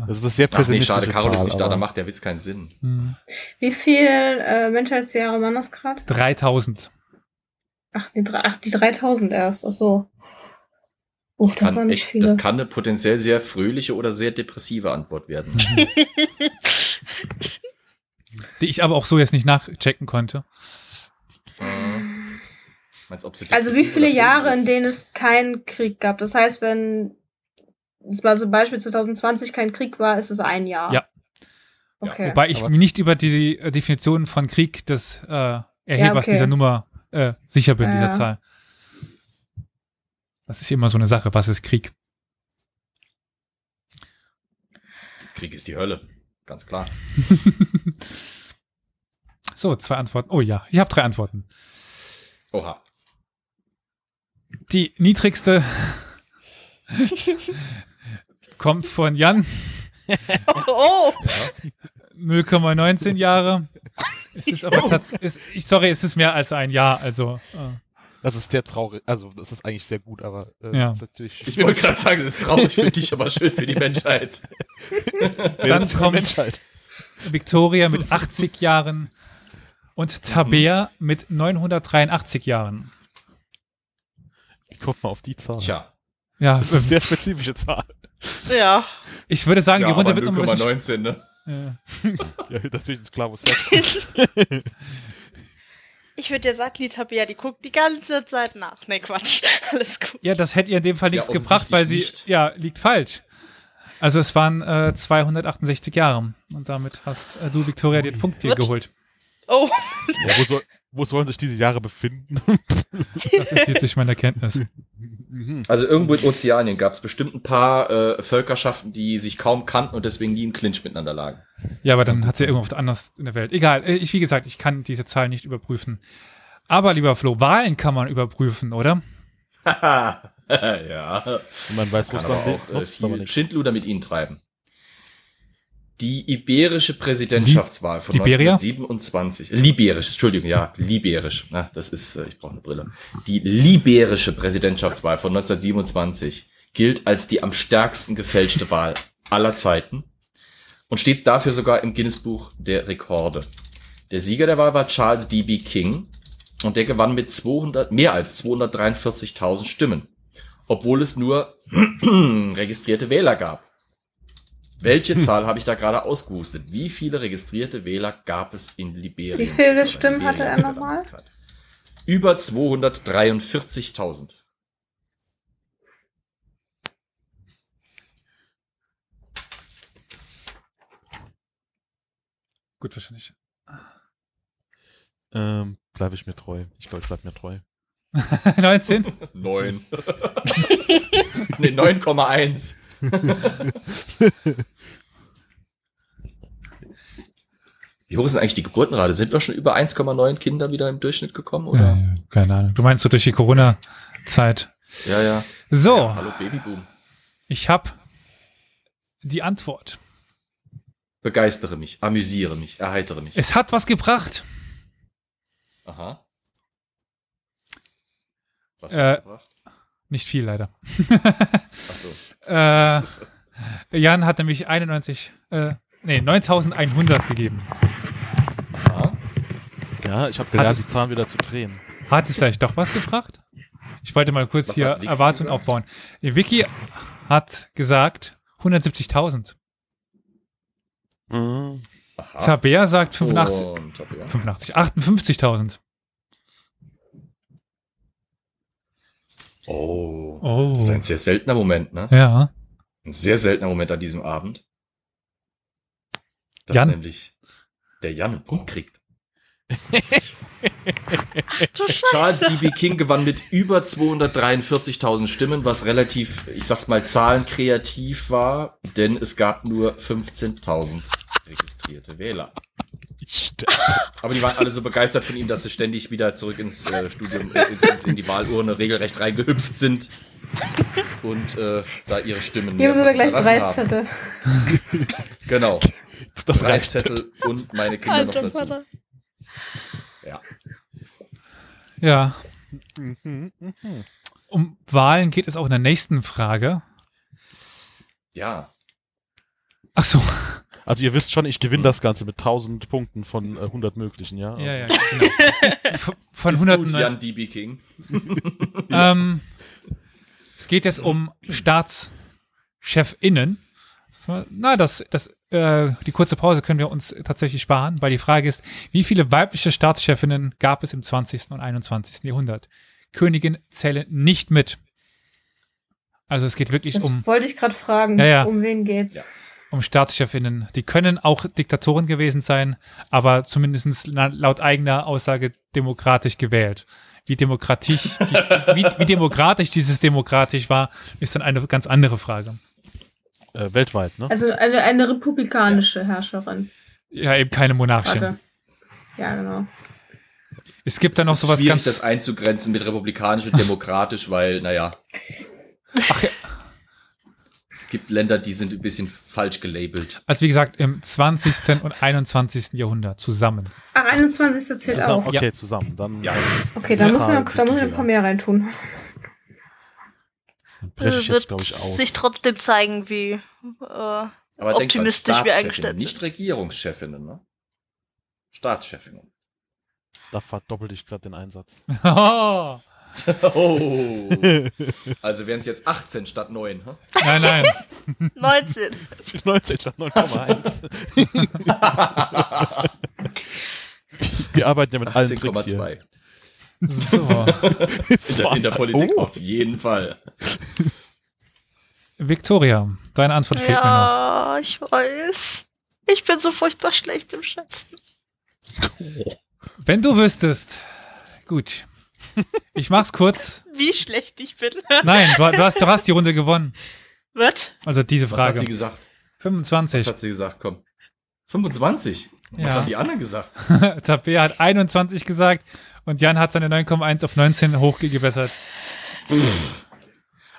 Das ist eine sehr Ach nee, schade, Carol ist Zahl, nicht da, da macht der Witz keinen Sinn. Hm. Wie viel äh, Menschheitsjahre waren das gerade? 3000. Ach, die, ach, die 3000 erst. Ach so. Uff, Das das, kann, echt, viele. das kann eine potenziell sehr fröhliche oder sehr depressive Antwort werden. Die ich aber auch so jetzt nicht nachchecken konnte. Äh, meinst, ob sie also wie viele Jahre, fröhlich in ist? denen es keinen Krieg gab? Das heißt, wenn es mal so Beispiel 2020 kein Krieg war, ist es ein Jahr. Ja. Okay. Wobei ich Aber- mir nicht über die äh, Definition von Krieg des äh, Erhebers okay. dieser Nummer äh, sicher bin, Ja, dieser ja. Zahl. Das ist immer so eine Sache. Was ist Krieg? Krieg ist die Hölle. Ganz klar. <laughs> So, zwei Antworten. Oh ja, ich habe drei Antworten. Oha. Die niedrigste kommt von Jan, Oh, 0,19 Jahre. Es ist aber tatsächlich, ich, sorry, es ist mehr als ein Jahr, also äh, Das ist sehr traurig. Also, das ist eigentlich sehr gut, aber äh, Ja. natürlich. Ich wollte gerade sagen, das ist traurig für dich, aber schön für die Menschheit. <laughs> Dann kommt- Menschheit. Victoria mit 80 Jahren und Tabea mit 983 Jahren. Wie kommt man auf die Zahl? Tja. Ja, Das ist eine sehr spezifische Zahl. ja. ich würde sagen, die Ja, Runde aber wird bisschen 0,19, ne? Ja. <laughs> Ja, natürlich ist klar, wo es herkommt. Ich würde dir sagen, die Tabea, die guckt die ganze Zeit nach. Nee, Quatsch. <laughs> Alles gut. Ja, das hätte ihr in dem Fall Ja, nichts gebracht, weil sie, nicht. ja, liegt falsch. Also es waren äh, 268 Jahre. Und damit hast äh, du, Victoria, den Punkt hier What? geholt. Oh, ja, wo, soll, wo sollen sich diese Jahre befinden? <laughs> Das ist jetzt nicht meine Erkenntnis. <laughs> Also irgendwo in Ozeanien gab es bestimmt ein paar äh, Völkerschaften, die sich kaum kannten und deswegen nie im Clinch miteinander lagen. Ja, aber dann hat sie irgendwo anders in der Welt. Egal, äh, ich, wie gesagt, ich kann diese Zahl nicht überprüfen. Aber, lieber Flo, Wahlen kann man überprüfen, oder? <laughs> ja. Und man weiß, Kann es aber auch äh, nicht. Schindluder mit ihnen treiben. Die iberische Präsidentschaftswahl von Liberia? 1927. Liberisch, Entschuldigung, ja, liberisch. Na, das ist, äh, ich brauche eine Brille. Die liberische Präsidentschaftswahl von 1927 gilt als die am stärksten gefälschte Wahl aller Zeiten und steht dafür sogar im Guinness-Buch der Rekorde. Der Sieger der Wahl war Charles D.B. King und der gewann mit 200, mehr als 243.000 Stimmen, obwohl es nur <clears throat> registrierte Wähler gab. Welche Zahl habe ich da gerade ausgehustet? Wie viele registrierte Wähler gab es in Liberia? Wie viele Stimmen hatte er nochmal? Über 243.000. Gut, wahrscheinlich. Ähm, bleibe ich mir treu. Ich glaube, ich bleibe mir treu. <laughs> 19? <laughs> Neun. <laughs> nee, 9,1. Wie hoch ist eigentlich die Geburtenrate? Sind wir schon über 1,9 Kinder wieder im Durchschnitt gekommen? Oder? Ja, keine Ahnung. Du meinst so durch die Corona-Zeit. Ja, ja. So, Hallo Babyboom. ich habe die Antwort. Begeistere mich, amüsiere mich, erheitere mich. Es hat was gebracht. Aha. Was Äh, hat's gebracht? Nicht viel leider. Ach so. <laughs> Äh, Jan hat nämlich 91, äh, nee, 9100 gegeben. Aha. Ja, ich habe gelernt, es- die Zahlen wieder zu drehen. Hat es vielleicht doch was gebracht? Ich wollte mal kurz Was hier Erwartungen gesagt? aufbauen. Vicky hat gesagt 170.000. Mhm. Aha. Tabea sagt 85, Und, ja. 85 58.000. Oh. Oh. Das ist ein sehr seltener Moment, ne? Ja. Ein sehr seltener Moment an diesem Abend. Dass Jan. nämlich der Jan einen Punkt kriegt. Ach du <laughs> Charles Scheiße. D.B. King gewann mit über 243.000 Stimmen, was relativ, ich sag's mal, zahlenkreativ war, denn es gab nur 15.000 registrierte Wähler. Aber die waren alle so begeistert von ihm, dass sie ständig wieder zurück ins äh, Studium, äh, ins, ins, in die Wahlurne regelrecht reingehüpft sind und äh, da ihre Stimmen Hier haben wir gleich drei haben. Zettel. <laughs> Genau, Das drei reicht. Zettel und meine Kinder noch Alter dazu. Vater. Ja. Ja. Mhm, mhm. Um Wahlen geht es auch in der nächsten Frage. ja, Ach so. Also ihr wisst schon, ich gewinne das Ganze mit 1000 Punkten von äh, 100 möglichen, ja? Ja, ja, Also, genau. <laughs> Von ist gut, 190. Jan D.B. King. <laughs> Ähm, es geht jetzt um StaatschefInnen. Na, das, das, äh, die kurze Pause können wir uns tatsächlich sparen, weil die Frage ist, wie viele weibliche Staatschefinnen gab es im 20. und 21. Jahrhundert? Königin zählen nicht mit. Also es geht wirklich Das um, wollte ich gerade fragen. Ja, ja. Um wen geht's? Ja. Um Staatschefinnen. Die können auch Diktatoren gewesen sein, aber zumindest la- laut eigener Aussage demokratisch gewählt. Wie demokratisch, dies, wie, wie demokratisch dieses demokratisch war, ist dann eine ganz andere Frage. äh, weltweit, ne? Also eine, eine republikanische Herrscherin. Ja, eben keine Monarchin. Warte. Ja, genau. Es gibt dann noch Es ist sowas schwierig, ganz. das einzugrenzen mit republikanisch und demokratisch, weil, naja. Ach ja. Es gibt Länder, die sind ein bisschen falsch gelabelt. Also wie gesagt, im 20. und 21. Jahrhundert zusammen. Ach, 21. zählt Zusammen, auch. okay, zusammen. Dann, Ja. Okay, da muss man, Zahlen da muss ich ein paar mehr reintun. dann breche ich wird jetzt, glaube ich, aus. sich trotzdem zeigen, wie äh, optimistisch wir eingestellt Nicht sind. Regierungschefinnen, ne? Staatschefinnen. Da verdoppelte ich gerade den Einsatz. <laughs> <laughs> Oh, <laughs> also wären es jetzt 18 statt 9. Hm? nein, nein. <laughs> 19. 19 <laughs> statt 9,1. Wir arbeiten ja mit allen Tricks hier. 18,2. So. In, der- in der Politik Oh. auf jeden Fall. Victoria, deine Antwort fehlt mir noch. Ja, ich weiß. Ich bin so furchtbar schlecht im Schätzen. Wenn du wüsstest. Gut. Ich mach's kurz. Wie schlecht ich bin. Nein, du, du, hast, du hast die Runde gewonnen. Was? Also diese Was hat Frage. sie gesagt? Was 25. hat sie gesagt? Komm. 25. Was Ja. haben die anderen gesagt? <laughs> Tabea hat 21 gesagt und Jan hat seine 9,1 auf 19 hochgebessert.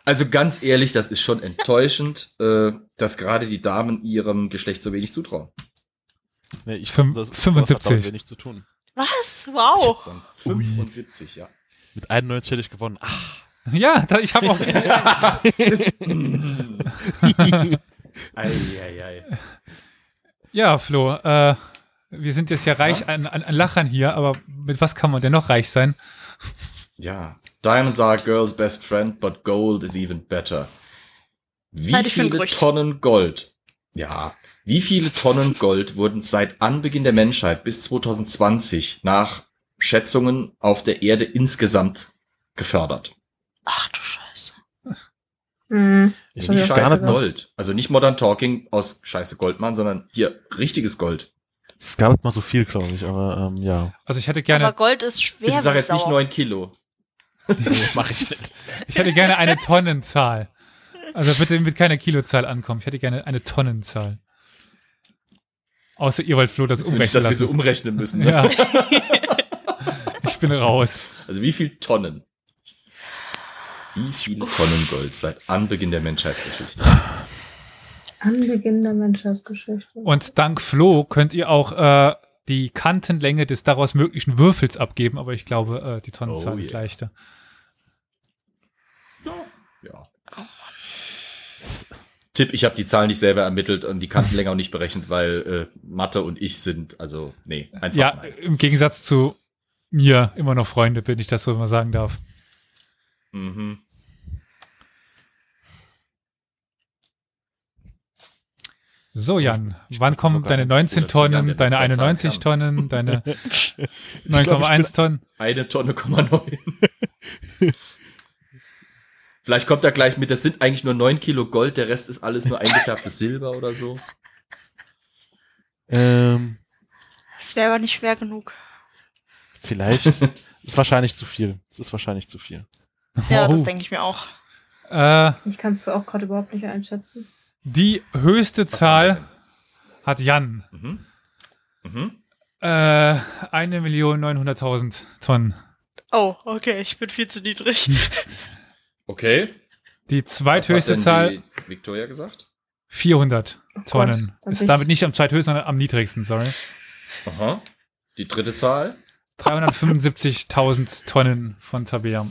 Also ganz ehrlich, das ist schon enttäuschend, äh, dass gerade die Damen ihrem Geschlecht so wenig zutrauen. Nee, ich Fünf- das, 75. Das hat damit wenig zu tun. Was? Wow. Das waren 75, ja. Mit 91 hätte ich gewonnen. Ach, Ja, da, ich habe auch. <laughs> Eieiei. ja, Flo, äh, wir sind jetzt ja reich an, an, an Lachern hier, aber mit was kann man denn noch reich sein? Ja. Diamonds are a girl's best friend, but gold is even better. Wie Halte viele. Tonnen Gold? Ja. Wie viele Tonnen Gold wurden seit Anbeginn der Menschheit bis 2020 nach Schätzungen auf der Erde insgesamt gefördert? Ach du Scheiße. Hm. ich gar Scheiße nicht, was, Gold. Also nicht Modern Talking aus Scheiße Goldmann, sondern hier richtiges Gold. das ist gar nicht mal so viel, glaube ich, aber ähm, ja. Also ich hätte gerne. Aber Gold ist schwer. Bitte sag wie jetzt nicht Sau. 9 Kilo. <laughs> Nee, mach ich nicht. Ich hätte gerne eine Tonnenzahl. Also bitte mit keiner Kilozahl ankommen. Ich hätte gerne eine Tonnenzahl. Außer ihr wollt Flo das Das nicht, umrechnen dass wir so umrechnen müssen. Ne? Ja. <laughs> bin raus. Also wie viel Tonnen? Wie viele Tonnen Gold seit Anbeginn der Menschheitsgeschichte? Anbeginn der Menschheitsgeschichte. Und dank Flo könnt ihr auch äh, die Kantenlänge des daraus möglichen Würfels abgeben, aber ich glaube, äh, die Tonnenzahl Oh ist yeah. leichter. Ja. Tipp, ich habe die Zahl nicht selber ermittelt und die Kantenlänge auch nicht berechnet, weil äh, Mathe und ich sind, also nee, einfach Ja, nein. im Gegensatz zu mir immer noch Freunde, wenn ich das so mal sagen darf. Mhm. So, Jan, wann kommen deine eins, 19 dazu lernen, Tonnen, deine zwei Zahlen 91 kann. Tonnen, deine glaub, ich 9,1 Tonnen? Eine Tonne, Komma neun. <laughs> Vielleicht kommt er gleich mit, das sind eigentlich nur neun Kilo Gold, der Rest ist alles nur eingefärbtes Silber oder so. Ähm, Es wäre aber nicht schwer genug. Vielleicht. <laughs> ist wahrscheinlich zu viel. Es ist wahrscheinlich zu viel. Ja, das Oh. denke ich mir auch. Äh, Ich kann es auch gerade überhaupt nicht einschätzen. die höchste Was Zahl hat Jan. Mhm. Mhm. Äh, eine Million neunhunderttausend Tonnen. Oh, okay, ich bin viel zu niedrig. <laughs> Okay. Die Was hat zweithöchste denn Zahl die Victoria gesagt? 400 Oh Gott, Tonnen. dann Ist damit nicht am zweithöchsten, sondern am niedrigsten, sorry. Aha. Die dritte Zahl? 375.000 Tonnen von Tabea.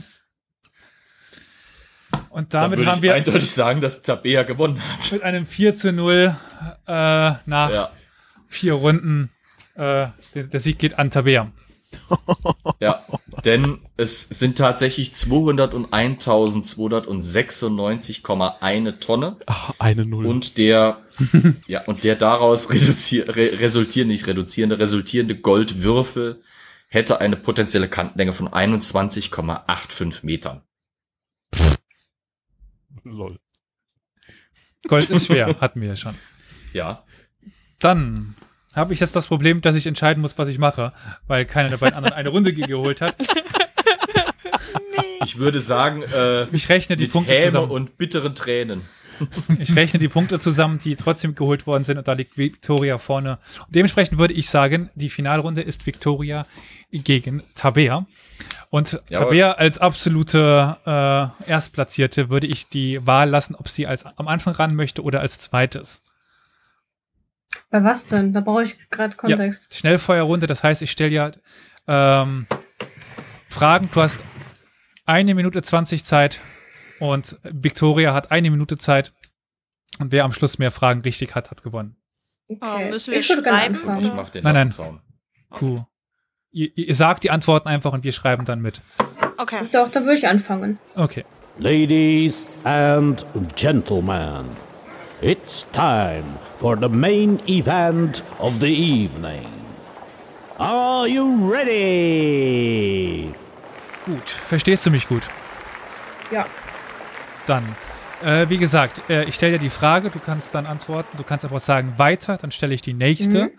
Und Dann damit würde haben ich wir eindeutig sagen, dass Tabea gewonnen hat. mit einem 4 zu 0 äh, nach Ja. vier Runden äh, der, der Sieg geht an Tabea. <laughs> Ja, denn es sind tatsächlich 201.296,1 Tonne Ach, eine Null. und der ja und der daraus <laughs> reduzier, re, resultierende, nicht reduzierende, resultierende Goldwürfel hätte eine potenzielle Kantenlänge von 21,85 Metern. Lol. Gold ist <laughs> schwer, hatten wir ja schon. Ja, Dann habe ich jetzt das Problem, dass ich entscheiden muss, was ich mache, weil keiner der beiden anderen eine Runde geholt hat. <laughs> ich würde sagen, äh, Ich rechne die mit Punkte Häme zusammen. und bitteren Tränen. <laughs> Ich rechne die Punkte zusammen, die trotzdem geholt worden sind und da liegt Victoria vorne. Und dementsprechend würde ich sagen, die Finalrunde ist Victoria gegen Tabea. Und Jawohl. Tabea als absolute äh, Erstplatzierte würde ich die Wahl lassen, ob sie als am Anfang ran möchte oder als zweites. Bei was denn? Da brauche ich gerade Kontext. Schnellfeuerrunde, das heißt, ich stelle ja ähm, Fragen. Du hast eine Minute 20 Zeit und Victoria hat eine Minute Zeit. Und wer am Schluss mehr Fragen richtig hat, hat gewonnen. Oh, müssen wir ich schreiben. Ich mach den Nein, nein. Du. Ihr, ihr sagt die Antworten einfach und wir schreiben dann mit. Okay. Doch, dann würde ich anfangen. Okay. Ladies and gentlemen, it's time for the main event of the evening. Are you ready? Gut. Verstehst du mich gut? Ja. Dann. Äh, wie gesagt, äh, ich stelle dir die Frage, du kannst dann antworten, du kannst einfach sagen weiter, dann stelle ich die nächste. Mhm.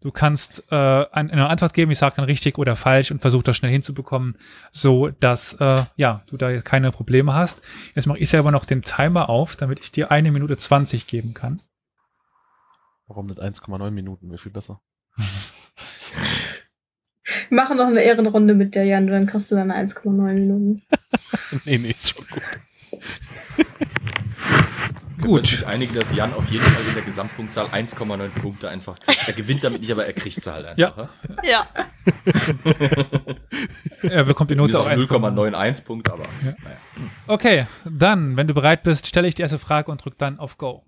Du kannst äh, ein- eine Antwort geben, ich sage dann richtig oder falsch und versuche das schnell hinzubekommen, so dass äh, ja, du da jetzt keine Probleme hast. Jetzt mache ich selber noch den Timer auf, damit ich dir eine Minute 20 geben kann. Warum nicht 1,9 Minuten? Wäre viel besser. Wir machen noch eine Ehrenrunde mit der Jan, dann kriegst du deine 1,9 Minuten. <laughs> nee, nee, ist schon gut. <laughs> Gut. können sich einigen, dass Jan auf jeden Fall in der Gesamtpunktzahl 1,9 Punkte einfach kriegt. Er gewinnt damit nicht, aber er kriegt sie halt einfach. Ja. Ja. <laughs> Er bekommt die Note auch auf 1,9. 0,91 Punkt, aber naja. Okay, dann, wenn du bereit bist, stelle ich die erste Frage und drück dann auf Go.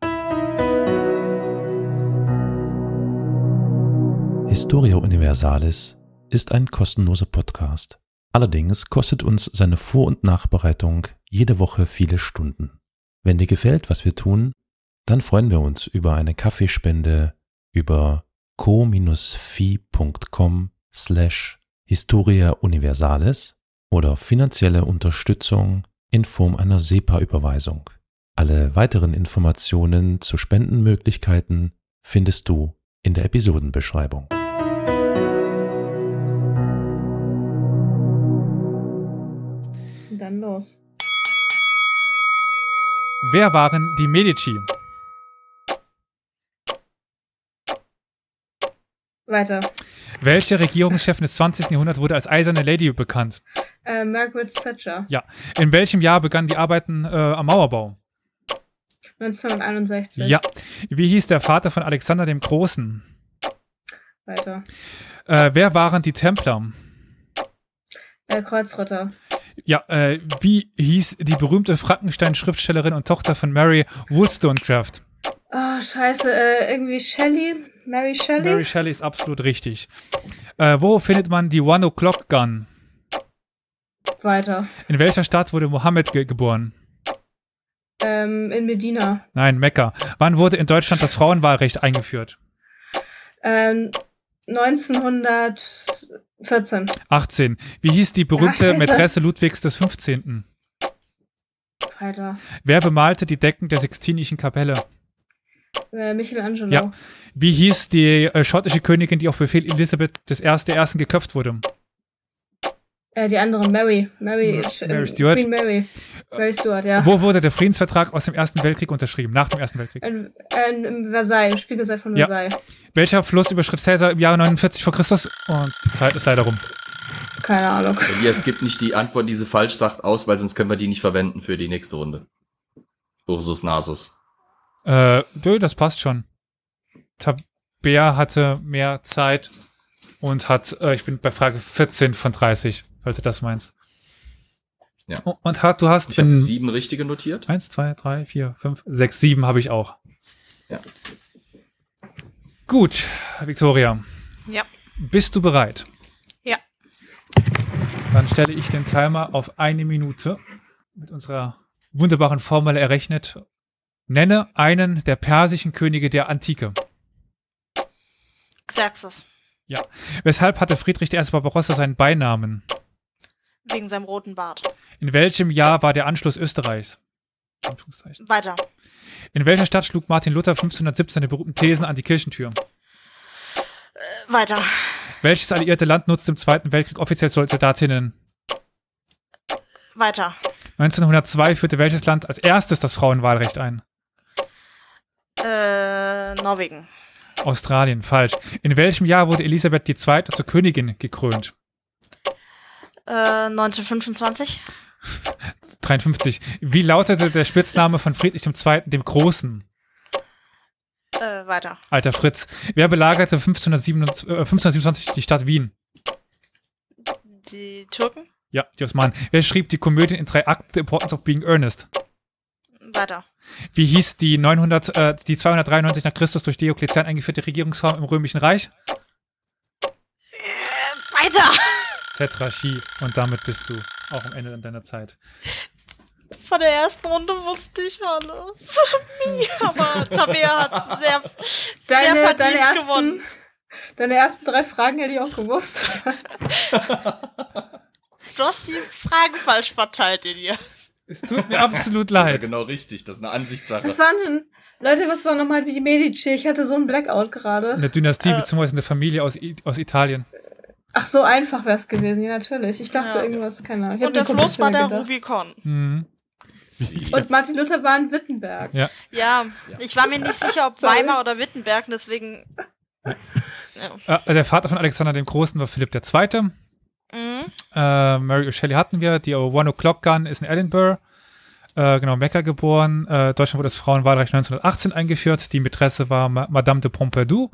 Historia Universalis ist ein kostenloser Podcast. Allerdings kostet uns seine Vor- und Nachbereitung jede Woche viele Stunden. Wenn dir gefällt, was wir tun, dann freuen wir uns über eine Kaffeespende über co-fi.com slash Historia Universalis oder finanzielle Unterstützung in Form einer SEPA-Überweisung. Alle weiteren Informationen zu Spendenmöglichkeiten findest du in der Episodenbeschreibung. Wer waren die Medici? Weiter. Welche Regierungschefin des 20. Jahrhunderts wurde als Eiserne Lady bekannt? Äh, Margaret Thatcher. Ja. In welchem Jahr begannen die Arbeiten äh, am Mauerbau? 1961. Ja. Wie hieß der Vater von Alexander dem Großen? Weiter. Äh, wer waren die Templer? Äh, Kreuzritter. Ja, äh, wie hieß die berühmte Frankenstein-Schriftstellerin und Tochter von Mary Wollstonecraft? Oh, scheiße. Äh, irgendwie Shelley? Mary Shelley? Mary Shelley ist absolut richtig. Äh, wo findet man die One O'Clock Gun? Weiter. In welcher Stadt wurde Mohammed ge geboren? Ähm, in Medina. Nein, Mekka. Wann wurde in Deutschland das Frauenwahlrecht eingeführt? Ähm, 1914. 18. Wie hieß die berühmte Ach. Mätresse Ludwigs des 15.? Weiter. Wer bemalte die Decken der Sixtinischen Kapelle? Äh, Michelangelo. Ja. Wie hieß die äh, schottische Königin, die auf Befehl Elisabeth der Ersten geköpft wurde? Äh, die andere, Mary. Mary, Ja, Sch- Mary äh, Stuart. Queen Mary. Mary Stuart, ja. Wo wurde der Friedensvertrag aus dem Ersten Weltkrieg unterschrieben? Nach dem Ersten Weltkriek. Ein, ein, im Versailles, im Spiegelseite von Ja. Versailles. Welcher Fluss überschritt Caesar im Jahre 49 vor Christus? Und die Zeit ist leider rum. Keine Ahnung. Elias gibt nicht die Antwort, die sie falsch sagt, aus, weil sonst können wir die nicht verwenden für die nächste Runde. Ursus Nasus. Äh, nö, das passt schon. Tabea hatte mehr Zeit und hat, äh, ich bin bei Frage 14 von 30, falls du das meinst. Ja. Und hat, du hast Ich habe sieben richtige notiert. 1, 2, 3, 4, 5, 6, 7 habe ich auch. Ja. Gut, Victoria. Ja. Bist du bereit? Ja. Dann stelle ich den Timer auf eine Minute mit unserer wunderbaren Formel errechnet. Nenne einen der persischen Könige der Antike. Xerxes. Weshalb hatte Friedrich I. Barbarossa seinen Beinamen? Wegen seinem roten Bart. In welchem Jahr war der Anschluss Österreichs? Weiter. In welcher Stadt schlug Martin Luther 1517 die berühmten Thesen an die Kirchentür? Weiter. Welches alliierte Land nutzte im Zweiten Weltkrieg offiziell Soldatinnen? Weiter. 1902 führte welches Land als erstes das Frauenwahlrecht ein? Äh, Norwegen. Australien, falsch. In welchem Jahr wurde Elisabeth II. zur Königin gekrönt? Äh, 1925. 53. Wie lautete der Spitzname von Friedrich II. dem Großen? Äh, weiter. Alter Fritz. Wer belagerte 1527, äh, 1527 die Stadt Wien? Die Türken. Ja, die Osmanen. Wer schrieb die Komödie in drei Akten The Importance of Being Earnest? Weiter. Wie hieß die 900, äh, die 293 nach Christus durch Diokletian eingeführte Regierungsform im Römischen Reich? Äh, weiter. Tetrarchie. Und damit bist du auch am Ende deiner Zeit. Von der ersten Runde wusste ich alles. <laughs> Aber Tabea hat sehr, sehr Deine, verdient deine, ersten, gewonnen. deine ersten drei Fragen hätte ich auch gewusst. Du hast die Fragen falsch verteilt, Elias. Es tut mir absolut Ja, leid. genau richtig. Das ist eine Ansichtssache. Was waren denn, Leute, was war nochmal die Medici? Ich hatte so einen Blackout gerade. Eine Dynastie Äh. beziehungsweise eine Familie aus, I aus Italien. Ach, so einfach wäre es gewesen, ja, natürlich. Ich dachte Ja. irgendwas, keine Ahnung. Und der Fluss war der komplett Rubicon. Mhm. Und Martin Luther war in Wittenberg. Ja. Ja, ich war mir nicht sicher, ob. <laughs> Weimar oder Wittenberg, deswegen. Ja. Äh, der Vater von Alexander dem Großen war Philipp II. Mhm. Äh, Mary Shelley hatten wir. Die One O'Clock Gun ist in Edinburgh. Äh, genau, Mecca geboren. Äh, Deutschland wurde das Frauenwahlrecht 1918 eingeführt. Die Mätresse war Ma Madame de Pompadour.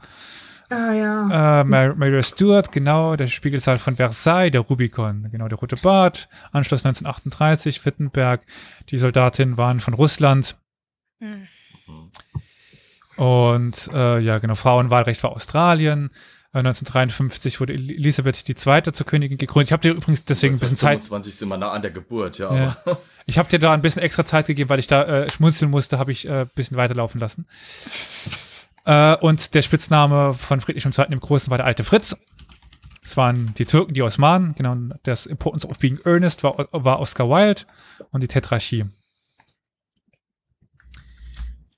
Ah, ja. Äh, Mary, Mary Stuart, genau, der Spiegelsaal von Versailles, der Rubicon, genau, der Rote Bart. Anschluss 1938, Wittenberg. Die Soldatinnen waren von Russland. Hm. Und äh, ja, genau, Frauenwahlrecht war Australien. Äh, 1953 wurde El- Elisabeth II. zur Königin gekrönt. Ich habe dir übrigens deswegen ein bisschen Zeit, 25 sind wir nah an der Geburt, ja. Ja. Aber <laughs> ich habe dir da ein bisschen extra Zeit gegeben, weil ich da äh, schmunzeln musste, habe ich äh, ein bisschen weiterlaufen lassen. Äh, und der Spitzname von Friedrich II. dem Großen war der alte Fritz. Es waren die Türken, die Osmanen, genau, das Importance of Being Earnest war, war Oscar Wilde und die Tetrarchie.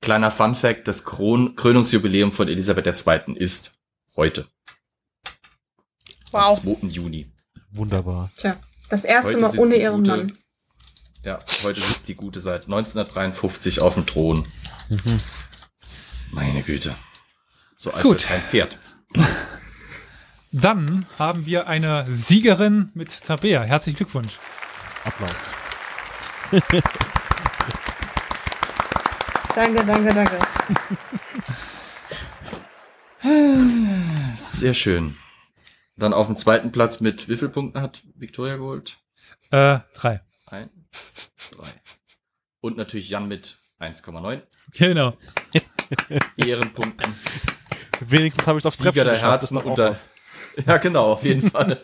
kleiner Fun Fact, das Kron Krönungsjubiläum von Elisabeth II. ist heute. Wow. Am 2. Juni. Wunderbar. Tja, das erste Heute Mal ohne ihren gute- Mann. Ja, heute sitzt die gute seit 1953 auf dem Thron. Meine Güte. So alt Gut. kein Pferd. Dann haben wir eine Siegerin mit Tabea. Herzlichen Glückwunsch. Applaus. <laughs> Danke, danke, danke. Sehr schön. Dann auf dem zweiten Platz mit wie viel Punkten hat Victoria geholt? Äh, drei. Ein, drei. Und natürlich Jan mit 1,9 Genau. <laughs> Ehrenpunkten. Wenigstens habe ich es aufs Sieger der Herzen unter. <laughs> Ja, genau, auf jeden Fall.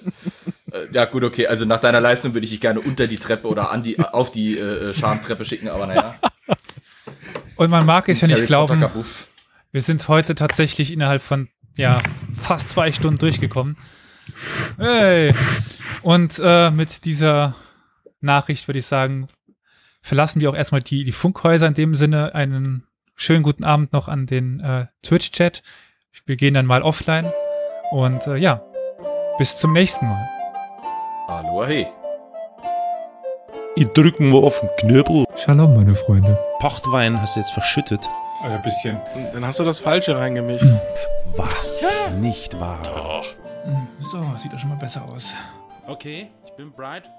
Äh, ja, gut, okay. Also nach deiner Leistung würde ich dich gerne unter die Treppe oder an die, auf die äh, Schamtreppe schicken, aber naja. Und man mag es ja nicht glauben, wir sind heute tatsächlich innerhalb von ja, fast zwei Stunden durchgekommen. Hey! Und äh, mit dieser Nachricht würde ich sagen, verlassen wir auch erstmal die, die Funkhäuser in dem Sinne. Einen schönen guten Abend noch an den äh, Twitch-Chat. Wir gehen dann mal offline. Und äh, ja, bis zum nächsten Mal. Hallo, hey. Ich drücken wir auf den Knöbel. Shalom, meine Freunde. Pochtwein hast du jetzt verschüttet. Ein bisschen. Dann hast du das Falsche reingemischt. Was? Nicht wahr. So, sieht doch schon mal besser aus. Okay, ich bin bereit.